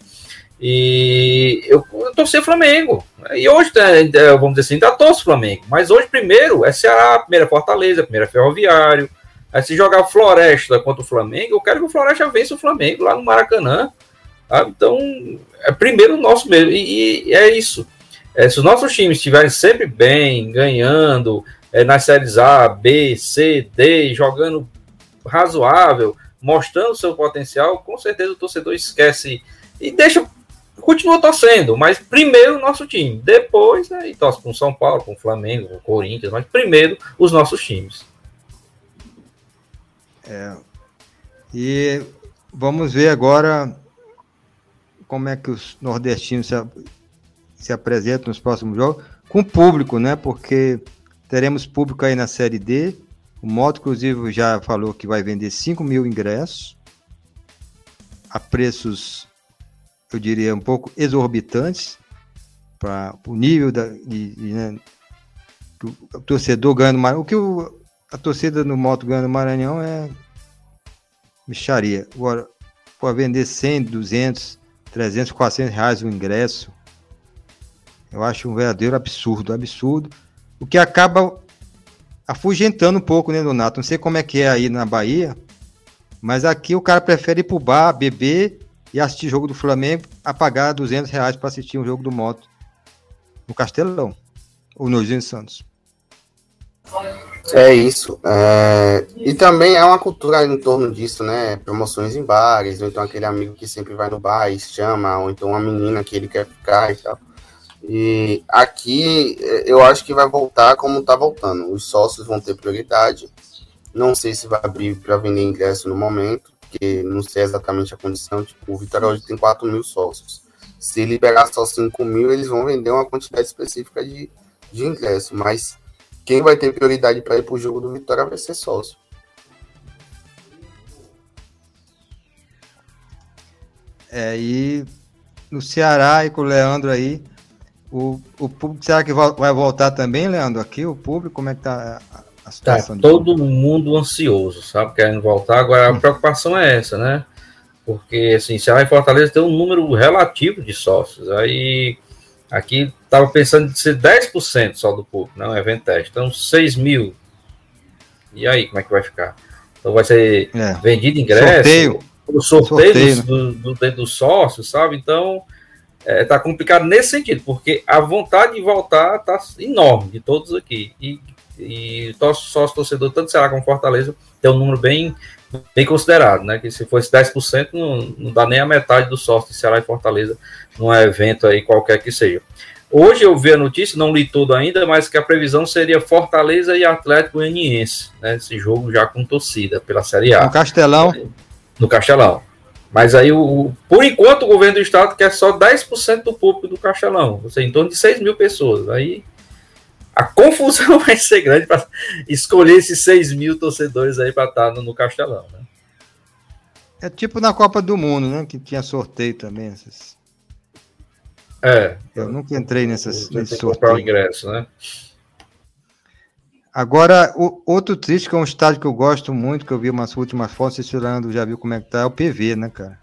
Speaker 4: E eu, eu torci Flamengo. E hoje, é, vamos dizer assim, ainda torço Flamengo. Mas hoje, primeiro, é Ceará, primeira Fortaleza, primeira Ferroviário. Aí se jogar Floresta contra o Flamengo, eu quero que o Floresta vença o Flamengo lá no Maracanã. Então, é primeiro o nosso mesmo. E, e é isso. É, se os nossos times estiverem sempre bem, ganhando é, nas séries A, B, C, D, jogando razoável, mostrando seu potencial, com certeza o torcedor esquece e deixa, continua torcendo, mas primeiro o nosso time, depois aí né, torce com São Paulo, com Flamengo, com Corinthians, mas primeiro os nossos times.
Speaker 3: É. E vamos ver agora como é que os nordestinos se apresenta nos próximos jogos, com público, né? Porque teremos público aí na Série D. O Moto, inclusive, já falou que vai vender 5 mil ingressos a preços, eu diria, um pouco exorbitantes para o nível da, de, de, né, o torcedor ganhando mais. O que o, a torcida no Moto ganha no Maranhão é micharia. Agora, pode vender 100, 200, 300, 400 reais o ingresso eu acho um verdadeiro absurdo, absurdo. O que acaba afugentando um pouco, né, Donato? Não sei como é que é aí na Bahia, mas aqui o cara prefere ir pro bar, beber e assistir jogo do Flamengo a pagar 200 reais para assistir um jogo do Moto no Castelão ou no Gil Santos.
Speaker 5: É isso. É... E também é uma cultura em torno disso, né? Promoções em bares, ou então aquele amigo que sempre vai no bar e chama, ou então uma menina que ele quer ficar e tal. E aqui é, eu acho que vai voltar como está voltando. Os sócios vão ter prioridade. Não sei se vai abrir para vender ingresso no momento, porque não sei exatamente a condição. Tipo, o Vitória hoje tem 4 mil sócios. Se liberar só 5 mil, eles vão vender uma quantidade específica de, de ingresso. Mas quem vai ter prioridade para ir para o jogo do Vitória vai ser sócio.
Speaker 3: É, e no Ceará e com o Leandro aí, o, o público, será que vai voltar também, Leandro? Aqui, o público, como é que tá
Speaker 4: Tá todo mundo ansioso, sabe? Querendo voltar. Agora, a hum. preocupação é essa, né? Porque, assim, Ceará e Fortaleza tem um número relativo de sócios. Aí, aqui, estava pensando em ser 10% só do público, não é evento teste. Então, 6 mil. E aí, como é que vai ficar? Então, vai ser é. vendido ingresso?
Speaker 3: Sorteio.
Speaker 4: O sorteio, sorteio do, do, do, do sócio, sabe? Então, é, tá complicado nesse sentido, porque a vontade de voltar tá enorme de todos aqui. E, e sócio torcedor, tanto Ceará como Fortaleza, tem um número bem, bem considerado, né? Que se fosse 10%, não, não dá nem a metade do sócio de Ceará e Fortaleza num evento aí qualquer que seja. Hoje eu vi a notícia, não li tudo ainda, mas que a previsão seria Fortaleza e Atlético Goianiense, né? Esse jogo já com torcida pela Série A.
Speaker 3: No Castelão.
Speaker 4: No Castelão. Mas aí, o, por enquanto, o governo do estado quer só 10% do público do Castelão, ou seja, em torno de 6 mil pessoas. Aí a confusão vai ser grande para escolher esses 6 mil torcedores aí para estar no, no Castelão. Né?
Speaker 3: É tipo na Copa do Mundo, né? Que tinha sorteio também. Essas...
Speaker 4: É.
Speaker 3: Eu nunca entrei nessas,
Speaker 4: nesse sorteio. o ingresso, né?
Speaker 3: Agora, o, outro triste, que é um estádio que eu gosto muito, que eu vi umas últimas fotos, esse Fernando já viu como é que tá, é o PV, né, cara?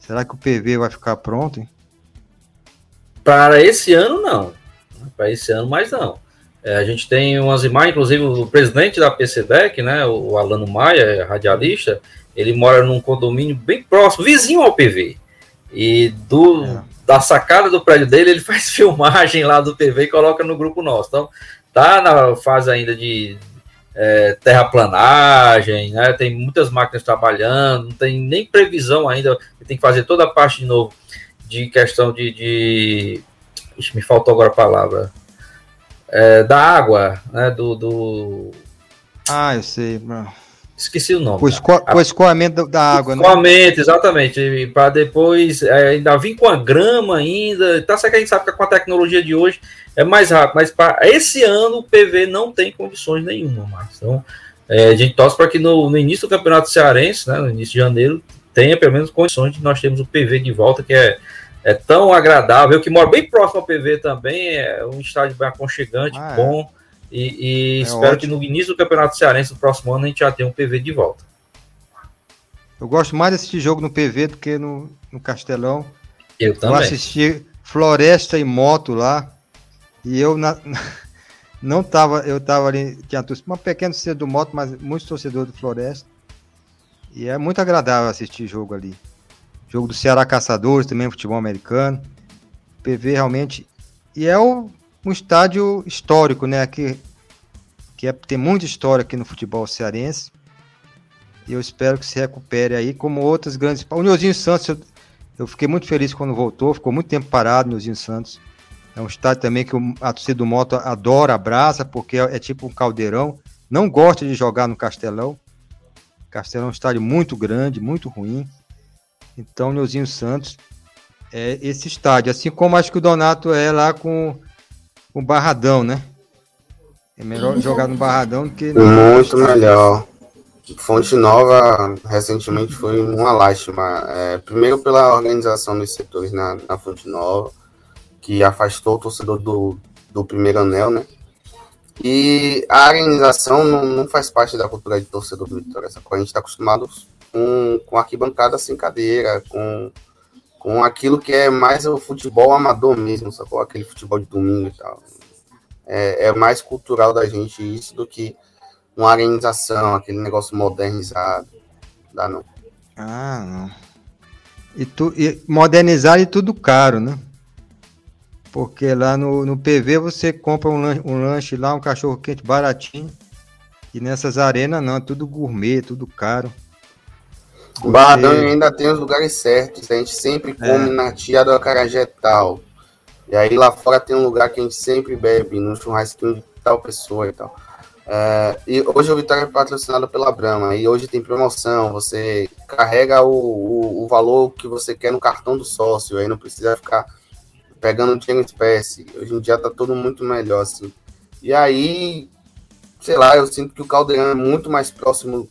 Speaker 3: Será que o PV vai ficar pronto, hein?
Speaker 4: Para esse ano, não. Para esse ano, mais não. É, a gente tem umas imagens, inclusive o presidente da PCDEC, né, o Alano Maia, radialista, ele mora num condomínio bem próximo, vizinho ao PV. E do, é. da sacada do prédio dele, ele faz filmagem lá do PV e coloca no grupo nosso. Então, tá na fase ainda de é, terraplanagem, né? Tem muitas máquinas trabalhando, não tem nem previsão ainda, tem que fazer toda a parte de novo de questão de. de... Ixi, me faltou agora a palavra. É, da água, né? Do, do...
Speaker 3: Ah, eu sei, mano.
Speaker 4: Esqueci o nome.
Speaker 3: O, esco o escoamento da água,
Speaker 4: né? Escoamento, exatamente. Para depois é, ainda vir com a grama ainda. Tá certo que a gente sabe que com a tecnologia de hoje é mais rápido, mas para esse ano o PV não tem condições nenhuma mais. Então, é, a gente torce para que no, no, início do Campeonato Cearense, né, no início de janeiro, tenha pelo menos condições de nós termos o PV de volta, que é, é tão agradável, que mora bem próximo ao PV também, é um estádio bem aconchegante, ah, é. bom. E, e é espero ótimo. que no início do Campeonato Cearense, no próximo ano, a gente já tenha um PV de volta.
Speaker 3: Eu gosto mais desse jogo no PV do que no, no Castelão.
Speaker 4: Eu também.
Speaker 3: Eu assisti Floresta e Moto lá. E eu na, não tava, eu tava ali, tinha uma pequena torcida do Moto, mas muitos torcedores do Floresta. E é muito agradável assistir jogo ali. Jogo do Ceará Caçadores, também futebol americano. PV realmente. E é um estádio histórico, né? Que, que é, tem muita história aqui no futebol cearense. E eu espero que se recupere aí, como outras grandes. O Nilzinho Santos, eu, eu fiquei muito feliz quando voltou, ficou muito tempo parado, Nilzinho Santos. É um estádio também que a torcida do Moto adora, abraça, porque é, é tipo um caldeirão. Não gosta de jogar no Castelão. Castelão é um estádio muito grande, muito ruim. Então, Nilzinho Santos é esse estádio. Assim como acho que o Donato é lá com o Barradão, né? É melhor jogar no Barradão do que no
Speaker 5: Muito melhor. Fonte Nova recentemente foi uma lástima. É, primeiro pela organização dos setores na, na Fonte Nova, que afastou o torcedor do, do primeiro anel, né? E a organização não, não faz parte da cultura de torcedor do Vitória. A gente está acostumado com, com arquibancada sem cadeira, com com aquilo que é mais o futebol amador mesmo, sacou? Aquele futebol de domingo e tal. É, é mais cultural da gente isso do que uma organização, aquele negócio modernizado. Dá não.
Speaker 3: Ah, não. E, tu, e modernizar e tudo caro, né? Porque lá no, no PV você compra um lanche, um lanche lá, um cachorro quente baratinho. E nessas arenas não, é tudo gourmet, tudo caro.
Speaker 5: O Barradão ainda tem os lugares certos. A gente sempre é. come é. na tia do Acarajé tal. E aí lá fora tem um lugar que a gente sempre bebe, no churrasquinho de tal pessoa e tal. É, e hoje o Vitória é patrocinado pela Brahma. E hoje tem promoção. Você carrega o, o, o, valor que você quer no cartão do sócio. Aí não precisa ficar pegando dinheiro em espécie. Hoje em dia tá tudo muito melhor, assim. E aí, sei lá, eu sinto que o Caldeirão é muito mais próximo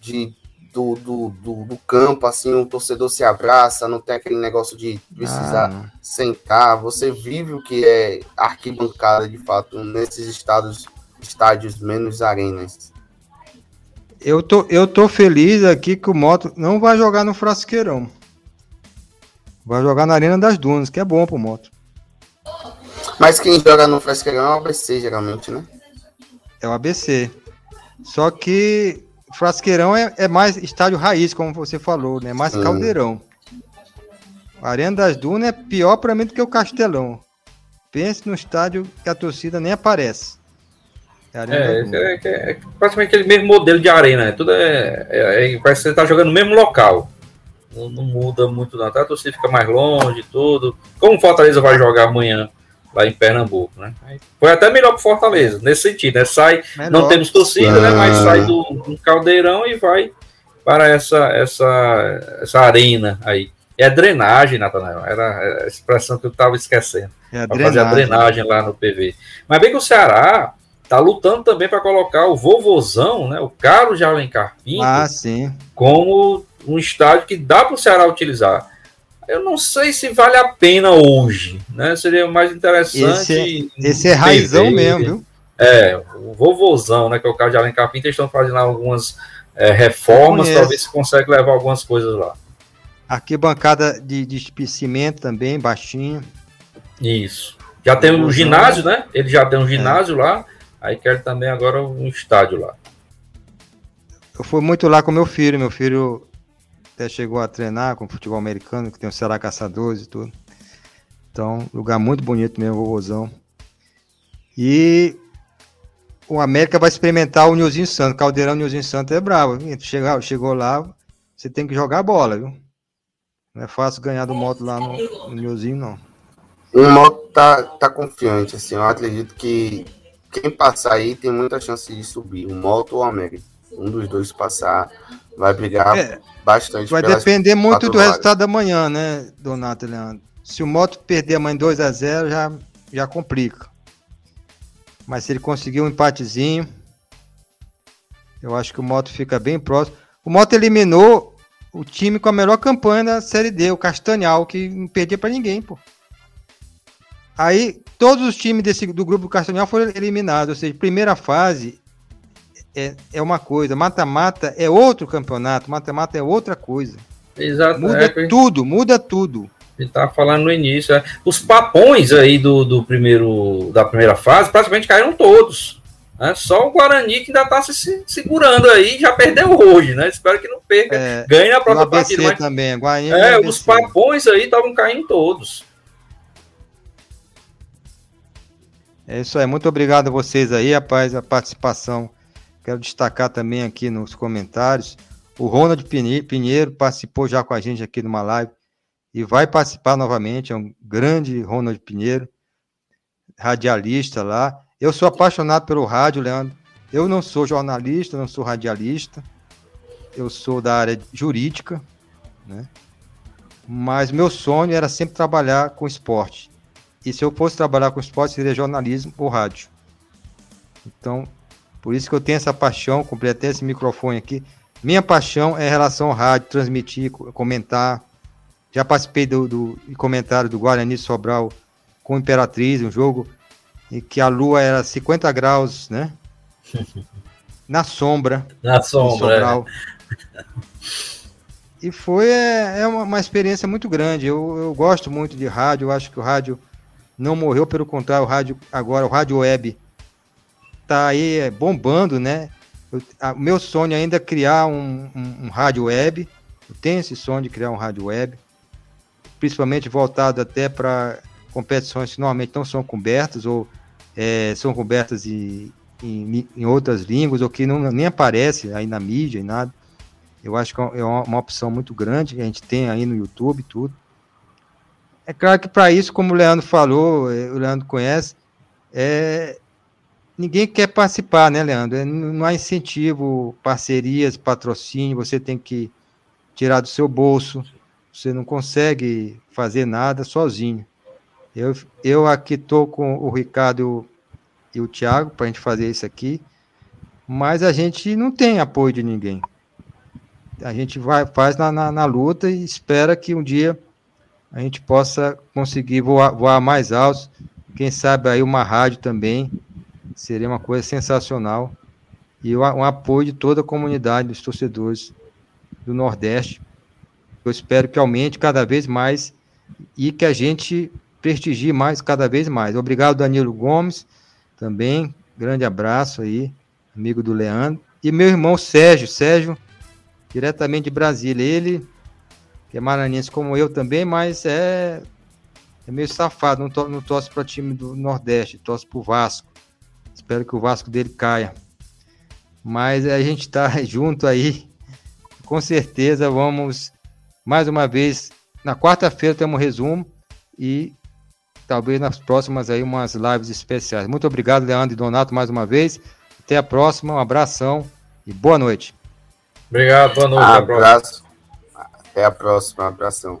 Speaker 5: de do, do, do, do, campo, assim, o torcedor se abraça, não tem aquele negócio de precisar ah. sentar. Você vive o que é arquibancada, de fato, nesses estados estádios menos arenas.
Speaker 3: Eu tô, eu tô feliz aqui que o Moto não vai jogar no Frasqueirão. Vai jogar na Arena das Dunas, que é bom pro Moto.
Speaker 5: Mas quem joga no Frasqueirão é o ABC, geralmente, né?
Speaker 3: É o ABC. Só que Frasqueirão é, é mais estádio raiz, como você falou, né? Mais
Speaker 5: Hum.
Speaker 3: caldeirão. A Arena das Dunas é pior pra mim do que o Castelão. Pense no estádio que a torcida nem aparece. É
Speaker 4: É, é, é, é praticamente aquele mesmo modelo de arena, né? Tudo é, é, é- Parece que você tá jogando no mesmo local. Não, não muda muito, não. Até a torcida fica mais longe, tudo. Como o Fortaleza vai jogar amanhã lá em Pernambuco, né? Foi até melhor pro Fortaleza, nesse sentido, né? Sai,
Speaker 3: Melhor.
Speaker 4: não temos torcida, né? Mas
Speaker 5: Ah.
Speaker 4: sai do, do caldeirão e vai para essa, essa, essa arena aí. É drenagem, Natanael. Era a expressão que eu estava esquecendo
Speaker 3: É a
Speaker 4: para fazer a
Speaker 3: drenagem.
Speaker 4: drenagem lá no PV. Mas bem que o Ceará tá lutando também para colocar o vovozão, né, o Carlos de Alencar Pinto,
Speaker 3: Ah, sim.
Speaker 4: como um estádio que dá para o Ceará utilizar. Eu não sei se vale a pena hoje, né? Seria mais interessante.
Speaker 3: Esse é raizão
Speaker 4: PV.
Speaker 3: mesmo, viu?
Speaker 4: É, o vovozão, né? Que é o Carlos de Alencar Pinto, eles estão fazendo algumas é, reformas ver se consegue levar algumas coisas lá.
Speaker 3: Arquibancada de, de cimento também, baixinho.
Speaker 4: Isso. Já tem um ginásio, né? Ele já
Speaker 3: É.
Speaker 4: tem um ginásio lá. Aí quer também agora um estádio lá.
Speaker 3: Eu fui muito lá com meu filho. Meu filho até chegou a treinar com futebol americano, que tem o Ceará Caçadores e tudo. Então, lugar muito bonito mesmo, vovozão. E o América vai experimentar o Nilzinho Santos. Caldeirão Nilzinho Santos é bravo. Chegou, chegou lá, você tem que jogar bola, viu? Não é fácil ganhar do moto lá no, no Nilzinho, não.
Speaker 5: O Moto tá, tá confiante, assim. Eu acredito que quem passar aí tem muita chance de subir. O Moto ou o América. Um dos dois passar vai brigar
Speaker 3: É,
Speaker 5: bastante.
Speaker 3: Vai depender muito do resultado da manhã, né, Donato Leandro? Se o Moto perder amanhã 2 a 0 já, já complica. Mas se ele conseguir um empatezinho, eu acho que o Moto fica bem próximo. O Moto eliminou o time com a melhor campanha da Série D, o Castanhal, que não perdia pra ninguém, pô. Aí, todos os times desse, do grupo do Castanhal foram eliminados. Ou seja, primeira fase é, é uma coisa, mata-mata é outro campeonato, mata-mata é outra coisa.
Speaker 4: Exato.
Speaker 3: Muda
Speaker 4: é,
Speaker 3: tudo, muda tudo.
Speaker 4: a gente tava falando no início. é. Os papões aí do, do primeiro, da primeira fase praticamente caíram todos. né? Só o Guarani que ainda tá se- se segurando aí já perdeu hoje, né? Espero que não perca.
Speaker 3: É,
Speaker 4: Ganhe na próxima partida. Mas,
Speaker 3: também, Guarani
Speaker 4: é, os papões aí estavam caindo todos.
Speaker 3: É isso aí, muito obrigado a vocês aí, rapaz, a participação. Quero destacar também aqui nos comentários. O Ronald Pinheiro participou já com a gente aqui numa live e vai participar novamente. É um grande Ronald Pinheiro, radialista lá. Eu sou apaixonado pelo rádio, Leandro. Eu não sou jornalista, não sou radialista. Eu sou da área jurídica, né? Mas meu sonho era sempre trabalhar com esporte. E se eu fosse trabalhar com esporte, seria jornalismo ou rádio. Então, por isso que eu tenho essa paixão, comprei até esse microfone aqui. Minha paixão é em relação ao rádio, transmitir, co- comentar. Já participei do, do comentário do Guarani Sobral com Imperatriz, um jogo em que a lua era 50 graus, né? Na sombra.
Speaker 4: Na sombra. é.
Speaker 3: E foi é, é uma, uma experiência muito grande. Eu, eu gosto muito de rádio. Eu acho que o rádio não morreu, pelo contrário, o rádio agora, o rádio web tá aí é, bombando, né? O meu sonho ainda é criar um, um, um rádio web. Eu tenho esse sonho de criar um rádio web, principalmente voltado até para competições que normalmente não são cobertas ou é, são cobertas em, em, em outras línguas ou que não, nem aparece aí na mídia e nada. Eu acho que é uma, uma opção muito grande que a gente tem aí no YouTube tudo. É claro que para isso, como o Leandro falou, eh, o Leandro conhece, é, ninguém quer participar, né, Leandro? É, Não há incentivo, parcerias, patrocínio, você tem que tirar do seu bolso, você não consegue fazer nada sozinho. Eu, eu aqui estou com o Ricardo e o Thiago para a gente fazer isso aqui, mas a gente não tem apoio de ninguém. A gente vai, faz na, na, na luta e espera que um dia a gente possa conseguir voar, voar mais alto. Quem sabe aí uma rádio também seria uma coisa sensacional e um apoio de toda a comunidade dos torcedores do Nordeste. Eu espero que aumente cada vez mais e que a gente prestigie mais cada vez mais. Obrigado, Danilo Gomes, também. Grande abraço aí, amigo do Leandro. E meu irmão Sérgio, Sérgio, diretamente de Brasília. Ele, que é maranhense como eu também, mas é, é meio safado, não, to, não torce para time do Nordeste, torce para o Vasco. Espero que o Vasco dele caia. Mas a gente está junto aí. Com certeza vamos mais uma vez. Na quarta-feira temos um resumo e talvez nas próximas aí umas lives especiais. Muito obrigado, Leandro e Donato, mais uma vez. Até a próxima, um abração e boa noite.
Speaker 6: Obrigado, boa noite.
Speaker 5: Abraço. Até a próxima, abração.